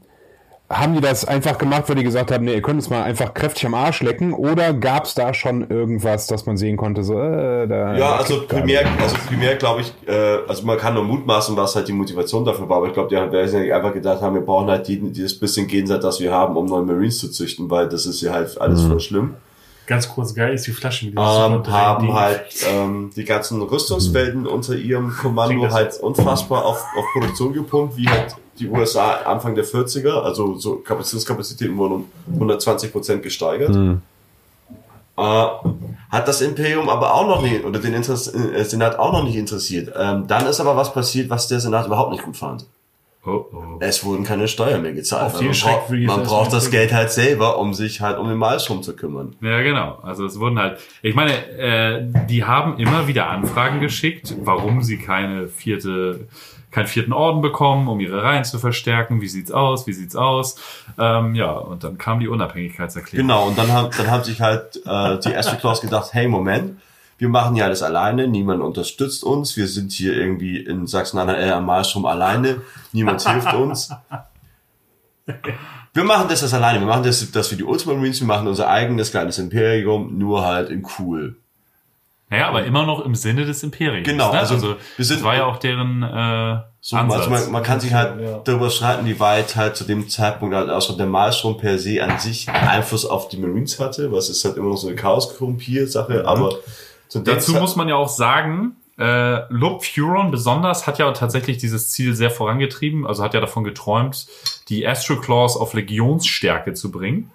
haben die das einfach gemacht, weil die gesagt haben, nee, ihr könnt es mal einfach kräftig am Arsch lecken? Oder gab's da schon irgendwas, dass man sehen konnte, so, äh, da. Ja, also gar primär, also primär glaube ich, äh, also man kann nur mutmaßen, was halt die Motivation dafür war, aber ich glaube, die haben die einfach gedacht haben, wir brauchen halt die, dieses bisschen Gensat, das wir haben, um neue Marines zu züchten, weil das ist ja halt alles voll schlimm. Ganz kurz, geil ist die Flasche mit Ähm, haben halt ähm, die ganzen Rüstungswelten unter ihrem Kommando halt unfassbar auf, auf Produktion gepumpt, wie halt die USA Anfang der 40er, also so Kapazitätskapazitäten wurden um 120 Prozent gesteigert. Äh, hat das Imperium aber auch noch nicht, oder den Interess äh, Senat auch noch nicht interessiert. Ähm, dann ist aber was passiert, was der Senat überhaupt nicht gut fand. Oh, oh. Es wurden keine Steuern mehr gezahlt. Auf man Schreck braucht, man braucht das Geld halt selber, um sich halt um den Malstrom zu kümmern. Ja, genau. Also es wurden halt, ich meine, äh, die haben immer wieder Anfragen geschickt, warum sie keine vierte, keinen vierten Orden bekommen, um ihre Reihen zu verstärken. Wie sieht's aus? Wie sieht's aus? Ähm, ja, und dann kam die Unabhängigkeitserklärung. Genau, und dann haben, dann haben sich halt äh, die Claus gedacht, hey, Moment, wir machen ja alles alleine, niemand unterstützt uns, wir sind hier irgendwie in Sachsen-Anhalt am Malstrom alleine, niemand hilft uns. Wir machen das, das alleine, wir machen das, das für die Ultramarines, wir machen unser eigenes kleines Imperium, nur halt in cool. Naja, aber immer noch im Sinne des Imperiums. Genau, ne? also also, wir sind- das war ja auch deren äh, So, Ansatz. also man, man kann sich halt Ja. darüber streiten, wie weit halt zu dem Zeitpunkt halt auch schon der Malstrom per se an sich Einfluss auf die Marines hatte, was ist halt immer noch so eine Chaos-Korrumpier-Sache, aber zu dem Dazu muss man ja auch sagen, äh, Lob Furon besonders hat ja tatsächlich dieses Ziel sehr vorangetrieben, also hat ja davon geträumt, die Astro Claws auf Legionsstärke zu bringen.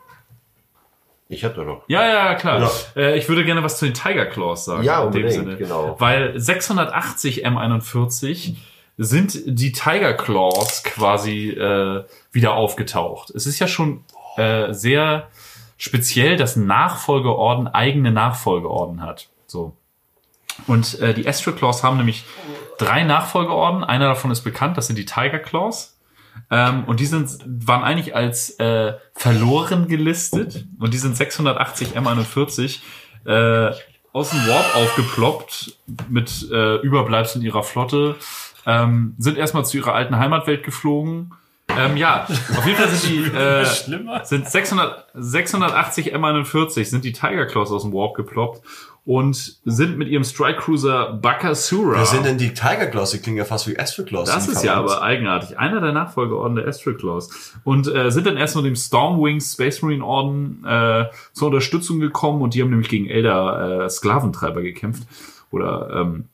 Ich hab da noch. Ja, ja, klar. Ja. Äh, ich würde gerne was zu den Tiger Claws sagen. Ja, in dem unbedingt, Sinne. genau. Weil 680 M41 sind die Tiger Claws quasi äh, wieder aufgetaucht. Es ist ja schon äh, sehr speziell, dass ein Nachfolgeorden eigene Nachfolgeorden hat. So. Und äh, die Astro Claws haben nämlich drei Nachfolgeorden. Einer davon ist bekannt, das sind die Tiger Claws. Ähm, und die sind, waren eigentlich als äh, verloren gelistet. Und die sind 680 M41 äh, aus dem Warp aufgeploppt mit äh, Überbleibseln ihrer Flotte. Ähm, sind erstmal zu ihrer alten Heimatwelt geflogen. Ähm, ja, auf jeden Fall sind die äh, sind 600, 680 M41 sind die Tiger Claws aus dem Warp geploppt und sind mit ihrem Strike Cruiser Bakasura. Wer sind denn die Tiger Claws? Die klingen ja fast wie Astro Claws. Das ist ja aber eigenartig. Einer der Nachfolgeorden der Astral Claws. Und äh, sind dann erst mit dem Stormwings Space Marine Orden äh, zur Unterstützung gekommen und die haben nämlich gegen Elder äh, Sklaventreiber gekämpft. Oder ähm,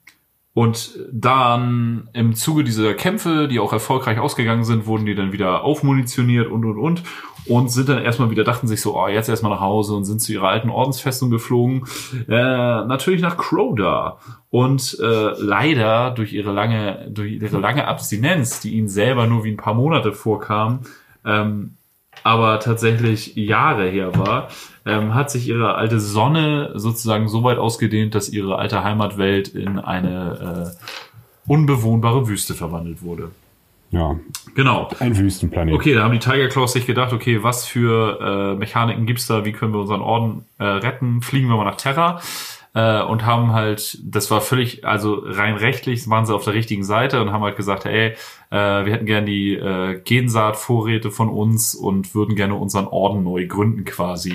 und dann im Zuge dieser Kämpfe, die auch erfolgreich ausgegangen sind, wurden die dann wieder aufmunitioniert und und und und sind dann erstmal wieder, dachten sich so, oh, jetzt erstmal nach Hause und sind zu ihrer alten Ordensfestung geflogen. Äh, natürlich nach Crowdar. Und äh, leider durch ihre lange, durch ihre lange Abstinenz, die ihnen selber nur wie ein paar Monate vorkam, ähm, aber tatsächlich Jahre her war, ähm, hat sich ihre alte Sonne sozusagen so weit ausgedehnt, dass ihre alte Heimatwelt in eine äh, unbewohnbare Wüste verwandelt wurde. Ja, Genau. ein Wüstenplanet. Okay, da haben die Tiger Claws sich gedacht, okay, was für äh, Mechaniken gibt's da, wie können wir unseren Orden äh, retten? Fliegen wir mal nach Terra äh, und haben halt, das war völlig, also rein rechtlich waren sie auf der richtigen Seite und haben halt gesagt, ey, äh, wir hätten gern die äh, Gensaat-Vorräte von uns und würden gerne unseren Orden neu gründen quasi.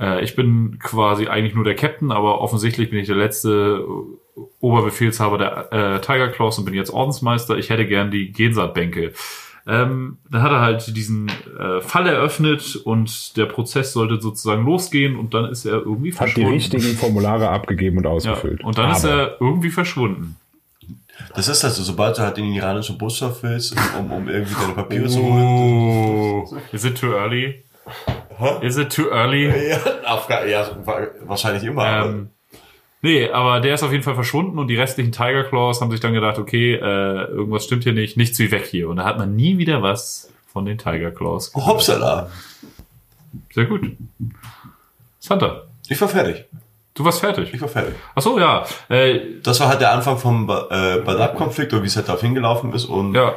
Äh, ich bin quasi eigentlich nur der Captain, aber offensichtlich bin ich der letzte Oberbefehlshaber der äh, Tiger Claws und bin jetzt Ordensmeister. Ich hätte gern die Gensaatbänke. Ähm, dann hat er halt diesen äh, Fall eröffnet und der Prozess sollte sozusagen losgehen und dann ist er irgendwie Hat die verschwunden. richtigen Formulare abgegeben und ja, ausgefüllt. und dann ist Aber er irgendwie verschwunden. Das ist also, sobald du halt in den iranischen Botschaft willst, um, um irgendwie deine Papiere zu holen. Oh, is it too early? Is it too early? Ja, ja, wa- wahrscheinlich immer. aber- Ähm, nee, aber der ist auf jeden Fall verschwunden und die restlichen Tiger Claws haben sich dann gedacht, okay, äh, irgendwas stimmt hier nicht, nichts wie weg hier. Und da hat man nie wieder was von den Tiger Claws. Oh, Hopsala. Sehr gut. Santa, Ich war fertig. du warst fertig. Ich war fertig. Ach so, ja. Äh, Das war halt der Anfang vom äh, Badab-Konflikt und wie es halt darauf hingelaufen ist und ja,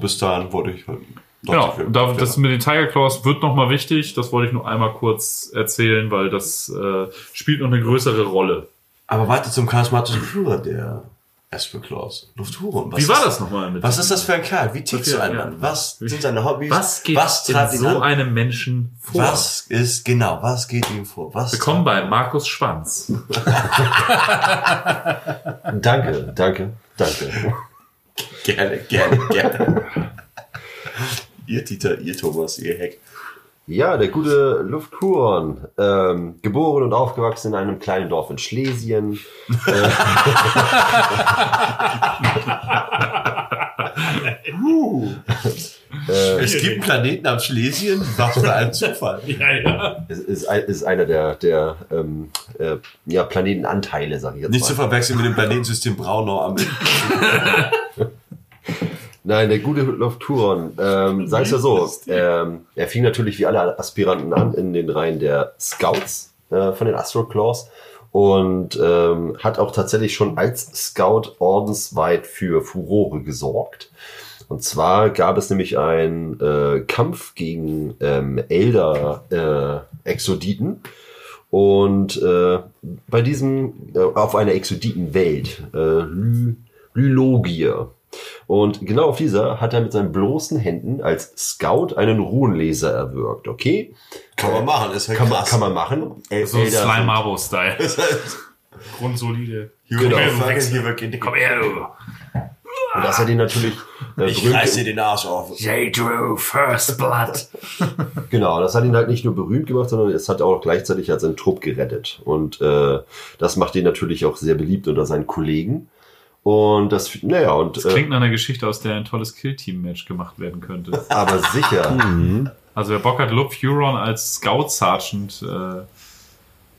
bis dahin wurde ich halt genau. da, das mit den Tiger Claws wird nochmal wichtig. Das wollte ich nur einmal kurz erzählen, weil das äh, spielt noch eine größere Rolle. Aber weiter zum charismatischen Führer der Asper Claus. Lufthuren. Was Wie war ist- das nochmal mit Was ist das für ein Kerl? Wie tickt Was so ein. Mann? Was sind seine Hobbys? Was geht was in so an? einem Menschen vor? Was ist, genau, was geht ihm vor? Was Willkommen bei Markus Schwanz. Danke, danke, danke. Gerne, gerne, gerne. ihr Dieter, ihr Thomas, ihr Heck. Ja, der gute Luftkuron, ähm, geboren und aufgewachsen in einem kleinen Dorf in Schlesien. Äh, Es gibt einen Planeten am Schlesien. Was für ein Zufall. Ja, ja. es ist, ist einer der, der ähm, äh, ja, Planetenanteile, sag ich jetzt Nicht mal. zu verwechseln mit dem Planetensystem Braunau am Nein, der gute Lofturon, ähm, sag's ja so, ähm, er fing natürlich wie alle Aspiranten an in den Reihen der Scouts äh, von den Astro Claws und ähm, hat auch tatsächlich schon als Scout ordensweit für Furore gesorgt. Und zwar gab es nämlich einen äh, Kampf gegen ähm, Elder äh, Exoditen. Und äh, bei diesem, äh, auf einer Exoditenwelt, äh, Ly Lylogia. Und genau auf dieser hat er mit seinen bloßen Händen als Scout einen Runenleser erwürgt. Okay, Kann man machen, ist halt kann man, krass. kann man machen. El So Elder Slime Marbo-Style. Grundsolide. Genau. Komm Komm her, du. Und dass er den natürlich äh, Ich reiß dir den Arsch auf. J. Drew, First Blood. Genau, das hat ihn halt nicht nur berühmt gemacht, sondern es hat auch gleichzeitig halt seinen Trupp gerettet. Und äh, das macht ihn natürlich auch sehr beliebt unter seinen Kollegen. Und das, naja, und Das äh, klingt nach einer Geschichte, aus der ein tolles Kill-Team-Match gemacht werden könnte. aber sicher. Also wer Bock hat, Luke Huron als Scout-Sergeant äh,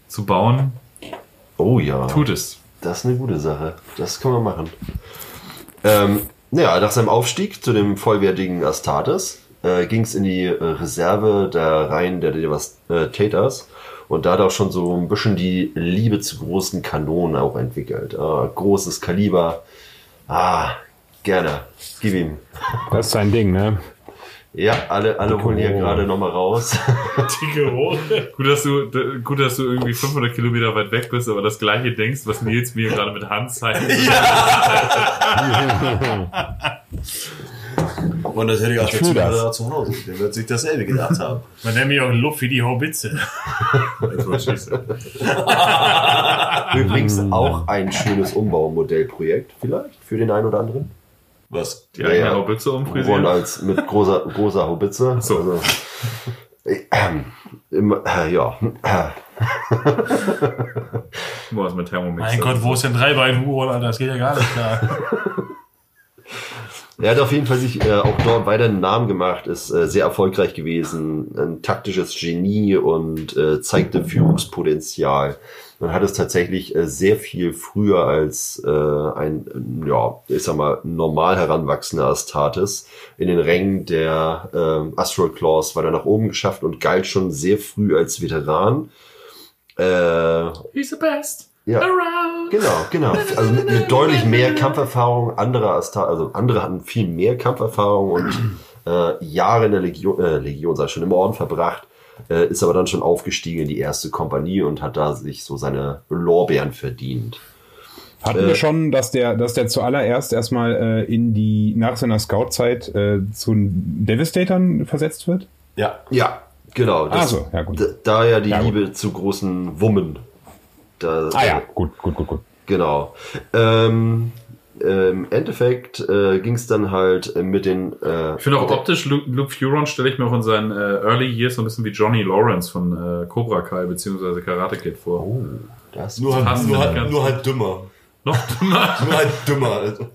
zu bauen, Oh ja. tut es. Das ist eine gute Sache. Das kann man machen. Ähm, naja, nach seinem Aufstieg zu dem vollwertigen Astartes äh, ging es in die äh, Reserve der Reihen der Devastators. Und da hat auch schon so ein bisschen die Liebe zu großen Kanonen auch entwickelt. Ah, großes Kaliber. Ah, gerne. Gib ihm. Das ist sein Ding, ne? Ja, alle, alle holen hier gerade nochmal raus. Dicke Rohre. Gut dass, du, gut, dass du irgendwie 500 Kilometer weit weg bist, aber das gleiche denkst, was Nils mir gerade mit Hand zeigt. Und das hätte ich auch Ich der. Zuhörer zu Hause. Der wird sich dasselbe gedacht haben. Man nennt mich auch Luft wie die Haubitze. Übrigens auch ein schönes Umbaumodellprojekt vielleicht für den einen oder anderen. Was? Die eigene Ja, ja. Haubitze umfrisieren. als mit großer, großer Haubitze. so. Also, äh, im, äh, ja. Wo ist mit Thermomix? Mein Gott, wo ist denn Dreibein-Huron, Alter? Das geht ja gar nicht klar. Er hat auf jeden Fall sich äh, auch dort weiter einen Namen gemacht, ist äh, sehr erfolgreich gewesen, ein taktisches Genie und äh, zeigte Führungspotenzial. Man hat es tatsächlich äh, sehr viel früher als äh, ein, ja, ich sag mal, normal heranwachsender Astartes in den Rängen der äh, Astral Claws weiter nach oben geschafft und galt schon sehr früh als Veteran. Äh, He's the best. Ja. Around. Genau, genau. Also mit, mit deutlich mehr Kampferfahrung. Andere, Asta- also andere hatten viel mehr Kampferfahrung und äh, Jahre in der Legion, äh, Legion, ich schon, im Orden verbracht. Äh, ist aber dann schon aufgestiegen in die erste Kompanie und hat da sich so seine Lorbeeren verdient. Hatten wir schon, dass der, dass der zuallererst erstmal äh, in die, nach seiner Scout-Zeit äh, zu den Devastatoren versetzt wird? Ja. Ja, genau. Ah, so, ja, gut. Da, da ja die Ja, gut. Liebe zu großen Wummen. Da, Ah ja, gut, gut, gut, gut. Genau. Ähm, äh, Im Endeffekt äh, ging es dann halt mit den. Äh, Ich finde auch optisch, Luke, Luke Furon stelle ich mir auch in seinen äh, Early Years so ein bisschen wie Johnny Lawrence von äh, Cobra Kai bzw. Karate Kid vor. Oh, das Nur halt, nur, halt, nur halt dümmer. Noch dümmer. Nur halt dümmer. Also.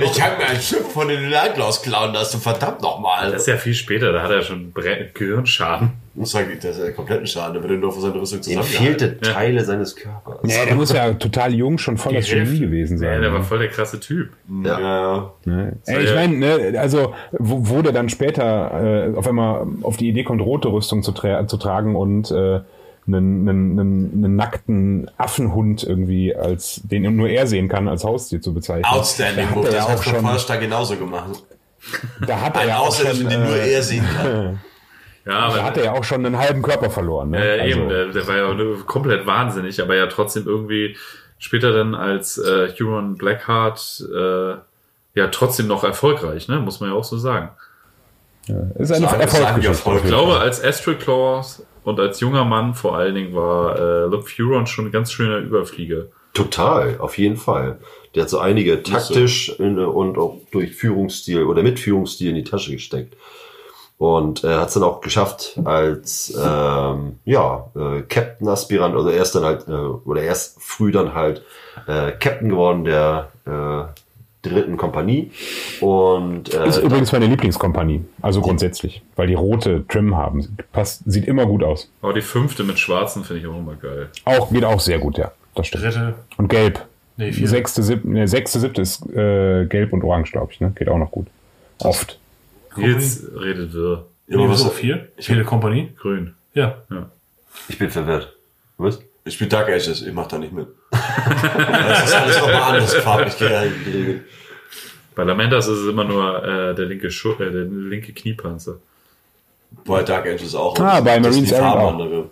Ich habe mir ein Schiff von den Landlaus klauen lassen, verdammt nochmal. Das ist ja viel später, da hat er schon Bre Gehirnschaden. Muss sagen, das ist ja kompletten Schaden, wird ja nur von seiner Rüstung zusammengehalten. fehlte Teile seines Körpers. Nee, der muss ja total jung schon voll das Genie gewesen Ja, sein. der war ne? voll der krasse Typ. Ja, ja. Ne? Ey, ich meine, ne, also wo, wo der dann später äh, auf einmal auf die Idee kommt, rote Rüstung zu, tra zu tragen und äh, einen, einen, einen, einen nackten Affenhund irgendwie als den nur er sehen kann als Haustier zu bezeichnen. Outstanding Da hat Move, er ja das hat auch schon, genauso gemacht. da hat er Ein ja auch schon, den nur äh, er sehen kann. Ja, da aber hat er ja auch schon einen halben Körper verloren. Ne? äh, Also, eben, der, der war ja komplett wahnsinnig, aber ja trotzdem irgendwie später dann als äh, Huron Blackheart äh, ja trotzdem noch erfolgreich, ne? muss man ja auch so sagen. ist eine sagen die Erfolg. Ich glaube, als Astral Claws und als junger Mann vor allen Dingen war äh, Luke Furon schon ein ganz schöner Überflieger. Total, auf jeden Fall. Der hat so einige taktisch in, und auch durch Führungsstil oder mit Führungsstil in die Tasche gesteckt. Und er hat es dann auch geschafft als ähm, ja, äh, Captain-Aspirant, also er ist dann halt, äh, oder er ist früh dann halt äh, Captain geworden der äh, dritten Kompanie. Und äh, Ist übrigens meine Lieblingskompanie. Also grundsätzlich. Weil die rote Trim haben. Passt, sieht immer gut aus. Aber die fünfte mit Schwarzen finde ich auch immer geil. Auch, geht auch sehr gut, ja. Das stimmt. Dritte. Und gelb. Nee, vierte. Sechste, siebte, ne, sechste, siebte ist äh, gelb und orange, glaube ich. Ne? Geht auch noch gut. Oft. Jetzt redet wir Ja, was auf vier? Vierte Kompanie? grün. Ja. ich bin verwirrt. Was? ich spiele Dark Ages, ich mach da nicht mit. das ist alles nochmal anders farblich geregelt. Bei Lamentas ist es immer nur äh, der linke Schu äh, der linke Kniepanzer. Bei Dark Ages auch. Ah, bei Marines die Farbe auch. andere.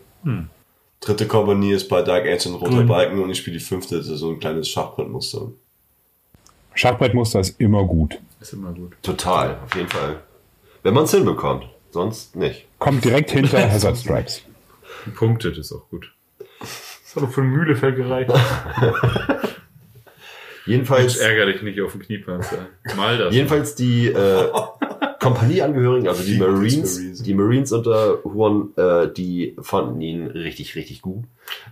Dritte Kompanie ist bei Dark Ages ein roter Grün. Balken und ich spiele die fünfte, das ist so ein kleines Schachbrettmuster. Schachbrettmuster ist immer gut. Ist immer gut. Total, auf jeden Fall. Wenn man es hinbekommt, sonst nicht. Kommt direkt hinter Hazard Stripes. Punktet ist auch gut. Das hat doch für eine Mühlefeld gereicht. Jedenfalls, Ärger dich nicht auf den Kniepanzer. Mal das. jedenfalls die äh, Kompanieangehörigen, also die Marines, die Marines unter Huon, äh, die fanden ihn richtig, richtig gut.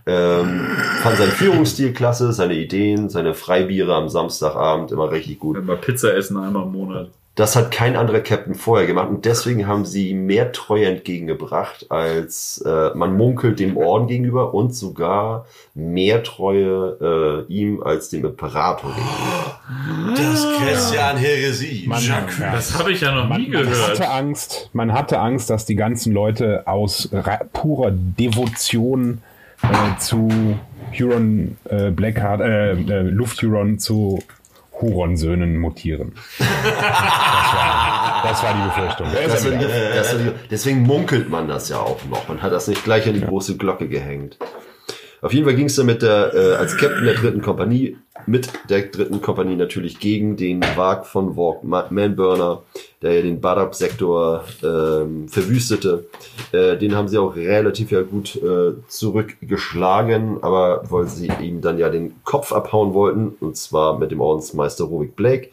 Ähm, fanden seinen Führungsstil klasse, seine Ideen, seine Freibiere am Samstagabend immer richtig gut. Mal Pizza essen einmal im Monat. Das hat kein anderer Captain vorher gemacht und deswegen haben sie ihm mehr Treue entgegengebracht, als äh, man munkelt dem Orden gegenüber und sogar mehr Treue äh, ihm als dem Imperator gegenüber. Das Christian Heresie. Man. Das habe ich ja noch nie Man gehört. hatte Angst, man hatte Angst, dass die ganzen Leute aus purer Devotion äh, zu Huron äh, Blackheart, äh, äh, Luft-Huron zu Huron-Söhnen mutieren. Das war, das war die Befürchtung. Das sind, deswegen munkelt man das ja auch noch. Man hat das nicht gleich an die große Glocke gehängt. Auf jeden Fall ging es dann mit der, äh, als Captain der dritten Kompanie mit der dritten Kompanie natürlich gegen den Wag von Walk Manburner, der ja den Badab-Sektor ähm, verwüstete. Äh, den haben sie auch relativ ja gut äh, zurückgeschlagen, aber weil sie ihm dann ja den Kopf abhauen wollten, und zwar mit dem Ordensmeister Rubik Blake.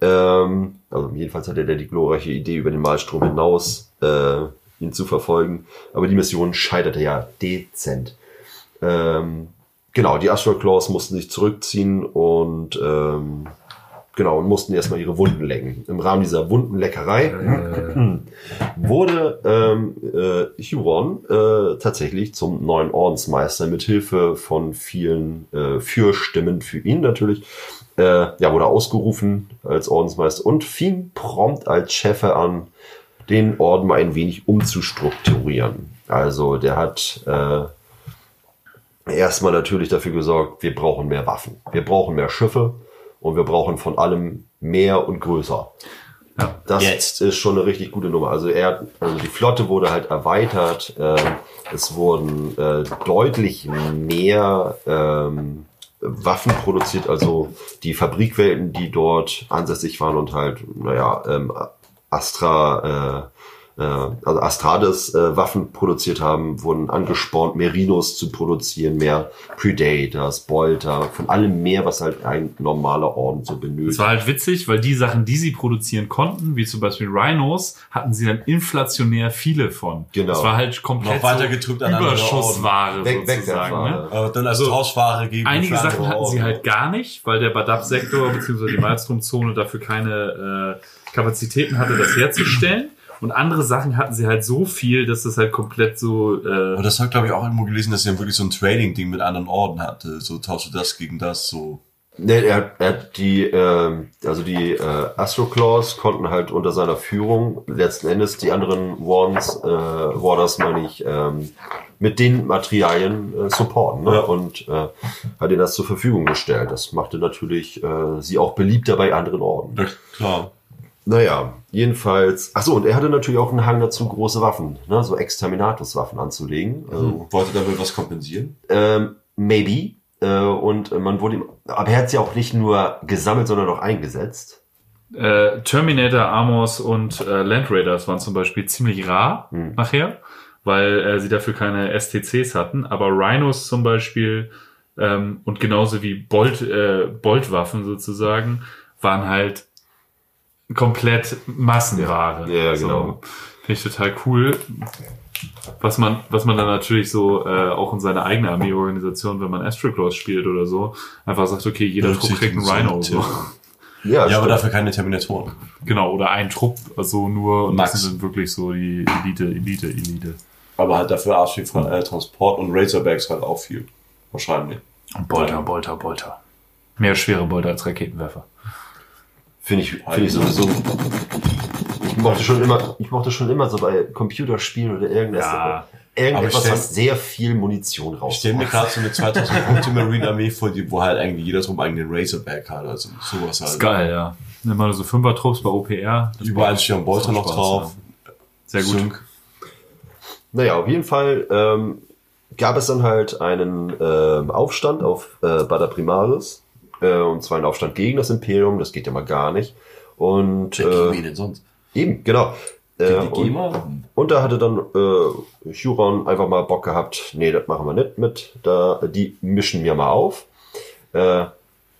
Ähm, also jedenfalls hatte der die glorreiche Idee, über den Malstrom hinaus äh, ihn zu verfolgen. Aber die Mission scheiterte ja dezent. Ähm, genau, die Astral Claws mussten sich zurückziehen und ähm, genau und mussten erstmal ihre Wunden lecken. Im Rahmen dieser Wundenleckerei wurde ähm, äh, Huron äh, tatsächlich zum neuen Ordensmeister mit Hilfe von vielen äh, Fürstimmen für ihn natürlich. Äh, ja, wurde ausgerufen als Ordensmeister und fing prompt als Chefe an, den Orden mal ein wenig umzustrukturieren. Also der hat äh, erstmal natürlich dafür gesorgt, wir brauchen mehr Waffen, wir brauchen mehr Schiffe und wir brauchen von allem mehr und größer. Ja. Das Jetzt. ist schon eine richtig gute Nummer. Also er, also die Flotte wurde halt erweitert. Äh, es wurden äh, deutlich mehr ähm, Waffen produziert, also die Fabrikwelten, die dort ansässig waren und halt, naja, ähm, Astra, äh, also Astrades äh, Waffen produziert haben, wurden angespornt, Merinos zu produzieren, mehr Predators, Bolter, von allem mehr, was halt ein normaler Orden so Es benötigt. war halt witzig, weil die Sachen, die sie produzieren konnten, wie zum Beispiel Rhinos, hatten sie dann inflationär viele von. Genau. Das war halt komplett Noch weiter gedrückt an andere Überschussware Weg- sozusagen. Ne? Wegwerfware. Aber dann als Tauschware geben. Einige Sachen hatten sie halt gar nicht, weil der Badab-Sektor bzw. die Malstrom-Zone dafür keine äh, Kapazitäten hatte, das herzustellen. Und andere Sachen hatten sie halt so viel, dass das halt komplett so. Aber Äh, das hat, glaube ich, auch irgendwo gelesen, dass sie dann wirklich so ein Trading-Ding mit anderen Orden hatte. So tausche das gegen das, so. Nee, er, hat- er hat die, ähm, also die äh, Astro Claws konnten halt unter seiner Führung letzten Endes die anderen Wardens, äh, Warders meine ich, ähm, mit den Materialien äh, supporten ne? Ja. und äh, hat ihnen das zur Verfügung gestellt. Das machte natürlich äh, sie auch beliebter bei anderen Orden. Ja, klar. Naja, jedenfalls. Ach so, und er hatte natürlich auch einen Hang dazu, große Waffen, ne? so Exterminatus-Waffen anzulegen. Also, Wollte damit was kompensieren? ähm, maybe. Äh, und äh, man wurde ihm, aber er hat sie auch nicht nur gesammelt, sondern auch eingesetzt. äh, Terminator, Armors und äh, Land Raiders waren zum Beispiel ziemlich rar Hm. nachher, weil äh, sie dafür keine STCs hatten. Aber Rhinos zum Beispiel ähm, und genauso wie Bolt, äh, Boltwaffen sozusagen waren halt komplett Massenware. Ja, ja, genau. So, Finde ich total cool. Was man, was man dann natürlich so äh, auch in seiner eigenen Armeeorganisation, wenn man Astroclaws spielt oder so, einfach sagt, okay, jeder Trupp kriegt einen Rhino. So. Ja, Ja, aber stimmt. dafür keine Terminatoren. Genau, oder ein Trupp, also nur, und Max. das sind wirklich so die Elite, Elite, Elite. Aber halt dafür arsch viel von, äh, Transport und Razorbacks halt auch viel. Wahrscheinlich. Und Bolter, Bolter, Bolter. Mehr schwere Bolter als Raketenwerfer. Finde ich, finde ich sowieso. Ich mochte schon immer, ich mochte schon immer so bei Computerspielen oder irgendwas, Ja. irgendetwas, ich stell- was sehr viel Munition Ich raus. stelle mir gerade so eine 2000 Punkte Marine Armee vor, die, wo halt eigentlich jeder Trupp eigenen Razorback hat. Also sowas halt. ist geil, ja. Immer so Fünfer-Trupps bei OPR. Das Überall ein Bolter noch Spaß, drauf. Ja. Sehr gut. Sync. Naja, auf jeden Fall ähm, gab es dann halt einen ähm, Aufstand auf äh, Bada Primaris. Äh, und zwar einen Aufstand gegen das Imperium, das geht ja mal gar nicht. Und äh, denn sonst? eben, genau. Äh, und, und da hatte dann äh, Huron einfach mal Bock gehabt, nee, das machen wir nicht mit, da, die mischen wir mal auf. Äh,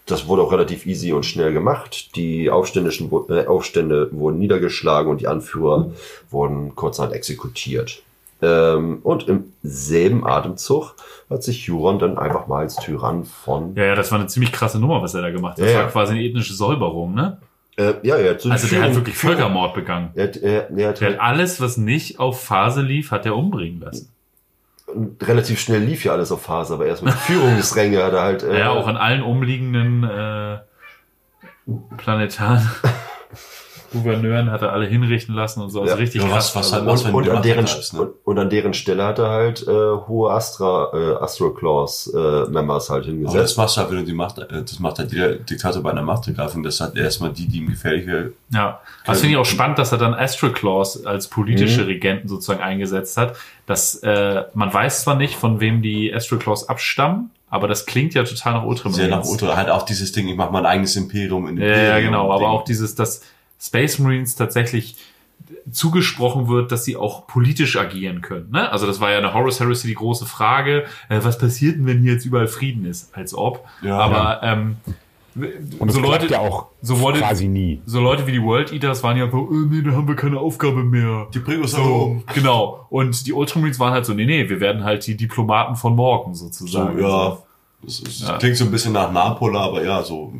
das wurde auch relativ easy und schnell gemacht. Die Aufständischen, äh, Aufstände wurden niedergeschlagen und die Anführer wurden kurzerhand exekutiert. Ähm, und im selben Atemzug hat sich Huron dann einfach mal als Tyrann von... Ja, ja, das war eine ziemlich krasse Nummer, was er da gemacht hat. Das Ja, war quasi eine ethnische Säuberung, ne? Äh, ja, ja, zu Also der hat wirklich Völkermord begangen. Er hat, er, er hat Der hat alles, was nicht auf Phase lief, hat er umbringen lassen. relativ schnell lief ja alles auf Phase, aber erst mit Führungsränge hat er halt... Äh, Ja, auch an allen umliegenden äh, planetaren Gouverneuren hat er alle hinrichten lassen und so. Also Ja. richtig Ja, krass. was- was also, halt- und, wenn und, an deren, hast, ne? und, und an deren Stelle hat er halt äh, hohe Astra, äh, Astro Claws äh, Members halt Aber das hingesetzt. machst du halt, wenn du die Macht, äh, das macht halt jeder Diktator bei einer Machtergreifung, das hat erstmal die, die ihm gefährlich wäre. Ja, das finde ich auch spannend, dass er dann Astral Claws als politische Mhm. Regenten sozusagen eingesetzt hat. Dass äh, man weiß zwar nicht, von wem die Astral Claws abstammen, aber das klingt ja total nach Ultramarines. Sehr nach Ultra. Halt auch dieses Ding, ich mache mein eigenes Imperium in Ja, ja, Imperium genau. Aber auch dieses, dass Space Marines tatsächlich zugesprochen wird, dass sie auch politisch agieren können. Ne? Also das war ja eine Horus Heresy die große Frage, äh, was passiert denn, wenn hier jetzt überall Frieden ist? Als ob. Ja. Aber ähm, Und so Leute, ja auch so Leute, quasi nie. so Leute wie die World Eaters waren ja so, äh, nee, da haben wir keine Aufgabe mehr. Die bringen uns so, um. genau. Und die Ultramarines waren halt so, nee, nee, wir werden halt die Diplomaten von morgen So, sozusagen. ja. Das, ist, Ja. klingt so ein bisschen nach Napola, aber ja, so.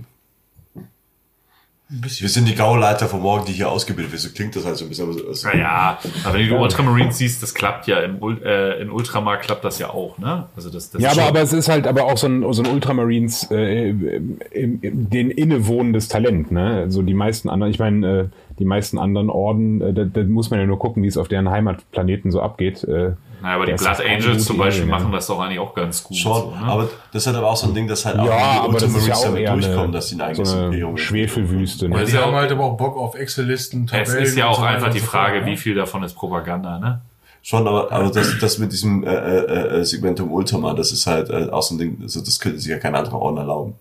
Wir sind die Gauleiter von morgen, die hier ausgebildet wird. So klingt das halt so ein bisschen. aber so- Naja, aber wenn du die Ultramarines siehst, das klappt ja im äh, in Ultramar klappt das ja auch, ne? Also das, das Ja, ist aber, aber es ist halt aber auch so ein, so ein Ultramarines äh, im, im, den innewohnendes Talent, ne? Also die meisten anderen, ich meine, äh, die meisten anderen Orden, äh, da, da muss man ja nur gucken, wie es auf deren Heimatplaneten so abgeht. Äh, naja, aber die das Blood Angels zum Beispiel Idee, machen das doch eigentlich auch ganz gut. Schon, so, ne? aber das ist halt aber auch so ein Ding, dass halt auch ja, die ja auch damit eher durchkommen, dass sie ein so eigenes eine Imperium Schwefelwüste. Ja, Ne? die ja haben auch- halt aber auch Bock auf Excel-Listen, es Tabellen. ist ja auch so einfach die so Frage, fort, wie ne? viel davon ist Propaganda, ne? Schon, aber, aber das, das mit diesem äh, äh, äh, Segment um Ultramar, das ist halt äh, auch so ein Ding, also das könnte sich ja kein anderer Orden erlauben.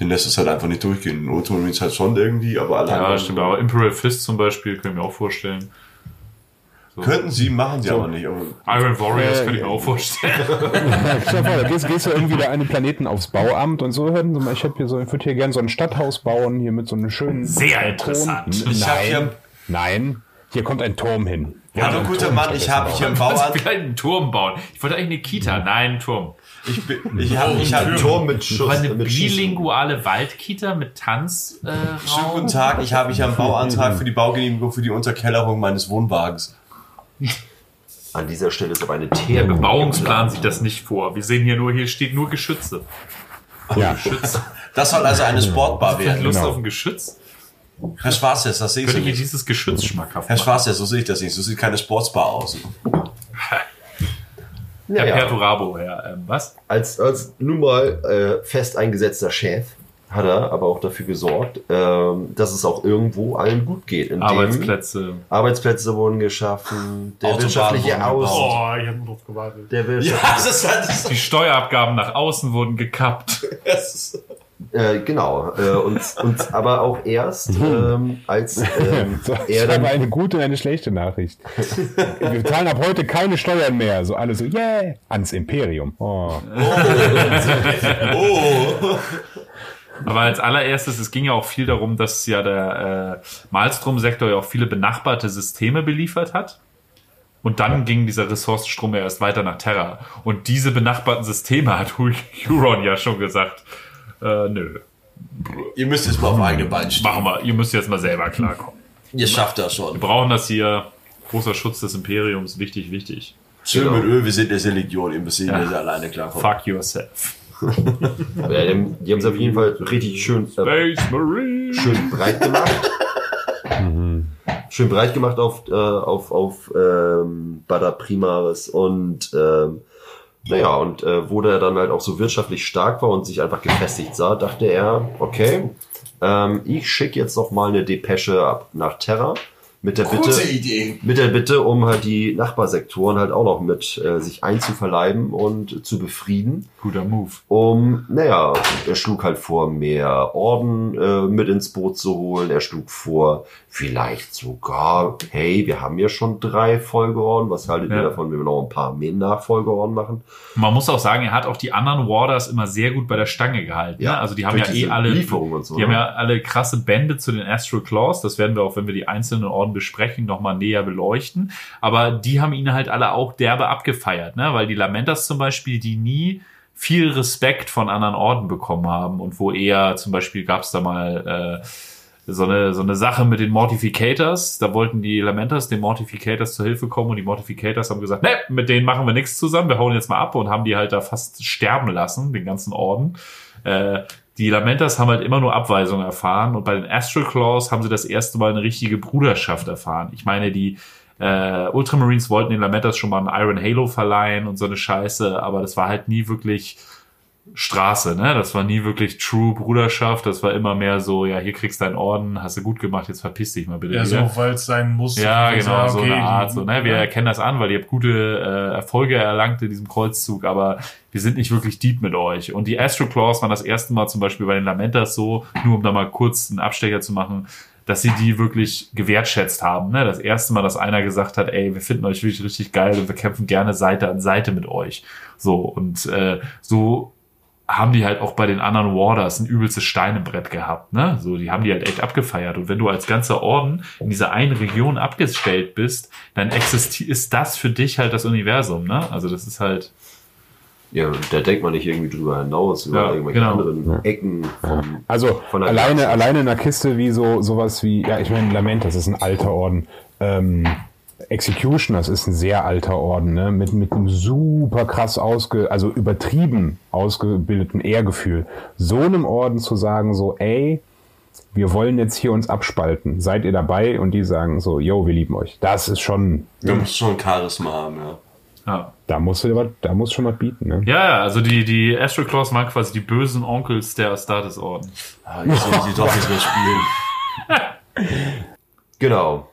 Den lässt es halt einfach nicht durchgehen. Ultramarines halt schon irgendwie, aber alle Ja, stimmt. Aber Imperial Fist zum Beispiel, können wir auch vorstellen. So. Könnten sie, machen sie aber nicht. Aber Iron Warriors Äh, kann ich mir auch vorstellen. Stell dir vor, da gehst, gehst du irgendwie da einen Planeten aufs Bauamt und so hören Sie mal, ich hab hier so, ich würde hier gerne so ein Stadthaus bauen, hier mit so einem schönen Sehr Balkon. interessant. Ich Nein, hier- nein, hier kommt ein Turm hin. Hallo Ein guter Turm Mann, ich habe hier einen Bauern. Vielleicht einen Turm bauen. Ich wollte eigentlich eine Kita. Nein, einen Turm. Ich, bin- ich habe ich hab Ein Turm mit Schuss. Aber eine bilinguale Waldkita mit Tanzraum. Äh, Schönen guten? Tag, ich habe hier einen Bauantrag für die Baugenehmigung für die Unterkellerung meines Wohnwagens. An dieser Stelle ist aber eine Der Teer. Bebauungsplan sieht das nicht vor. Wir sehen hier nur, hier steht nur Geschütze. Ja, Geschütz. Das soll also eine Sportbar Wer hat werden. Lust Genau. auf ein Geschütz? Herr Schwarzes, das sehe ich so Könnte mir nicht. dieses Geschütz schmackhaft Herr? Schwarzes, so sehe ich das nicht. So sieht keine Sportsbar aus. Herr Ja, ja. Perturabo, Herr, ähm, was? Als, als nun mal äh, fest eingesetzter Chef hat er aber auch dafür gesorgt, ähm, dass es auch irgendwo allen gut geht. Arbeitsplätze. Arbeitsplätze wurden geschaffen, der Autobahnen wirtschaftliche Aus. Oh, ich habe nur drauf gewartet. der Wirtschaft, das ist halt das. Die Steuerabgaben nach außen wurden gekappt. äh, genau, äh, und, und aber auch erst ähm, als ähm, so, er ich habe dann eine gute und eine schlechte Nachricht. Wir zahlen ab heute keine Steuern mehr. So alle so, yeah, ans Imperium. Oh. Oh. Aber als allererstes, es ging ja auch viel darum, dass ja der äh, Malstrom-Sektor ja auch viele benachbarte Systeme beliefert hat. Und dann ging dieser Ressourcenstrom ja erst weiter nach Terra. Und diese benachbarten Systeme hat Huron ja schon gesagt, äh, nö, Ihr müsst jetzt mal auf eigene Beine stehen. machen wir, ihr müsst jetzt mal selber klarkommen. Ihr schafft das schon. Wir brauchen das hier. Großer Schutz des Imperiums, wichtig, wichtig. Schön mit Öl, wir sind eine Legion. Ihr müsst Ja. hier alleine klarkommen. Fuck yourself. Ja, die haben die haben es auf jeden Fall richtig schön äh, schön breit gemacht. schön breit gemacht auf, äh, auf, auf ähm, Bada Primaris und ähm, naja, und äh, wo der dann halt auch so wirtschaftlich stark war und sich einfach gefestigt sah, dachte er, okay, ähm, ich schicke jetzt noch mal eine Depesche ab nach Terra mit der Bitte, Gute Idee. mit der Bitte, um halt die Nachbarsektoren halt auch noch mit äh, sich einzuverleiben und zu befrieden Guter Move. um, naja, er schlug halt vor, mehr Orden äh, mit ins Boot zu holen. Er schlug vor, vielleicht sogar, hey, wir haben ja schon drei Folgeorden. Was haltet Ja. ihr davon, wenn wir noch ein paar mehr Nachfolgeorden machen? Man muss auch sagen, er hat auch die anderen Warders immer sehr gut bei der Stange gehalten. Ja, ne? Also die haben durch ja eh alle, Lieferung und so, die haben ne? ja alle krasse Bände zu den Astral Claws. Das werden wir auch, wenn wir die einzelnen Orden besprechen, nochmal näher beleuchten. Aber die haben ihn halt alle auch derbe abgefeiert, ne? Weil die Lamentas zum Beispiel, die nie viel Respekt von anderen Orden bekommen haben und wo eher zum Beispiel gab es da mal äh, so eine, so eine Sache mit den Mortificators. Da wollten die Lamentas den Mortificators zur Hilfe kommen und die Mortificators haben gesagt, ne, mit denen machen wir nichts zusammen, wir hauen jetzt mal ab und haben die halt da fast sterben lassen, den ganzen Orden. Äh, die Lamentas haben halt immer nur Abweisung erfahren und bei den Astral Claws haben sie das erste Mal eine richtige Bruderschaft erfahren. Ich meine, die äh, Ultramarines wollten den Lamentas schon mal einen Iron Halo verleihen und so eine Scheiße, aber das war halt nie wirklich Straße, ne? Das war nie wirklich True Bruderschaft. Das war immer mehr so, ja, hier kriegst du deinen Orden, hast du gut gemacht, jetzt verpiss dich mal bitte. Ja, wieder. so, weil es sein muss. Ja, genau, so okay, eine Art. So, ne? Wir ja. erkennen das an, weil ihr habt gute äh, Erfolge erlangt in diesem Kreuzzug, aber wir sind nicht wirklich deep mit euch. Und die Astro Claws waren das erste Mal zum Beispiel bei den Lamentas so, nur um da mal kurz einen Abstecher zu machen, dass sie die wirklich gewertschätzt haben. Ne? Das erste Mal, dass einer gesagt hat, ey, wir finden euch wirklich richtig geil und wir kämpfen gerne Seite an Seite mit euch. So, und äh, so haben die halt auch bei den anderen Warders ein übelstes Stein im Brett gehabt, ne? So, die haben die halt echt abgefeiert. Und wenn du als ganzer Orden in dieser einen Region abgestellt bist, dann existiert, ist das für dich halt das Universum, ne? Also das ist halt, Ja, da denkt man nicht irgendwie drüber hinaus, über Ja, irgendwelche genau. anderen Ecken vom, Also Von der alleine, Galaxie. alleine in einer Kiste wie so sowas wie, ja, ich meine, Lament, das ist ein alter Orden. Ähm, Execution, das ist ein sehr alter Orden, ne? mit, mit einem super krass ausge, also übertrieben ausgebildeten Ehrgefühl. So einem Orden zu sagen, so, ey, wir wollen jetzt hier uns abspalten. Seid ihr dabei? Und die sagen so, yo, wir lieben euch. Das ist schon, Du musst schon Charisma haben, ja. ja. da musst du, was- da musst du schon was bieten. Ne? Ja, ja, also die, die Astro Claws waren quasi die bösen Onkels der Astartes-Orden. Ah, Ich sehe sie doch nicht mehr spielen. Genau.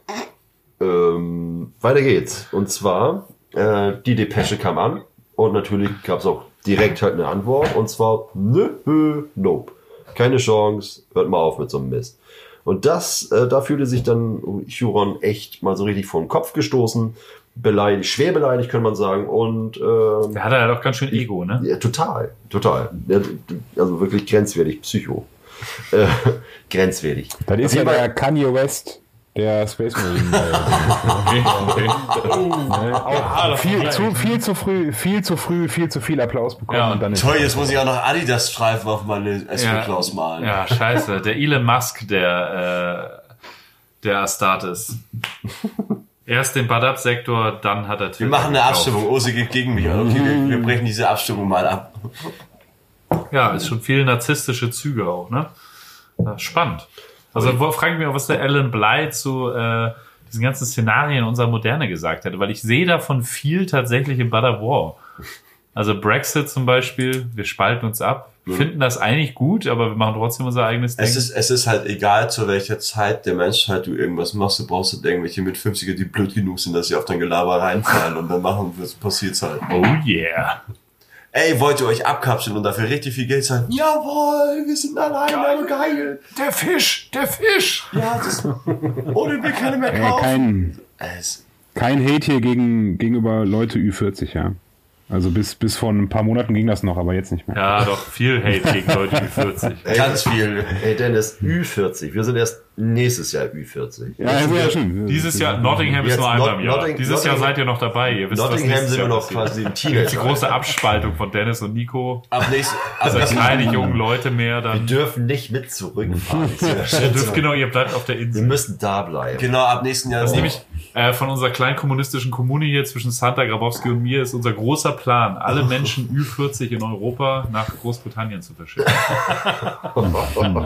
Ähm, weiter geht's. Und zwar, äh, die Depesche kam an und natürlich gab es auch direkt halt eine Antwort und zwar, nö, nö, nope. Keine Chance, hört mal auf mit so einem Mist. Und das, äh, da fühlte sich dann Huron echt mal so richtig vor den Kopf gestoßen, beleidigt, schwer beleidigt, kann man sagen. Und ähm, Der hatte halt auch ganz schön Ego, ne? ja, total, total. Ja, Also wirklich grenzwertig, Psycho. Äh, grenzwertig. Das ist ja der Kanye West der Space Marine. Okay, okay. auch viel, zu, viel zu früh, viel zu früh, viel zu viel Applaus bekommen Ja, und dann ist Toll, jetzt muss ich auch noch Adidas-Streifen auf meine Astro Claus malen. Ja, scheiße. Der Elon Musk der, äh, der Astartes. Erst den Badab-Sektor, dann hat er Wir Twitter machen eine gekauft. Abstimmung. Ose geht gegen mich. Okay, wir, wir brechen diese Abstimmung mal ab. Ja, ist schon viel narzisstische Züge auch, ne? Ja, spannend. Also wo, frage ich mich auch, was der Alan Bly zu äh, diesen ganzen Szenarien unserer Moderne gesagt hätte, weil ich sehe davon viel tatsächlich im Bad of War. Also Brexit zum Beispiel, wir spalten uns ab, finden das eigentlich gut, aber wir machen trotzdem unser eigenes Ding. Es ist, es ist halt egal, zu welcher Zeit der Menschheit du irgendwas machst. Du brauchst halt irgendwelche mit 50er, die blöd genug sind, dass sie auf dein Gelaber reinfallen und dann machen wir passiert's halt. oh yeah. Ey, wollt ihr euch abkapseln und dafür richtig viel Geld zahlen? Jawohl, wir sind alleine, aber geil. Der Fisch, der Fisch. Ja, das, ohne will keiner mehr äh, kaufen. kein, Es, kein Hate hier gegen, gegenüber Leute Ü40, ja. Also bis, bis vor ein paar Monaten ging das noch, aber jetzt nicht mehr. Ja, doch, viel Hate gegen Leute wie 40. ganz viel. Ey, Dennis, Ü40. Wir sind erst nächstes Jahr Ü40. Ja, also ja, schon. Dieses Jahr, Nottingham ist Jetzt nur einmal im Jahr. Notting- Dieses Jahr seid ihr noch dabei. Ihr wisst, Nottingham sind wir Jahr noch passiert. quasi im Jetzt die Teenager. große Abspaltung von Dennis und Nico. Ab nächstes, Also ab, keine jungen Leute mehr. Wir Dann dürfen nicht mit zurückfahren. Ja ihr dürft genau, ihr bleibt auf der Wir Insel. müssen da bleiben. genau, ab nächsten Jahr. Das ist nämlich äh, von unserer kleinen kommunistischen Kommune hier zwischen Santa Grabowski und mir ist unser großer Plan, alle Menschen Ü40 in Europa nach Großbritannien zu verschicken.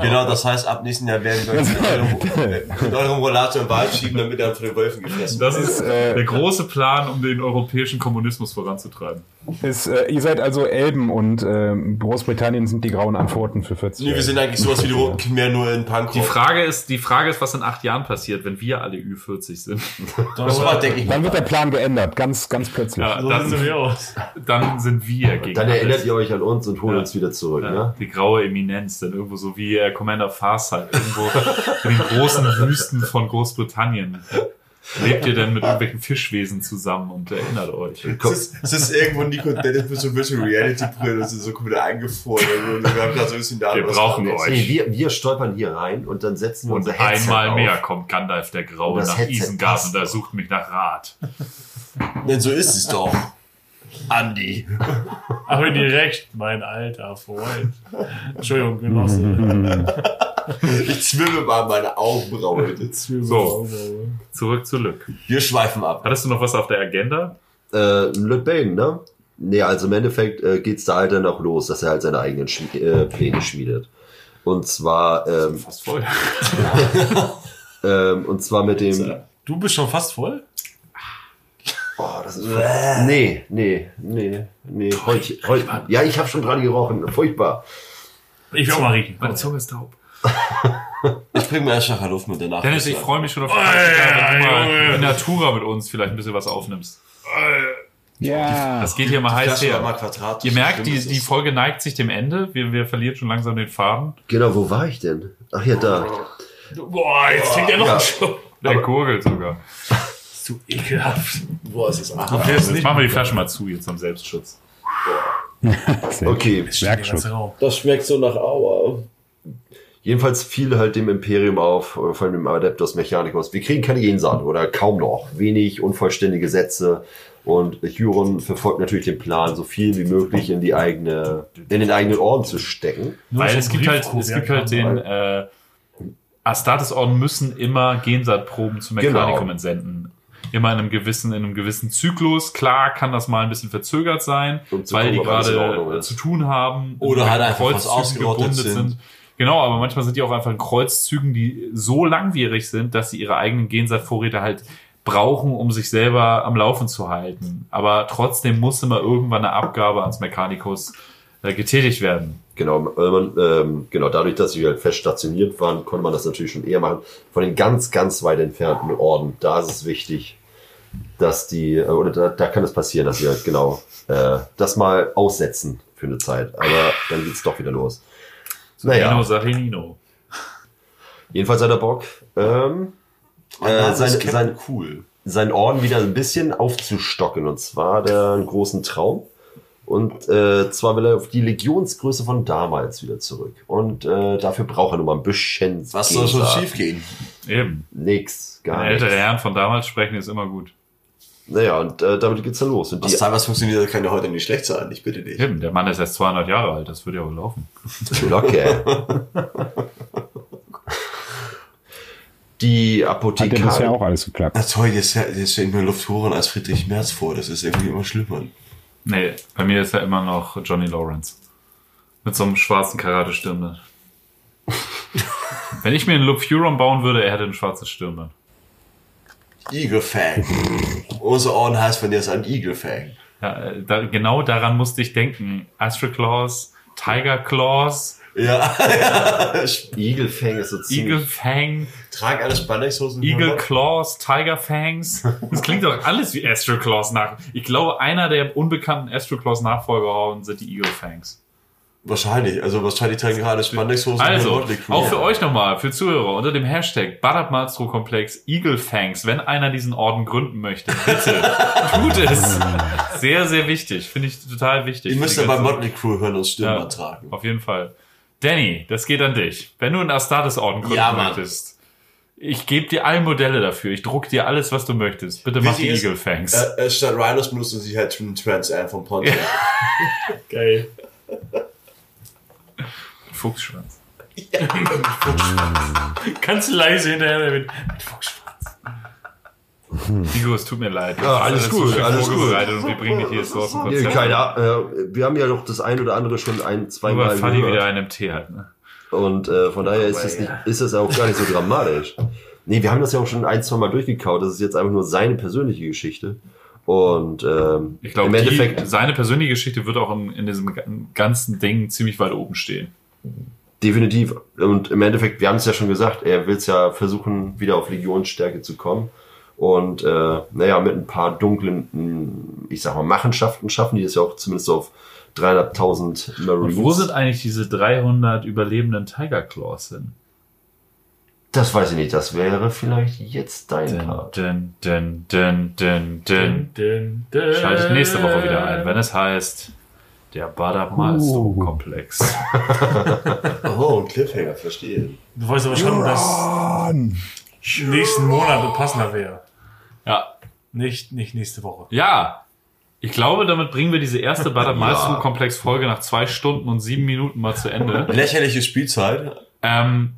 Genau, das heißt, ab nächsten Jahr werden wir euch mit eurem, Rollator im Wald schieben, damit er von den Wölfen gefressen Das wird. ist äh, der große Plan, um den europäischen Kommunismus voranzutreiben. Ist, äh, ihr seid also Elben und äh, Großbritannien sind die grauen Antworten für 40 Nee, wir sind eigentlich sowas wie die Roten Khmer, nur in Punkrock. Die Frage ist, die Frage ist, was in acht Jahren passiert, wenn wir alle Ü40 sind. das war, denke ich, Dann wird der Plan geändert, ganz, ganz plötzlich. Ja, dann, sehen wir aus. dann sind wir gegen Dann alles. erinnert ihr euch an uns und holt Ja. uns wieder zurück. Ja, Ne? Die graue Eminenz, dann irgendwo so wie äh, Commander Farsight, irgendwo in den großen Wüsten von Großbritannien. Lebt ihr denn mit irgendwelchen Fischwesen zusammen und erinnert euch? Es ist, es ist irgendwo Nico Dennis mit so Virtual Reality Brille, das ist so komplett eingefroren. Und wir haben gerade so ein bisschen da. Wir brauchen euch. Nee, wir, wir stolpern hier rein und dann setzen wir Und unser Headset einmal auf. mehr kommt Gandalf der Graue nach Headset Isengard und er sucht mich nach Rat. Denn so ist es doch. Andi. Aber direkt, mein alter Freund. Entschuldigung, Genosse. Ich zwimme mal meine Augenbraue. So, zurück zu Lück. Wir schweifen ab. Hattest du noch was auf der Agenda? Äh, Lüt Bane, ne? Nee, also im Endeffekt äh, geht's da halt dann auch los, dass er halt seine eigenen Schmi äh, Pläne schmiedet. Und zwar, ähm, Fast voll. ähm, und zwar mit dem, Du bist schon fast voll? oh, das Nee, nee, nee, nee. Heute, heute, ja, ich habe schon dran gerochen. Furchtbar. Ich will auch mal riechen. Meine Zunge ist taub. Ich bring mir erst nachher Luft mit danach. Dennis, ich freue mich schon auf die wenn du mal in Natura mit uns vielleicht ein bisschen was aufnimmst. Ja. Das geht hier mal heiß mal her. quadratisch. Ihr merkt, die, die ist- Folge neigt sich dem Ende. Wir, wir verlieren schon langsam den Faden. Genau, wo war ich denn? Ach ja, da. Boah, jetzt fängt er noch Ja. ein Show. Der gurgelt sogar. Zu ekelhaft. Boah, es ist Okay, ist Jetzt machen wir die Flasche mal zu, jetzt am Selbstschutz. Okay. der Werkschutz. ganze Raum. Das schmeckt so nach Aua. Jedenfalls fiel halt dem Imperium auf, oder vor allem dem Adeptus Mechanicus, wir kriegen keine Gensaat oder kaum noch. Wenig unvollständige Sätze. Und Huron verfolgt natürlich den Plan, so viel wie möglich in die eigene, in den eigenen Orden zu stecken. Weil es gibt halt, es gibt halt den, äh, Astartes-Orden müssen immer Gensaatproben zum Genau. Mechanikum entsenden. Immer in einem gewissen, in einem gewissen Zyklus. Klar kann das mal ein bisschen verzögert sein, Um zu weil die gucken, Ordnung gerade zu tun haben. Oder halt einfach was Kreuzzügen ausgerottet sind. Genau, aber manchmal sind die auch einfach in Kreuzzügen, die so langwierig sind, dass sie ihre eigenen Gensaatvorräte halt brauchen, um sich selber am Laufen zu halten. Aber trotzdem muss immer irgendwann eine Abgabe ans Mechanikus äh, getätigt werden. Genau, ähm, genau, dadurch, dass sie halt fest stationiert waren, konnte man das natürlich schon eher machen. Von den ganz, ganz weit entfernten Orden, da ist es wichtig, dass die, äh, oder da, da kann es passieren, dass sie halt genau äh, das mal aussetzen für eine Zeit. Aber dann geht's doch wieder los. Naja, Nino, Nino. jedenfalls hat er Bock, ähm, äh, sein, sein, cool. seinen Orden wieder ein bisschen aufzustocken. Und zwar hat er einen großen Traum. Und äh, zwar will er auf die Legionsgröße von damals wieder zurück. Und äh, dafür braucht er nur mal ein bisschen. Was soll schon Gensaat. schief gehen? Eben. Nix, gar nichts. ältere Herren von damals sprechen, ist immer gut. Naja, und äh, damit geht's dann los. Und Was die, teilweise funktioniert, kann ja heute nicht schlecht sein. Ich bitte dich. Eben, der Mann ist erst 200 Jahre alt, das würde ja wohl laufen. Locke. die Hat ja bisher Apothekar. auch alles geklappt. Na toll, jetzt, jetzt stelle ich mir Lufthuren als Friedrich Merz vor. Das ist irgendwie immer schlimmer. Nee, bei mir ist ja immer noch Johnny Lawrence. Mit so einem schwarzen Karate-Stirnband. Wenn ich mir einen Loop Huron bauen würde, er hätte ein schwarzes Stirnband. Eagle Fang. Unser Orden heißt von jetzt an Eagle Fang. Ja, da, genau daran musste ich denken. Astral Claws, Tiger Claws, Ja, Eagle Fang ist so Eagle ziemlich. Fang, Trag alles Spandexhosen. Eagle Claws, Tiger Fangs. Das klingt doch alles wie Astral Claws nach. Ich glaube, einer der unbekannten Astral Claws Nachfolger sind die Eagle Fangs. Wahrscheinlich. Also wahrscheinlich tragen gerade Spandexhosen. Also, auch für euch nochmal, für Zuhörer, unter dem Hashtag Badab-Malstro-Komplex Eagle Fangs, wenn einer diesen Orden gründen möchte, bitte, tut es. Sehr, sehr wichtig. Finde ich total wichtig. Ihr müsst ja bei Motley Crew hören und Stirnband tragen. Auf jeden Fall. Danny, das geht an dich. Wenn du einen Astartes-Orden gründen Ja, möchtest, ich gebe dir alle Modelle dafür. Ich druck dir alles, was du möchtest. Bitte mach die Wichtig ist, Eagle Fangs. Äh, äh, statt Rhinos benutzen sie halt Trans Am von Pontiac. Geil. Fuchsschwanz. Ganz leise hinterher mit Nico, es tut mir leid. Ja, alles so gut, schön alles gut. vorbereitet Und wir bringen dich hier so dem Nee, keine Ahnung. Äh, wir haben ja doch das ein oder andere schon ein, zweimal weil Fanny wieder gehört. einen Tee hat. Ne? Und äh, von daher ist das, nicht, ist das auch gar nicht so dramatisch. Nee, wir haben das ja auch schon ein, zwei Mal durchgekaut. Das ist jetzt einfach nur seine persönliche Geschichte. Und ähm, Ich glaube, im Endeffekt die, seine persönliche Geschichte wird auch in, in diesem ganzen Ding ziemlich weit oben stehen. Definitiv. Und im Endeffekt, wir haben es ja schon gesagt, er will es ja versuchen, wieder auf Legionsstärke zu kommen. Und äh, naja, mit ein paar dunklen, ich sag mal, Machenschaften schaffen die es ja auch zumindest auf 300.000 Marines. Und wo sind eigentlich diese 300 überlebenden Tiger Claws hin? das weiß ich nicht, das wäre vielleicht jetzt dein Part. dun, dun, dun, dun. den, den, Schaltet nächste Woche wieder ein, wenn es heißt der Badab Malstrom Komplex. Oh, ein Cliffhanger, verstehe. Du weißt aber schon, dass nächsten Monat passender wäre. Ja, Nicht, nicht nächste Woche. ja. Ich glaube, damit bringen wir diese erste Badab Malstrom Komplex Folge nach zwei Stunden und sieben Minuten mal zu Ende. Lächerliche Spielzeit. Ähm,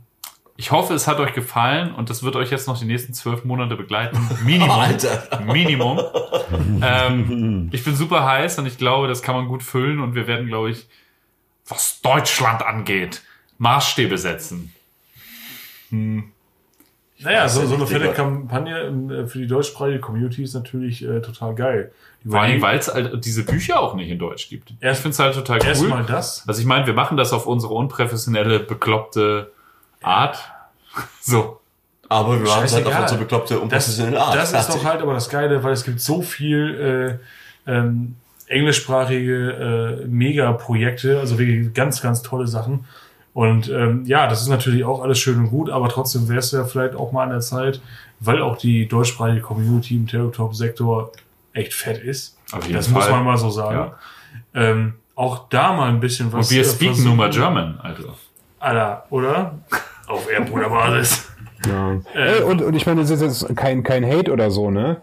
ich hoffe, es hat euch gefallen und das wird euch jetzt noch die nächsten zwölf Monate begleiten. Minimum. Alter. Minimum. ähm, ich bin super heiß und ich glaube, das kann man gut füllen und wir werden, glaube ich, was Deutschland angeht, Maßstäbe setzen. Hm. Naja, so, ja so eine fette. Kampagne äh, für die deutschsprachige Community ist natürlich äh, total geil. Vor allem, weil es halt diese Bücher auch nicht in Deutsch gibt. ich Erst- finde es halt total cool. Erstmal das. Also ich meine, wir machen das auf unsere unprofessionelle, bekloppte Art. So. Aber wir haben es halt auf Scheißegal. unsere bekloppte und Das, professionelle Art. das ist doch halt aber das Geile, weil es gibt so viel äh, ähm, englischsprachige äh, Mega-Projekte, also wirklich ganz, ganz tolle Sachen. Und ähm, ja, das ist natürlich auch alles schön und gut, aber trotzdem wäre es ja vielleicht auch mal an der Zeit, weil auch die deutschsprachige Community im Tabletop-Sektor echt fett ist. Auf jeden Das muss Fall. man mal so sagen. Ähm, auch da mal ein bisschen was. Und wir äh, speaken nun mal German, also. Alter, oder? Auf Erdbruderbasis. Ja. Ey, und, und ich meine, das ist jetzt kein, kein Hate oder so, ne?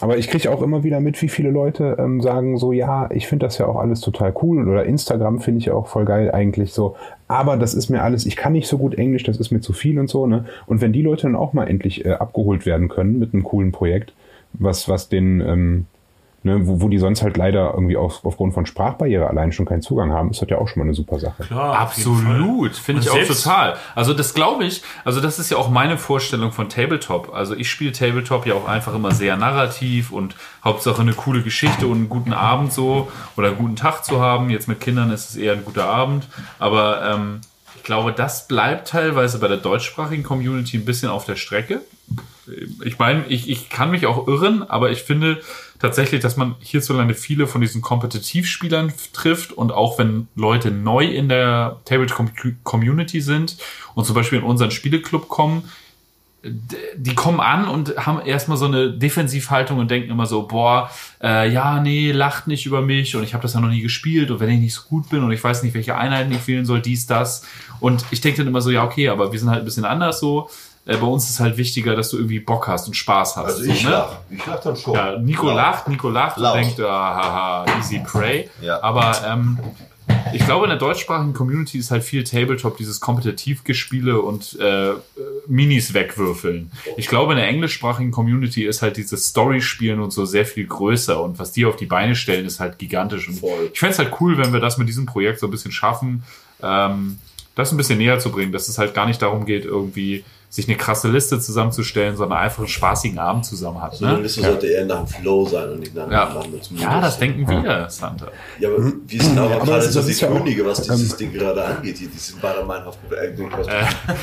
Aber ich kriege auch immer wieder mit, wie viele Leute ähm, sagen so, ja, ich finde das ja auch alles total cool oder Instagram finde ich auch voll geil eigentlich so. Aber das ist mir alles, ich kann nicht so gut Englisch, das ist mir zu viel und so, ne? Und wenn die Leute dann auch mal endlich äh, abgeholt werden können mit einem coolen Projekt, was, was den, ähm, ne, wo, wo die sonst halt leider irgendwie auf, aufgrund von Sprachbarriere allein schon keinen Zugang haben, ist das ja auch schon mal eine super Sache. Klar. Absolut, finde ich auch total. Also das glaube ich, also das ist ja auch meine Vorstellung von Tabletop. Also ich spiele Tabletop ja auch einfach immer sehr narrativ und Hauptsache eine coole Geschichte und einen guten Abend so oder einen guten Tag zu haben. Jetzt mit Kindern ist es eher ein guter Abend, aber ähm, ich glaube, das bleibt teilweise bei der deutschsprachigen Community ein bisschen auf der Strecke. Ich meine, ich, ich kann mich auch irren, aber ich finde tatsächlich, dass man hierzulande viele von diesen Kompetitivspielern trifft und auch wenn Leute neu in der Tabletop-Community sind und zum Beispiel in unseren Spieleclub kommen, die kommen an und haben erstmal so eine Defensivhaltung und denken immer so, boah, äh, ja, nee, lacht nicht über mich und ich habe das ja noch nie gespielt und wenn ich nicht so gut bin und ich weiß nicht, welche Einheiten ich wählen soll, dies, das. Und ich denke dann immer so, ja, okay, aber wir sind halt ein bisschen anders so. Äh, bei uns ist halt wichtiger, dass du irgendwie Bock hast und Spaß hast. Also so, ich ne? lach. Ich lach dann schon. Ja, Nico Laut. lacht, Nico lacht Laut. und denkt, ah, haha, easy prey. Ja. Aber ähm, ich glaube, in der deutschsprachigen Community ist halt viel Tabletop, dieses Kompetitivgespiele und äh, Minis wegwürfeln. Ich glaube, in der englischsprachigen Community ist halt dieses Story-Spielen und so sehr viel größer und was die auf die Beine stellen, ist halt gigantisch. Und Voll. ich fände es halt cool, wenn wir das mit diesem Projekt so ein bisschen schaffen, ähm, das ein bisschen näher zu bringen, dass es halt gar nicht darum geht, irgendwie sich eine krasse Liste zusammenzustellen, sondern einfach einen spaßigen Abend zusammen hat. So eine Ne? Liste sollte eher nach dem Flow sein und nicht nach Ja. dem Modus. Ja, das denken wir, Santa. Ja, aber wir sind aber aber gerade das- so die ja auch, Könige, was dieses ähm, Ding gerade angeht, hier, diesen Bader-Meinhof, äh,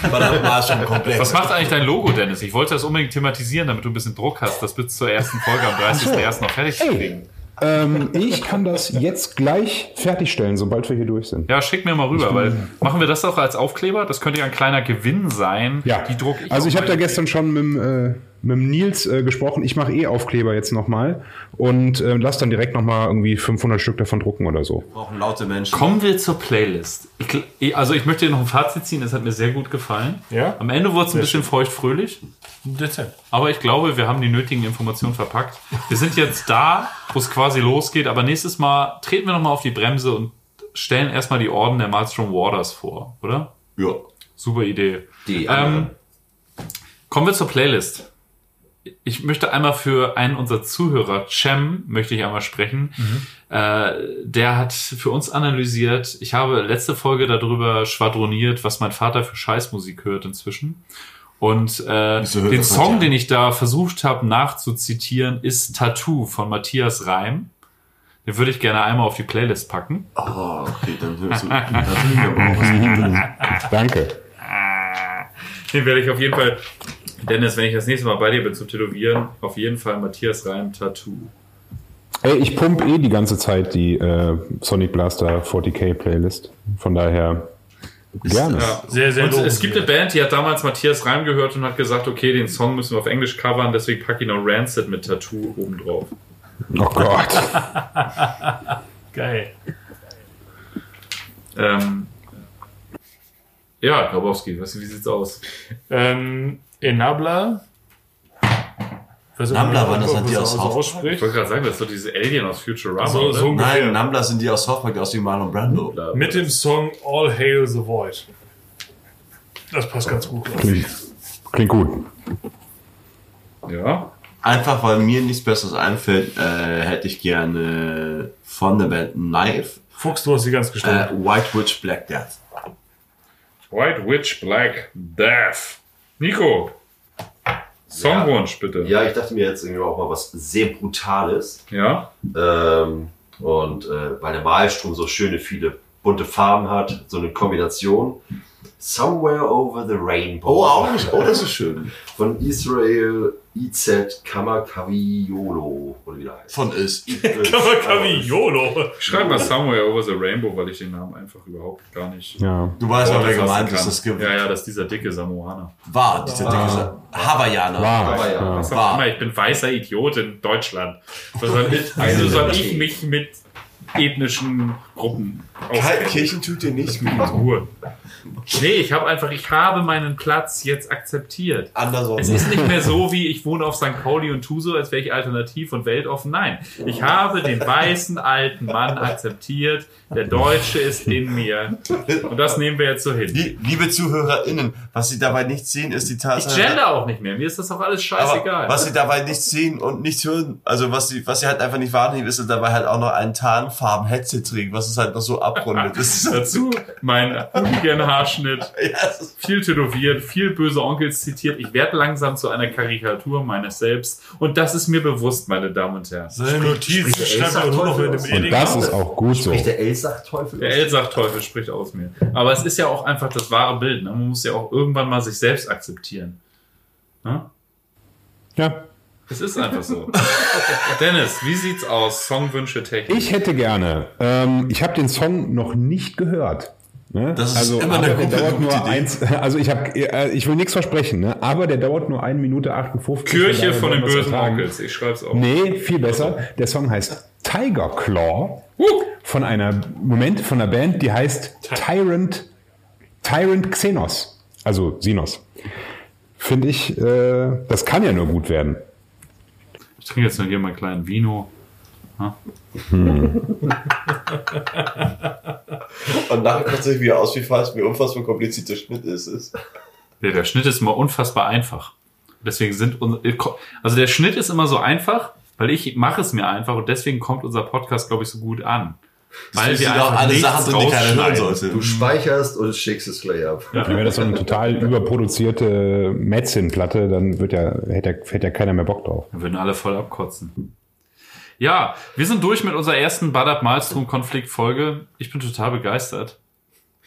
Bader-Meinhof komplex. Was macht eigentlich dein Logo, Dennis? Ich wollte das unbedingt thematisieren, damit du ein bisschen Druck hast, das bis zur ersten Folge am 30.01. noch fertig zu kriegen. Ähm, ich kann das jetzt gleich fertigstellen, sobald wir hier durch sind. Ja, schick mir mal rüber, weil machen wir das auch als Aufkleber? Das könnte ja ein kleiner Gewinn sein. Ja, Die Druck also ich habe da gestern schon mit, dem, äh, mit dem Nils äh, gesprochen. Ich mache eh Aufkleber jetzt nochmal und äh, lass dann direkt nochmal irgendwie 500 Stück davon drucken oder so. brauchen laute Menschen. Kommen wir zur Playlist. Ich, also ich möchte dir noch ein Fazit ziehen, es hat mir sehr gut gefallen. Ja? Am Ende wurde es ein bisschen feucht-fröhlich, Dezent. aber ich glaube, wir haben die nötigen Informationen verpackt. Wir sind jetzt da, wo es quasi losgeht, aber nächstes Mal treten wir nochmal auf die Bremse und stellen erstmal die Orden der Maelstrom Waters vor, oder? Ja. Super Idee. Die Ähm, kommen wir zur Playlist. Ich möchte einmal für einen unserer Zuhörer, Cem, möchte ich einmal sprechen. Äh, der hat für uns analysiert, ich habe letzte Folge darüber schwadroniert, was mein Vater für Scheißmusik hört inzwischen. Und äh, den Song, den ich da versucht habe nachzuzitieren, ist Tattoo von Matthias Reim. Den würde ich gerne einmal auf die Playlist packen. Oh, okay, dann hörst du. Danke. Den werde ich auf jeden Fall, Dennis, wenn ich das nächste Mal bei dir bin zum Tätowieren, auf jeden Fall Matthias Reim Tattoo. Ey, ich pump eh die ganze Zeit die äh, Sonic Blaster 40k Playlist. Von daher gerne. Ja. Sehr, sehr Und es gibt eine Band, die hat damals Matthias Reim gehört und hat gesagt, okay, den Song müssen wir auf Englisch covern, deswegen packe ich noch Rancid mit Tattoo oben drauf. Oh Gott. Geil. Ähm, ja, Grabowski, was, wie sieht's aus? Ähm, Weiß nicht, Nabla, ob man war das ob an die aus so Park? Ich wollte gerade sagen, das ist doch diese Alien aus Futurama, So- oder? so- Ungefähr. Nein, Nambla sind die aus Park, aus dem Marlon Brando. Mit dem Song All Hail the Void. Das passt ganz gut. Klingt, klingt gut. Ja, Einfach weil mir nichts Besseres einfällt, äh, hätte ich gerne von der Band Knife Fuchs, du hast sie ganz äh, gestellt. White Witch Black Death. White Witch Black Death. Nico, Songwunsch, bitte. Ja, ich dachte mir jetzt irgendwie auch mal was sehr Brutales. Ja? Ähm, und äh, weil der Malstrom so schöne, viele bunte Farben hat, so eine Kombination. Somewhere Over the Rainbow. Oh, auch nicht. Oh, das ist schön. Von Israel IZ Kamakaviolo. Oder wie der heißt. Von ist. Kamakaviolo. Ich schreibe mal Somewhere Over the Rainbow, weil ich den Namen einfach überhaupt gar nicht. Ja. Du weißt auch, wer gemeint ist. Das gibt. Ja, ja, das ist dieser dicke Samoaner. War, dieser dicke Hawaiianer. War. Aber ja. ja. Sag War. ich bin weißer Idiot in Deutschland. Was soll ich, also soll ich mich mit ethnischen Gruppen auskennen? Kirchen tut dir nicht gut. Ruhe. Nee, ich habe einfach, ich habe meinen Platz jetzt akzeptiert. Andersrum. Es ist nicht mehr so, wie ich wohne auf St. Pauli und tu so, als wäre ich alternativ und weltoffen. Nein, ich habe den weißen alten Mann akzeptiert. Der Deutsche ist in mir. Und das nehmen wir jetzt so hin. Lie- Liebe ZuhörerInnen, was Sie dabei nicht sehen, ist die Ich Tatsache. gender auch nicht mehr. Mir ist das auch alles scheißegal. aber was Sie dabei nicht sehen und nicht hören, also was Sie, was Sie halt einfach nicht wahrnehmen, ist, dass dabei halt auch noch einen Tarnfarben-Headset trägt, was es halt noch so abrundet. Das ist Dazu mein Hooligan-Haarschnitt. ist viel tätowiert, viel böse Onkels zitiert. Ich werde langsam zu einer Karikatur meines Selbst. Und das ist mir bewusst, meine Damen und Herren. Seine Notiz Spricht schreibt der er nur noch mit dem Elster-Teufel Und das ist auch gut so. Spricht der Elsach-Teufel Der aus? Elsach-Teufel spricht aus mir. Aber es ist ja auch einfach das wahre Bild. Ne? Man muss ja auch irgendwann mal sich selbst akzeptieren. Ne? Ja. Es ist einfach so. Dennis, wie sieht's aus? Songwünsche technisch. Ich hätte gerne, ähm, ich habe den Song noch nicht gehört. Ne? Das ist also, immer eine der dauert nur Idee. eins, also ich habe, äh, ich will nichts versprechen, ne? aber der dauert nur 1 Minute 58. Kirche von den es bösen. Onkels. Ich schreib's auf. Nee, viel besser. Der Song heißt Tiger Claw von einer, Moment, von einer Band, die heißt Tyrant, Tyrant Xenos. Also Sinos. Finde ich, äh, das kann ja nur gut werden. Ich trinke jetzt noch hier meinen kleinen Vino. Und nachher kommt es wieder aus, wie falsch mir unfassbar komplizierter Schnitt ist. ist. Ja, der Schnitt ist immer unfassbar einfach. Deswegen sind also der Schnitt ist immer so einfach, weil ich mache es mir einfach und deswegen kommt unser Podcast, glaube ich, so gut an. Weil wir auch einfach alle Sachen drin, die keiner hören sollte. Du speicherst und schickst es gleich ab. Dann wäre das so eine total überproduzierte Metzin-Platte, dann wird ja, hätte, ja- hätte ja keiner mehr Bock drauf. Dann würden alle voll abkotzen. Ja, wir sind durch mit unserer ersten Badab Malstrom Konflikt Folge. Ich bin total begeistert.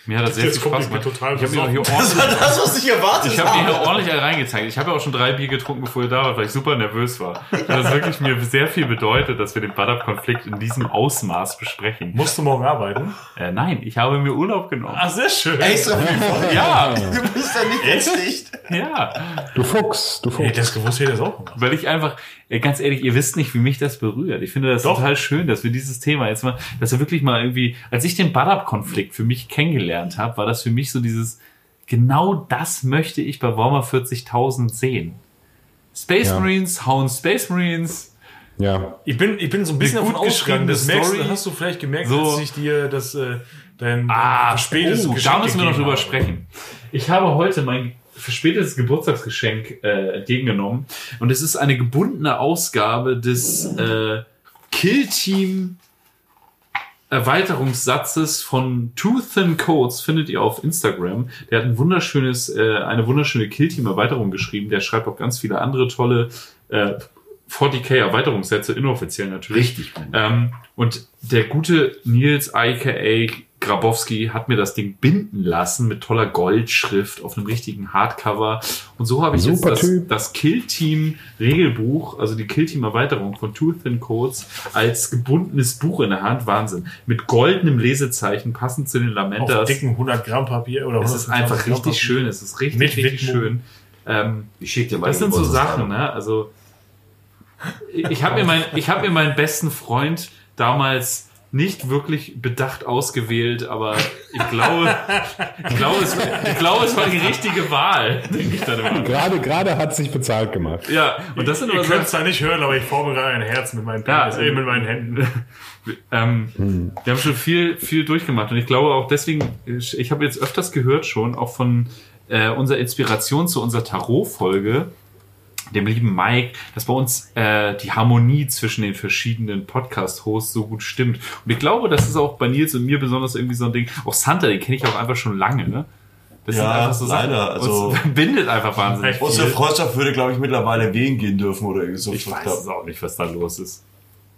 Mir hat das sehr viel Spaß ich gemacht. total ich habe hier Das ordentlich, war das, was ich erwartet ich habe mir habe. hier ordentlich reingezeigt. Ich habe ja auch schon drei Bier getrunken, bevor ihr da wart, weil ich super nervös war. Weil das wirklich mir sehr viel bedeutet, dass wir den Badab Konflikt in diesem Ausmaß besprechen. Musst du morgen arbeiten? Äh, nein, ich habe mir Urlaub genommen. Ah, sehr schön. Extra viel Folge. Ja, Du bist ja nicht dicht. ja. Du Fuchs, du Hey, Fuchs. das gewusst hätte ich das auch gemacht. Weil ich einfach, äh, ganz ehrlich, ihr wisst nicht, wie mich das berührt. Ich finde das Doch. total schön, dass wir dieses Thema jetzt mal, dass wir wirklich mal irgendwie, als ich den Badab-Konflikt für mich kennengelernt habe, war das für mich so dieses, genau das möchte ich bei Warmer 40.000 sehen. Space Ja. Marines hauen Space Marines. Ja. Ich bin, ich bin so ein bisschen davon gut ausgegangen. Das merkst, Story. hast du vielleicht gemerkt, So. dass ich dir das, äh, dein, Ah, dein verspätetes oh, Geschenk da müssen wir noch drüber habe. sprechen. Ich habe heute mein verspätetes Geburtstagsgeschenk äh, entgegengenommen und es ist eine gebundene Ausgabe des äh, Kill Team Erweiterungssatzes von Two Thin Codes findet ihr auf Instagram. Der hat ein wunderschönes, äh, eine wunderschöne Kill Team Erweiterung geschrieben. Der schreibt auch ganz viele andere tolle äh, 40k Erweiterungssätze, inoffiziell natürlich. Richtig. Ähm, und der gute Nils aka Grabowski hat mir das Ding binden lassen mit toller Goldschrift auf einem richtigen Hardcover. Und so habe ich Super jetzt das, Typ. das Kill Team Regelbuch, also die Kill Team Erweiterung von Two Thin Codes als gebundenes Buch in der Hand. Wahnsinn. Mit goldenem Lesezeichen, passend zu den Auf Lamentas. dicken 100 Gramm Papier oder Es ist 125 einfach Gramm richtig Papier. schön. Es ist richtig, Mit richtig Widmung. schön. Ähm, Ich schick dir mal das sind so Sachen, ne? Also ich habe mir, mein, ich hab mir meinen besten Freund damals nicht wirklich bedacht ausgewählt, aber ich glaube, ich glaube, es, ich glaube, es war die richtige Wahl, denke ich dann immer. Gerade, gerade hat sich bezahlt gemacht. Ja, und das sind Ihr immer könnt es so, da nicht hören, aber ich forme gerade ein Herz mit meinen, Ja, Penis, äh, mit meinen Händen. ähm, wir haben schon viel, viel durchgemacht und ich glaube auch deswegen, ich, ich habe jetzt öfters gehört schon, auch von äh, unserer Inspiration zu unserer Tarot-Folge, dem lieben Mike, dass bei uns äh, die Harmonie zwischen den verschiedenen Podcast-Hosts so gut stimmt. Und ich glaube, das ist auch bei Nils und mir besonders irgendwie so ein Ding. Auch Santa, den kenne ich auch einfach schon lange. Ne? Das Ja, so Sachen. leider, also- uns verbindet einfach wahnsinnig. Unsere Freundschaft würde, glaube ich, mittlerweile wählen gehen dürfen oder irgendwie so. Ich weiß es auch nicht, was da los ist.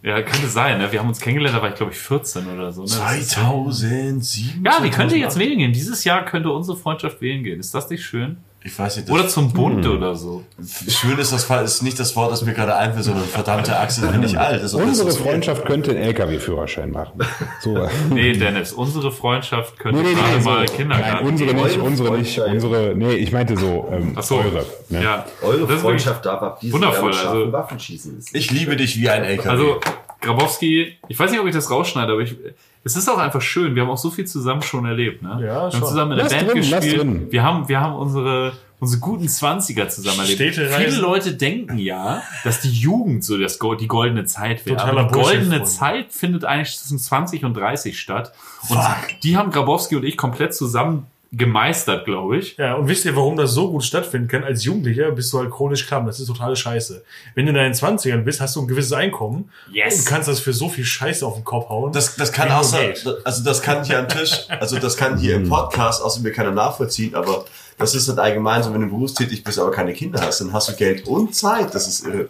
Ja, könnte sein, ne? Wir haben uns kennengelernt, da war ich, glaube ich, 14 oder so. Ne? Das ist- 2007? Ja, die könnte 2008? jetzt wählen gehen. Dieses Jahr könnte unsere Freundschaft wählen gehen. Ist das nicht schön? Ich weiß nicht. Oder zum Bund oder so. schön ist das ist nicht das Wort, das mir gerade einfällt, sondern verdammte Axel, bin ich alt. Also, Unsere das ist- Freundschaft könnte einen LKW-Führerschein machen. So. Nee, Dennis, unsere Freundschaft könnte Nee, nee, gerade nee, mal so. Kindergarten. Nein, unsere nicht, unsere nicht, unsere, nee, ich meinte so, ähm, Ach so. eure. Ne? Ja, Eure Das Freundschaft darf ab diesem wundervoll, also- scharfen Waffen schießen. Ist Ich liebe dich wie ein LKW. Also Grabowski, ich weiß nicht, ob ich das rausschneide, aber ich, es ist auch einfach schön. Wir haben auch so viel zusammen schon erlebt. Ne? Ja, wir haben schon. zusammen in der Band drin, gespielt. Wir haben, wir haben unsere, unsere guten Zwanziger zusammen erlebt. Städtereisen. Viele Leute denken ja, dass die Jugend so das, die goldene Zeit wäre. Totaler Aber die goldene Bullshit. Zeit findet eigentlich zwischen 20 und 30 statt. Und die haben Grabowski und ich komplett zusammen gemeistert, glaube ich. Ja, und wisst ihr, warum das so gut stattfinden kann? Als Jugendlicher bist du halt chronisch klamm. Das ist totale Scheiße. Wenn du in deinen 20ern bist, hast du ein gewisses Einkommen. Yes. Und kannst das für so viel Scheiße auf den Kopf hauen. Das, das kann außer, also das kann hier am Tisch, also das kann hier im Podcast außer mir keiner nachvollziehen, aber das ist halt allgemein so, wenn du berufstätig bist, aber keine Kinder hast, dann hast du Geld und Zeit. Das ist irre.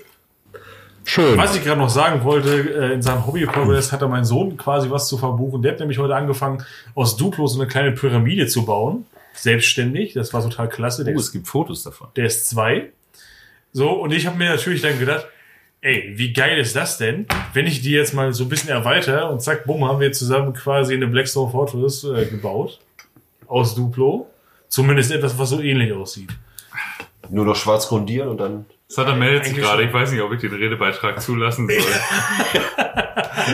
Schön. Was ich gerade noch sagen wollte, äh, in seinem Hobby-Progress hat er mein Sohn quasi was zu verbuchen. Der hat nämlich heute angefangen, aus Duplo so eine kleine Pyramide zu bauen. Selbstständig. Das war total klasse. Der Oh, ist es gibt Fotos davon. der ist zwei. So, und ich habe mir natürlich dann gedacht, ey, wie geil ist das denn, wenn ich die jetzt mal so ein bisschen erweitere und zack, bumm, haben wir zusammen quasi eine Blackstone Fortress äh, gebaut. Aus Duplo. Zumindest etwas, was so ähnlich aussieht. nur noch schwarz grundieren und dann. Satan meldet sich gerade. Ich weiß nicht, ob ich den Redebeitrag zulassen soll.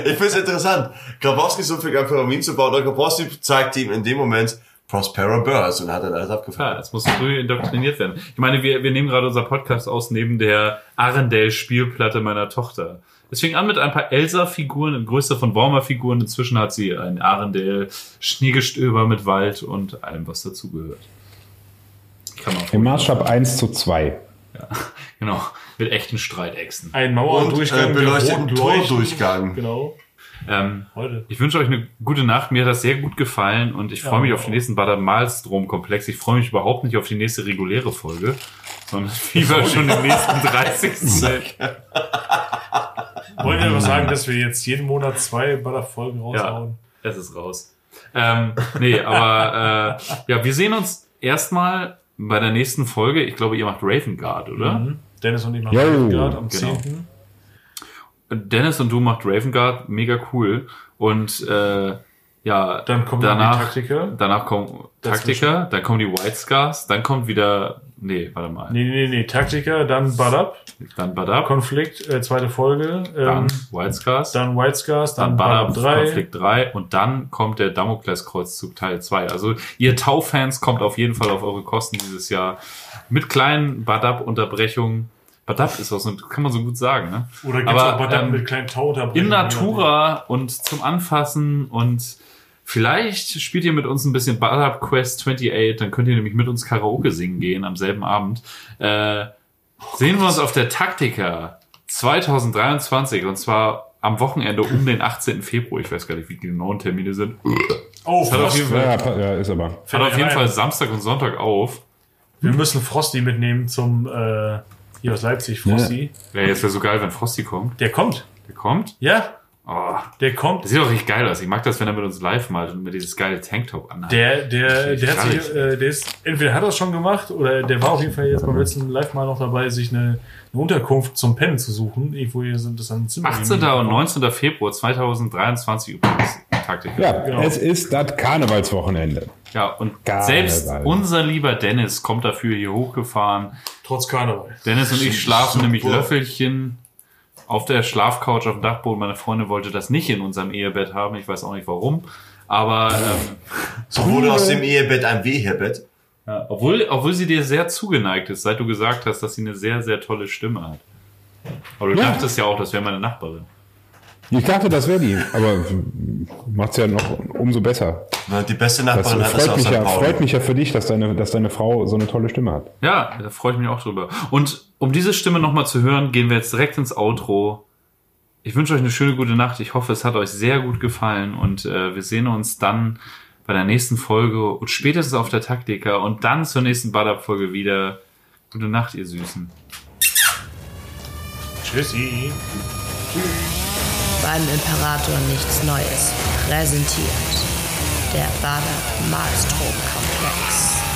Ich finde es interessant. Grabowski so viel Pyramiden zu bauen, und Grabowski zeigt ihm in dem Moment Prospero Burrs und hat dann alles Ja, abgefahren. es muss früh indoktriniert werden. Ich meine, wir, wir nehmen gerade unser Podcast aus neben der Arendelle-Spielplatte meiner Tochter. Es fing an mit ein paar Elsa-Figuren in Größe von Warmer-Figuren. Inzwischen hat sie ein Arendelle-Schneegestöber mit Wald und allem, was dazugehört. Im Maßstab 1 zu 2. Genau, mit echten Streitechsen. Ein Und Mauerdurchgang, äh, der beleuchteten. Tordurchgang. Genau. Ähm, Heute. Ich wünsche euch eine gute Nacht. Mir hat das sehr gut gefallen und ich freue mich auf den nächsten Bader Malstrom-Komplex. Ich freue mich überhaupt nicht auf die nächste reguläre Folge, sondern lieber schon im nächsten 30. Wollen wir aber sagen, dass wir jetzt jeden Monat zwei Baller-Folgen raushauen? es ist raus. Ähm, nee, aber äh, ja, wir sehen uns erstmal bei der nächsten Folge. Ich glaube, ihr macht Raven Guard, oder? Mhm. Dennis und ich machen Jo, gerade am genau. 10. Dennis und du macht Raven Guard, mega cool. Und äh, ja, Dann kommen danach, die Taktiker. Danach kommen Taktiker, dann kommen die White Scars, dann kommt wieder, nee, warte mal, Nee, nee, nee, Taktiker, dann Bud Up, dann Badab, Konflikt, äh, zweite Folge, dann ähm, White Scars, dann White Scars, dann dann, Badab, Bud Up 3. Konflikt 3 und dann kommt der Damokleskreuzzug Teil 2. Also ihr Tau-Fans kommt auf jeden Fall auf eure Kosten dieses Jahr mit kleinen Badab-Unterbrechungen. Badab ist was, kann man so gut sagen, ne? Oder gibt's Aber, auch Up ähm, mit kleinen Tauunterbrechungen? in Natura und zum Anfassen und vielleicht spielt ihr mit uns ein bisschen Ballab Quest 28, dann könnt ihr nämlich mit uns Karaoke singen gehen am selben Abend. Äh, sehen wir uns auf der Taktika 2023 und zwar am Wochenende um den 18. Februar. Ich weiß gar nicht, wie die genauen Termine sind. Oh, Hat auf jeden Fall, Ja, ja, ist aber. hat auf jeden. Fall Samstag und Sonntag auf. Wir müssen Frosty mitnehmen zum, äh, hier aus Leipzig, Frosty. Wäre jetzt wäre so geil, wenn Frosty kommt. Der kommt. Der kommt? Ja, Oh, der kommt. das sieht doch richtig geil aus. Ich mag das, wenn er mit uns live malt und mir dieses geile Tanktop anhat. Der, der, der hat sich, äh, der ist, entweder hat er es schon gemacht oder der war auf jeden Fall jetzt beim letzten Live mal noch dabei, sich eine, eine Unterkunft zum Pennen zu suchen. Irgendwo hier sind das ein Zimmer. 18. und 19. Februar 2023 übrigens Taktik. Ja, Genau. es ist das Karnevalswochenende. Ja, und Karneval. selbst unser lieber Dennis kommt dafür hier hochgefahren. Trotz Karneval. Dennis und ich schlafen Super. nämlich Löffelchen auf der Schlafcouch auf dem Dachboden. Meine Freundin wollte das nicht in unserem Ehebett haben. Ich weiß auch nicht warum. Aber ähm, So wurde aus dem Ehebett ein Wehebett. ja, obwohl, obwohl sie dir sehr zugeneigt ist, seit du gesagt hast, dass sie eine sehr, sehr tolle Stimme hat. Aber du Ja. dachtest ja auch, das wäre meine Nachbarin. Ich dachte, das wäre die, aber macht's ja noch umso besser. Die beste Das Nachbarin hat es freut aus mich, ja, freut mich ja für dich, dass deine, dass deine Frau so eine tolle Stimme hat. Ja, da freue ich mich auch drüber. Und um diese Stimme nochmal zu hören, gehen wir jetzt direkt ins Outro. Ich wünsche euch eine schöne gute Nacht. Ich hoffe, es hat euch sehr gut gefallen und äh, wir sehen uns dann bei der nächsten Folge und spätestens auf der Taktika und dann zur nächsten Bad-Up-Folge wieder. Gute Nacht, ihr Süßen. Tschüssi. Beim Imperator nichts Neues. Präsentiert der Bader Malstrom Komplex.